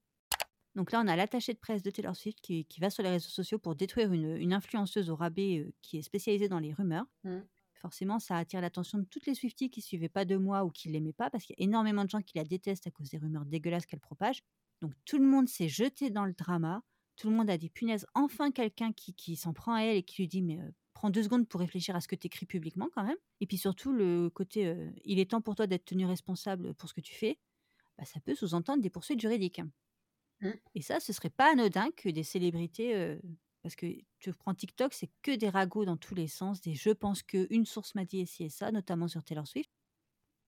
Donc là, on a l'attaché de presse de Taylor Swift qui, va sur les réseaux sociaux pour détruire une, influenceuse au rabais euh, qui est spécialisée dans les rumeurs. Mm. Forcément, ça attire l'attention de toutes les Swifties qui suivaient pas de moi ou qui l'aimaient pas parce qu'il y a énormément de gens qui la détestent à cause des rumeurs dégueulasses qu'elle propage. Donc tout le monde s'est jeté dans le drama. Tout le monde a dit punaise, enfin quelqu'un qui, qui s'en prend à elle et qui lui dit mais euh, prends deux secondes pour réfléchir à ce que tu écris publiquement quand même. Et puis surtout le côté euh, il est temps pour toi d'être tenu responsable pour ce que tu fais, bah, ça peut sous-entendre des poursuites juridiques. Mm. Et ça, ce serait pas anodin que des célébrités, euh, parce que tu prends TikTok, c'est que des ragots dans tous les sens, des je pense que une source m'a dit et ci et ça, notamment sur Taylor Swift.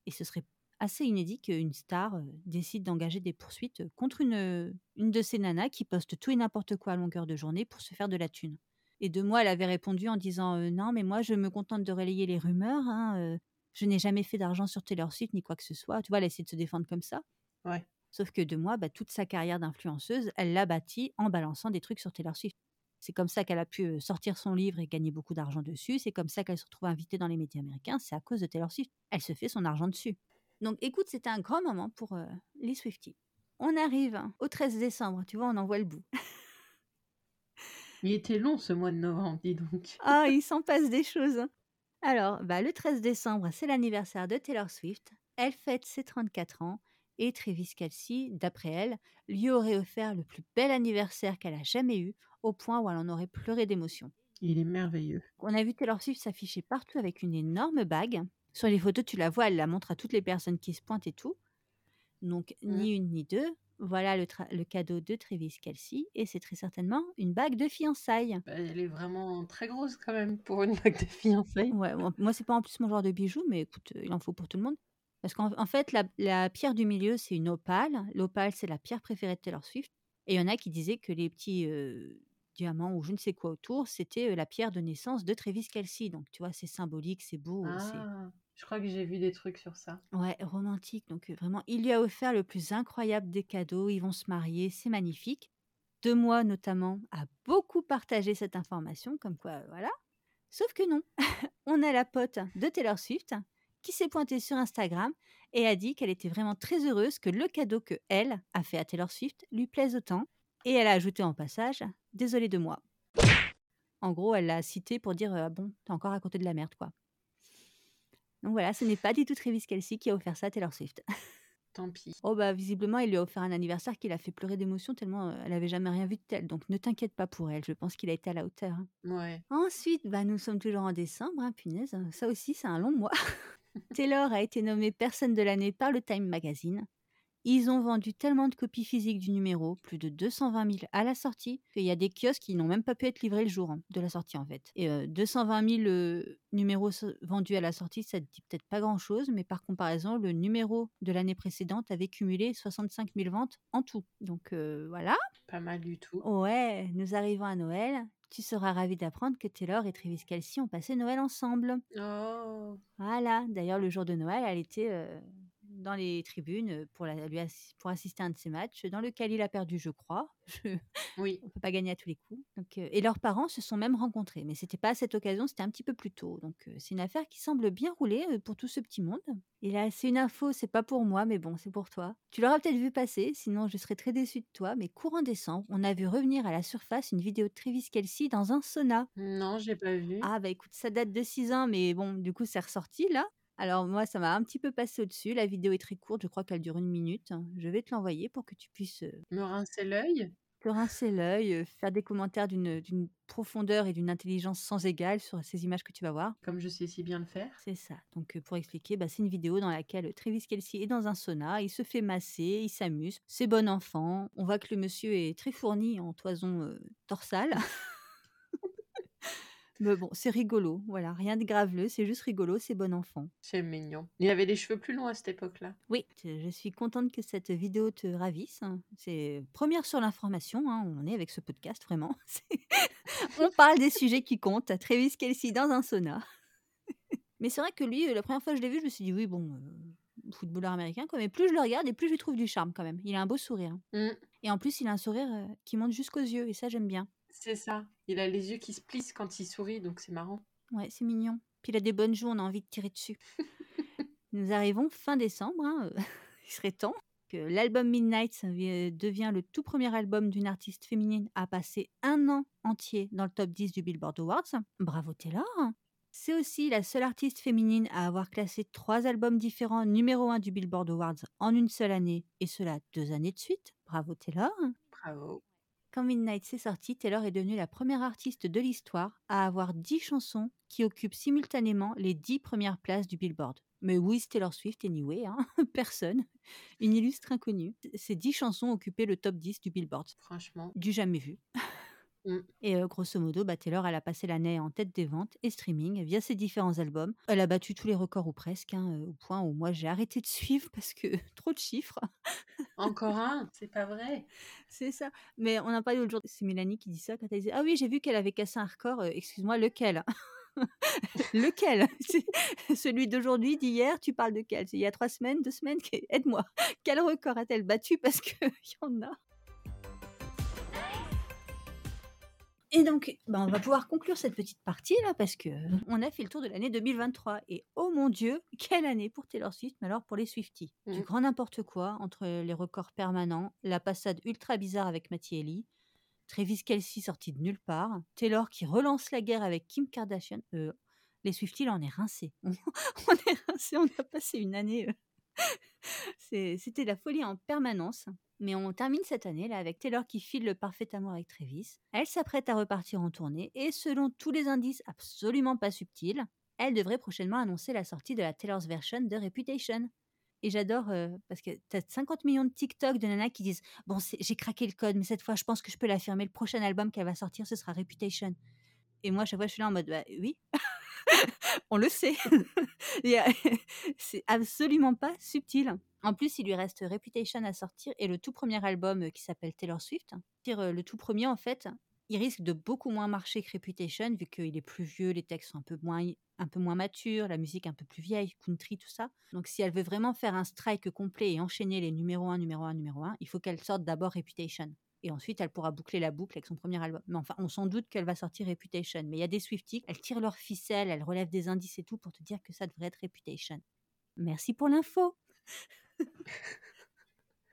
Et ce serait assez inédit qu'une star euh, décide d'engager des poursuites euh, contre une, euh, une de ces nanas qui poste tout et n'importe quoi à longueur de journée pour se faire de la thune. Et de moi, elle avait répondu en disant euh, Non, mais moi, je me contente de relayer les rumeurs. hein, euh, je n'ai jamais fait d'argent sur Taylor Swift ni quoi que ce soit. Tu vois, elle essaie de se défendre comme ça. Ouais. Sauf que de moi, bah, toute sa carrière d'influenceuse, elle l'a bâtie en balançant des trucs sur Taylor Swift. C'est comme ça qu'elle a pu sortir son livre et gagner beaucoup d'argent dessus. C'est comme ça qu'elle se retrouve invitée dans les médias américains. C'est à cause de Taylor Swift. Elle se fait son argent dessus. Donc écoute, c'était un grand moment pour euh, les Swifties. On arrive au 13 décembre, tu vois, on en voit le bout. Il était long ce mois de novembre, dis donc. Ah, il s'en passe des choses. hein. Alors, bah, le 13 décembre, c'est l'anniversaire de Taylor Swift. Elle fête ses 34 ans et Travis Kelsey, d'après elle, lui aurait offert le plus bel anniversaire qu'elle a jamais eu, au point où elle en aurait pleuré d'émotion. Il est merveilleux. On a vu Taylor Swift s'afficher partout avec une énorme bague. Sur les photos, tu la vois, elle la montre à toutes les personnes qui se pointent et tout. Donc, ni une ni deux. Voilà le, cadeau de Travis Kelsey et c'est très certainement une bague de fiançailles. Bah, Elle est vraiment très grosse quand même pour une bague de fiançailles. Ouais, moi, c'est pas en plus mon genre de bijou, mais écoute, il en faut pour tout le monde. Parce qu'en en fait, la, la pierre du milieu, c'est une opale. L'opale, c'est la pierre préférée de Taylor Swift. Et il y en a qui disaient que les petits euh, diamants ou je ne sais quoi autour, c'était euh, la pierre de naissance de Travis Kelsey. Donc, tu vois, c'est symbolique, c'est beau. Ah, je crois que j'ai vu des trucs sur ça. Ouais, romantique. Donc euh, vraiment, il lui a offert le plus incroyable des cadeaux. Ils vont se marier, c'est magnifique. De moi notamment a beaucoup partagé cette information, comme quoi, voilà. Sauf que non, on a la pote de Taylor Swift qui s'est pointée sur Instagram et a dit qu'elle était vraiment très heureuse que le cadeau que elle a fait à Taylor Swift lui plaise autant. Et elle a ajouté en passage, désolée de moi. En gros, elle l'a cité pour dire, ah bon, t'es encore côté de la merde, quoi. Donc voilà, ce n'est pas du tout Travis Kelsey qui a offert ça à Taylor Swift. Tant pis. Oh bah visiblement, il lui a offert un anniversaire qui l'a fait pleurer d'émotion tellement euh, elle avait jamais rien vu de tel. Donc ne t'inquiète pas pour elle, je pense qu'il a été à la hauteur. hein. Ouais. Ensuite, bah, nous sommes toujours en décembre, hein, punaise, ça aussi c'est un long mois. Taylor a été nommée personne de l'année par le Time Magazine. Ils ont vendu tellement de copies physiques du numéro, plus de 220 000 à la sortie, qu'il y a des kiosques qui n'ont même pas pu être livrés le jour hein, de la sortie en fait. Et euh, 220 000 euh, numéros so- vendus à la sortie, ça ne dit peut-être pas grand-chose, mais par comparaison, le numéro de l'année précédente avait cumulé 65 000 ventes en tout. Donc euh, voilà. Pas mal du tout. Ouais, nous arrivons à Noël. Tu seras ravi d'apprendre que Taylor et Travis Kelsey ont passé Noël ensemble. Oh. Voilà, d'ailleurs, le jour de Noël, elle était euh, dans les tribunes pour, la- lui assi- pour assister à un de ses matchs, dans lequel il a perdu, je crois. Je- Oui. on peut pas gagner à tous les coups. Donc, euh, et leurs parents se sont même rencontrés, mais c'était pas à cette occasion, c'était un petit peu plus tôt. Donc euh, c'est une affaire qui semble bien rouler euh, pour tout ce petit monde. Et là, c'est une info, c'est pas pour moi, mais bon, c'est pour toi. Tu l'auras peut-être vu passer, sinon je serais très déçue de toi. Mais courant décembre, on a vu revenir à la surface une vidéo de Travis Kelsey dans un sauna. Non, j'ai pas vu. Ah bah écoute, ça date de 6 ans, mais bon, du coup, c'est ressorti là. Alors moi, ça m'a un petit peu passé au-dessus. La vidéo est très courte, je crois qu'elle dure une minute. Je vais te l'envoyer pour que tu puisses euh, Me rincer l'œil? te rincer l'œil, euh, faire des commentaires d'une d'une profondeur et d'une intelligence sans égale sur ces images que tu vas voir. Comme je sais si bien le faire. C'est ça. Donc euh, pour expliquer, bah, c'est une vidéo dans laquelle Travis Kelsey est dans un sauna, il se fait masser, il s'amuse, c'est bon enfant. On voit que le monsieur est très fourni en toison euh, dorsale. Mais bon, c'est rigolo, voilà, rien de graveleux, c'est juste rigolo, c'est bon enfant. C'est mignon. Il avait les cheveux plus longs à cette époque-là. Oui, je suis contente que cette vidéo te ravisse. hein. C'est première sur l'information, hein, on est avec ce podcast vraiment. On parle des sujets qui comptent. Travis Kelsey dans un sauna. Mais c'est vrai que lui, euh, la première fois que je l'ai vu, je me suis dit oui, bon, euh, footballeur américain, quoi. Mais plus je le regarde et plus je lui trouve du charme quand même. Il a un beau sourire. Mm, Et en plus, il a un sourire euh, qui monte jusqu'aux yeux et ça, j'aime bien. C'est ça. Il a les yeux qui se plissent quand il sourit, donc c'est marrant. Ouais, c'est mignon. Puis il a des bonnes joues, on a envie de tirer dessus. Nous arrivons fin décembre, hein, il serait temps que l'album Midnight euh, devient le tout premier album d'une artiste féminine à passer un an entier dans le top 10 du Billboard Awards. Bravo Taylor C'est aussi la seule artiste féminine à avoir classé trois albums différents numéro 1 du Billboard Awards en une seule année, et cela deux années de suite. Bravo Taylor Bravo. Quand Midnight s'est sorti, Taylor est devenue la première artiste de l'histoire à avoir 10 chansons qui occupent simultanément les 10 premières places du Billboard. Mais oui, c'est Taylor Swift anyway, hein personne. Une illustre inconnue. Ces 10 chansons occupaient le top 10 du Billboard. Franchement. Du jamais vu. Mm. Et euh, grosso modo, bah, Taylor, elle a passé l'année en tête des ventes et streaming via ses différents albums. Elle a battu tous les records ou presque, hein, au point où moi j'ai arrêté de suivre parce que trop de chiffres. Encore un, c'est pas vrai. C'est ça. Mais on a parlé l'autre jour. C'est Mélanie qui dit ça quand elle disait Ah oui, j'ai vu qu'elle avait cassé un record. Euh, Excuse-moi, lequel? Lequel? Celui d'aujourd'hui, d'hier Tu parles de quel? Il y a trois semaines, deux semaines? Aide-moi. Quel record a-t-elle battu? Parce qu'il y en a. Et donc, bah, on va pouvoir conclure cette petite partie là parce que on a fait le tour de l'année 2023 et oh mon dieu, quelle année pour Taylor Swift, mais alors pour les Swifties. Du Mm. grand n'importe quoi entre les records permanents, la passade ultra bizarre avec Matty Ellie, Travis Kelsey sorti de nulle part, Taylor qui relance la guerre avec Kim Kardashian. Euh, les Swifties, là, on est rincés. On, on est rincés, on a passé une année. euh, C'était la folie en permanence. Mais on termine cette année là avec Taylor qui file le parfait amour avec Travis. Elle s'apprête à repartir en tournée et selon tous les indices absolument pas subtils, elle devrait prochainement annoncer la sortie de la Taylor's version de Reputation. Et j'adore euh, parce que t'as 50 millions de TikTok de nanas qui disent Bon, j'ai craqué le code, mais cette fois, je pense que je peux l'affirmer. Le prochain album qu'elle va sortir, ce sera Reputation. Et moi, à chaque fois, je suis là en mode Bah oui, on le sait. C'est absolument pas subtil. En plus, il lui reste Reputation à sortir et le tout premier album euh, qui s'appelle Taylor Swift. Euh, Le tout premier, en fait, il risque de beaucoup moins marcher que Reputation vu qu'il est plus vieux, les textes sont un peu moins matures, la musique un peu plus vieille, country, tout ça. Donc si elle veut vraiment faire un strike complet et enchaîner les numéro 1, numéro 1, numéro 1, il faut qu'elle sorte d'abord Reputation. Et ensuite, elle pourra boucler la boucle avec son premier album. Mais enfin, on s'en doute qu'elle va sortir Reputation. Mais il y a des Swifties, elles tirent leurs ficelles, elles relèvent des indices et tout pour te dire que ça devrait être Reputation. Merci pour l'info.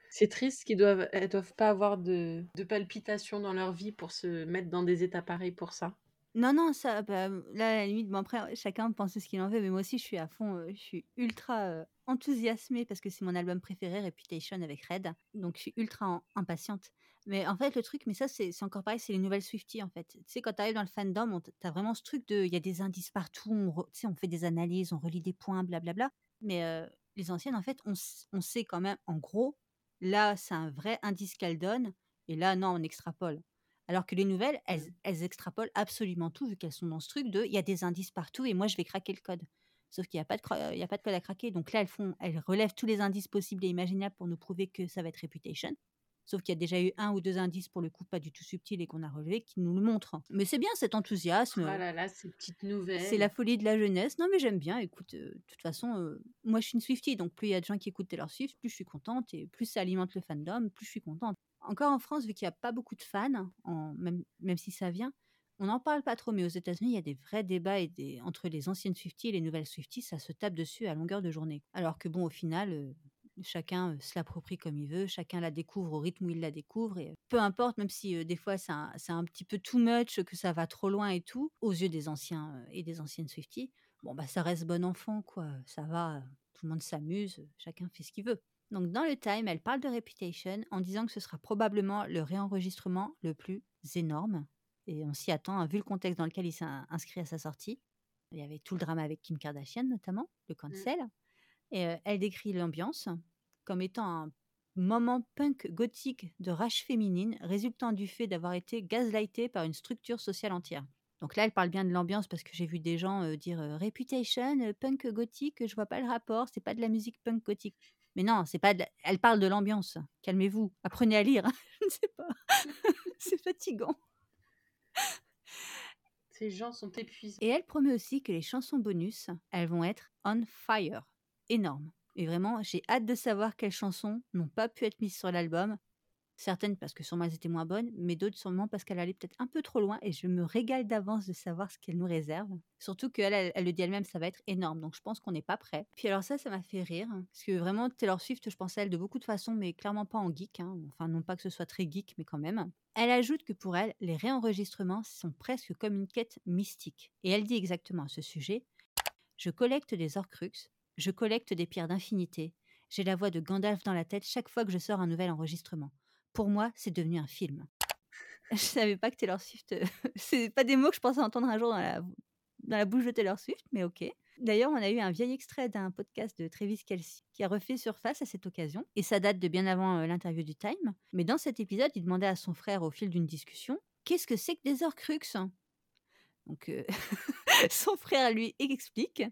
C'est triste qu'ils doivent, doivent pas avoir de, de palpitations dans leur vie pour se mettre dans des états pareils pour ça. Non, non, ça, bah, là, à la limite, bon, après, chacun pense ce qu'il en veut, mais moi aussi, je suis à fond, euh, je suis ultra euh, enthousiasmée parce que c'est mon album préféré, Reputation avec Red. Donc, je suis ultra en- impatiente. Mais en fait, le truc, mais ça, c'est encore pareil, c'est les nouvelles Swifties, en fait. Tu sais, quand tu arrives dans le fandom, t'as vraiment ce truc de. Il y a des indices partout, on, re- on fait des analyses, on relit des points, blablabla. Mais euh, les anciennes, en fait, on, on sait quand même, en gros, là, c'est un vrai indice qu'elles donnent, et là, non, on extrapole. Alors que les nouvelles, elles, elles extrapolent absolument tout, vu qu'elles sont dans ce truc de il y a des indices partout et moi je vais craquer le code. Sauf qu'il n'y a, pas de y a pas de code à craquer. Donc là, elles, font, elles relèvent tous les indices possibles et imaginables pour nous prouver que ça va être Reputation. Sauf qu'il y a déjà eu un ou deux indices, pour le coup, pas du tout subtils et qu'on a relevés, qui nous le montrent. Mais c'est bien cet enthousiasme. Ah là là, ces petites nouvelles. C'est la folie de la jeunesse. Non, mais j'aime bien. Écoute, euh, de toute façon, euh, moi, je suis une Swiftie, donc plus il y a de gens qui écoutent Taylor Swift, plus je suis contente, et plus ça alimente le fandom, plus je suis contente. Encore en France, vu qu'il n'y a pas beaucoup de fans, en- même, même si ça vient, on n'en parle pas trop, mais aux États-Unis, il y a des vrais débats et des- entre les anciennes Swifties et les nouvelles Swifties, ça se tape dessus à longueur de journée. Alors que bon, au final, euh, chacun se l'approprie comme il veut, chacun la découvre au rythme où il la découvre, et peu importe, même si des fois c'est un, petit peu too much, que ça va trop loin et tout, aux yeux des anciens et des anciennes Swifties, bon bah ça reste bon enfant, quoi, ça va, tout le monde s'amuse, chacun fait ce qu'il veut. Donc dans le Time, elle parle de Reputation en disant que ce sera probablement le réenregistrement le plus énorme. Et on s'y attend, hein, vu le contexte dans lequel il s'est in- inscrit à sa sortie. Il y avait tout le drama avec Kim Kardashian notamment, le cancel. Et euh, elle décrit l'ambiance comme étant un moment punk gothique de rage féminine résultant du fait d'avoir été gaslightée par une structure sociale entière. Donc là, elle parle bien de l'ambiance parce que j'ai vu des gens euh, dire euh, Reputation, punk gothique, je vois pas le rapport, c'est pas de la musique punk gothique. Mais non, c'est pas de la- elle parle de l'ambiance. Calmez-vous, apprenez à lire. je ne sais pas. c'est fatigant. Ces gens sont épuisés. Et elle promet aussi que les chansons bonus, elles vont être on fire. Énorme. Et vraiment, j'ai hâte de savoir quelles chansons n'ont pas pu être mises sur l'album. Certaines parce que sûrement elles étaient moins bonnes, mais d'autres sûrement parce qu'elle allait peut-être un peu trop loin et je me régale d'avance de savoir ce qu'elle nous réserve. Surtout qu'elle, elle, le dit elle-même, ça va être énorme, donc je pense qu'on n'est pas prêt. Puis alors ça, ça m'a fait rire, hein, parce que vraiment, Taylor Swift, je pense à elle de beaucoup de façons, mais clairement pas en geek. hein. Enfin, non pas que ce soit très geek, mais quand même. Elle ajoute que pour elle, les réenregistrements sont presque comme une quête mystique. Et elle dit exactement à ce sujet Je collecte des Horcruxes, je collecte des pierres d'infinité, j'ai la voix de Gandalf dans la tête chaque fois que je sors un nouvel enregistrement. Pour moi, c'est devenu un film. Je savais pas que Taylor Swift. euh, c'est pas des mots que je pensais entendre un jour dans la, dans la bouche de Taylor Swift, mais ok. D'ailleurs, on a eu un vieil extrait d'un podcast de Travis Kelsey qui a refait surface à cette occasion, et ça date de bien avant euh, l'interview du Time. Mais dans cet épisode, il demandait à son frère au fil d'une discussion Qu'est-ce que c'est que des Horcruxes Donc, euh, son frère lui explique.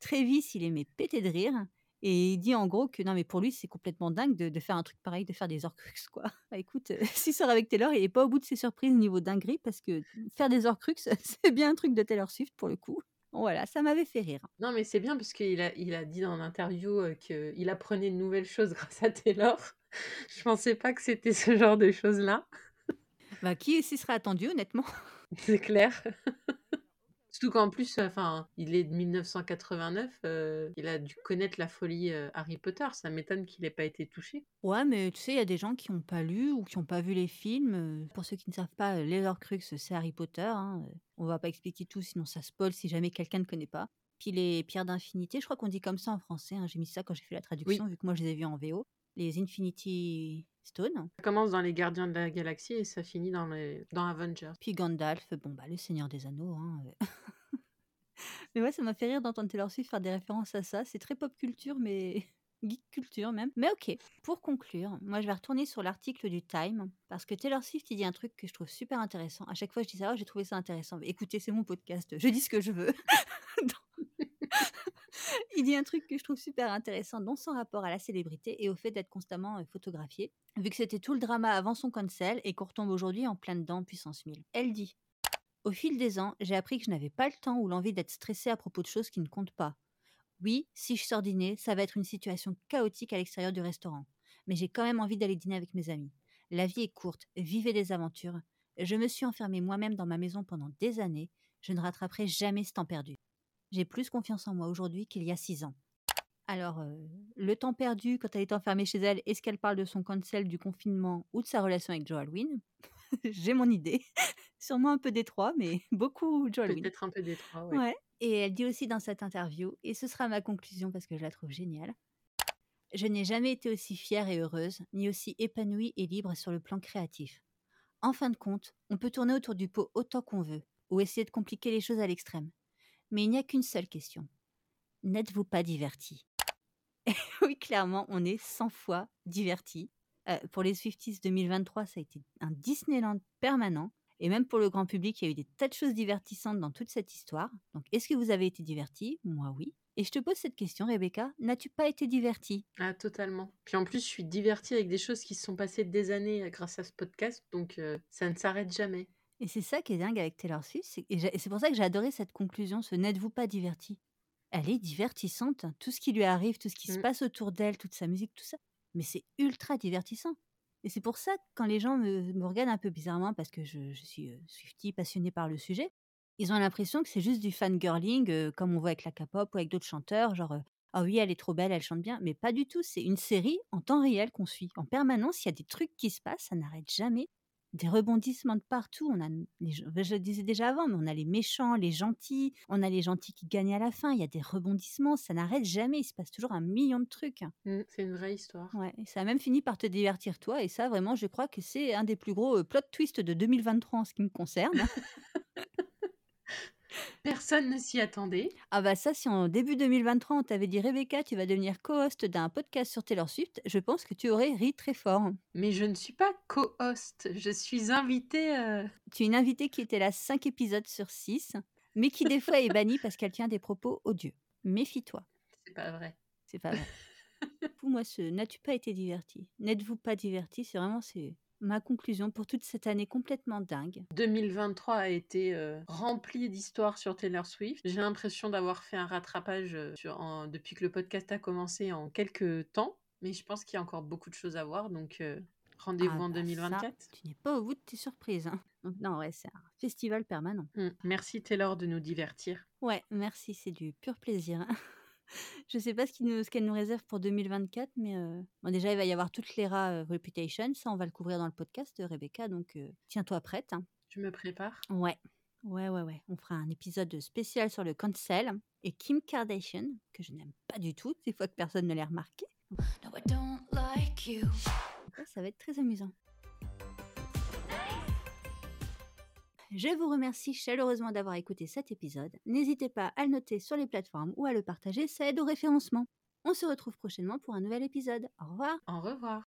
Travis, il aimait péter de rire. Et il dit en gros que non, mais pour lui, c'est complètement dingue de, de faire un truc pareil, de faire des Horcruxes, quoi. Bah écoute, euh, s'il sort avec Taylor, il est pas au bout de ses surprises niveau dinguerie, parce que faire des Horcruxes, c'est bien un truc de Taylor Swift pour le coup. Bon, voilà, ça m'avait fait rire. Non, mais c'est bien parce qu'il a, il a dit dans l'interview euh, qu'il apprenait de nouvelles choses grâce à Taylor. Je pensais pas que c'était ce genre de choses-là. Bah, qui s'y serait attendu, honnêtement? C'est clair. Surtout qu'en plus, enfin, il est de 1989, euh, il a dû connaître la folie euh, Harry Potter. Ça m'étonne qu'il n'ait pas été touché. Ouais, mais tu sais, il y a des gens qui n'ont pas lu ou qui n'ont pas vu les films. Euh, Pour ceux qui ne savent pas, les Horcruxes, c'est Harry Potter. Hein. On va pas expliquer tout, sinon ça spoil si jamais quelqu'un ne connaît pas. Puis les pierres d'infinité, je crois qu'on dit comme ça en français. hein. J'ai mis ça quand j'ai fait la traduction, vu que moi je les ai vus en VO. Les Infinity Ça commence dans les Gardiens de la Galaxie et ça finit dans, les... dans Avengers. Puis Gandalf, bon bah le Seigneur des Anneaux. hein, euh. mais ouais, ça m'a fait rire d'entendre Taylor Swift faire des références à ça. C'est très pop culture, mais geek culture même. Mais ok, pour conclure, moi je vais retourner sur l'article du Time parce que Taylor Swift il dit un truc que je trouve super intéressant. À chaque fois je dis ça, oh, j'ai trouvé ça intéressant. Mais écoutez, c'est mon podcast, je dis ce que je veux. il dit un truc que je trouve super intéressant dans son rapport à la célébrité et au fait d'être constamment euh, photographié, vu que c'était tout le drama avant son cancel et qu'on retombe aujourd'hui en plein dedans puissance 1000. Elle dit Au fil des ans, j'ai appris que je n'avais pas le temps ou l'envie d'être stressée à propos de choses qui ne comptent pas. Oui, si je sors dîner, ça va être une situation chaotique à l'extérieur du restaurant, mais j'ai quand même envie d'aller dîner avec mes amis. La vie est courte, vivez des aventures. Je me suis enfermée moi-même dans ma maison pendant des années, je ne rattraperai jamais ce temps perdu. J'ai plus confiance en moi aujourd'hui qu'il y a six ans. Alors, euh, le temps perdu quand elle est enfermée chez elle, est-ce qu'elle parle de son cancel, du confinement ou de sa relation avec Joe Alwyn? J'ai mon idée. Sûrement un peu détroit, mais beaucoup Joe Alwyn. Peut-être un peu détroit, ouais. Ouais. Et elle dit aussi dans cette interview, et ce sera ma conclusion parce que je la trouve géniale Je n'ai jamais été aussi fière et heureuse, ni aussi épanouie et libre sur le plan créatif. En fin de compte, on peut tourner autour du pot autant qu'on veut, ou essayer de compliquer les choses à l'extrême. Mais il n'y a qu'une seule question. N'êtes-vous pas diverti? Oui, clairement, on est 100 fois diverti. Euh, pour les Swifties 2023, ça a été un Disneyland permanent. Et même pour le grand public, il y a eu des tas de choses divertissantes dans toute cette histoire. Donc, est-ce que vous avez été diverti? Moi, oui. Et je te pose cette question, Rebecca. N'as-tu pas été divertie Ah, totalement. Puis en plus, je suis divertie avec des choses qui se sont passées des années euh, grâce à ce podcast, donc euh, ça ne s'arrête jamais. Et c'est ça qui est dingue avec Taylor Swift. c'est- Et c'est pour ça que j'ai adoré cette conclusion, ce n'êtes-vous pas diverti Elle est divertissante. hein. Tout ce qui lui arrive, tout ce qui se Mm. passe autour d'elle, toute sa musique, tout ça. Mais c'est ultra divertissant. Et c'est pour ça que quand les gens me, me regardent un peu bizarrement, parce que je, je suis euh, Swiftie, passionnée par le sujet, ils ont l'impression que c'est juste du fangirling, euh, comme on voit avec la K-pop ou avec d'autres chanteurs, genre euh, ah oui, elle est trop belle, elle chante bien. Mais pas du tout. C'est une série en temps réel qu'on suit. En permanence, il y a des trucs qui se passent, ça n'arrête jamais des rebondissements de partout. On a, les je le disais déjà avant, mais on a les méchants, les gentils, on a les gentils qui gagnent à la fin. Il y a des rebondissements, ça n'arrête jamais. Il se passe toujours un million de trucs. Mm, C'est une vraie histoire. Ouais, et ça a même fini par te divertir toi. Et ça, vraiment, je crois que c'est un des plus gros euh, plot twists de 2023 en ce qui me concerne. Personne ne s'y attendait. ah bah ça, si en début 2023 on t'avait dit Rebecca, tu vas devenir co-host d'un podcast sur Taylor Swift, je pense que tu aurais ri très fort. Mais je ne suis pas co-host, je suis invitée. euh, Tu es une invitée qui était là 5 épisodes sur 6, mais qui des fois est bannie parce qu'elle tient des propos odieux. Méfie-toi, C'est pas vrai. c'est pas vrai. Pour moi, ce n'as-tu pas été diverti N'êtes-vous pas diverti C'est vraiment c'est ma conclusion pour toute cette année complètement dingue. 2023 a été euh, rempli d'histoires sur Taylor Swift. J'ai l'impression d'avoir fait un rattrapage euh, sur, en- depuis que le podcast a commencé en quelques temps. Mais je pense qu'il y a encore beaucoup de choses à voir. Donc euh, rendez-vous Ah en bah ça, 2024. tu n'es pas au bout de tes surprises. hein. Donc, non, ouais, c'est un festival permanent. Mm. Merci Taylor de nous divertir. Ouais, merci, c'est du pur plaisir. Je sais pas ce nous- qu'elle nous réserve pour 2024, mais euh, bon, déjà, il va y avoir toutes les rats euh, Reputation. Ça, on va le couvrir dans le podcast, Rebecca. Donc, euh, tiens-toi prête. hein. Je me prépare. Ouais, ouais, ouais, ouais. On fera un épisode spécial sur le cancel et Kim Kardashian, que je n'aime pas du tout, des fois que personne ne l'a remarqué. No, I don't like you. Ça va être très amusant. Je vous remercie chaleureusement d'avoir écouté cet épisode. N'hésitez pas à le noter sur les plateformes ou à le partager, ça aide au référencement. On se retrouve prochainement pour un nouvel épisode. Au revoir Au revoir.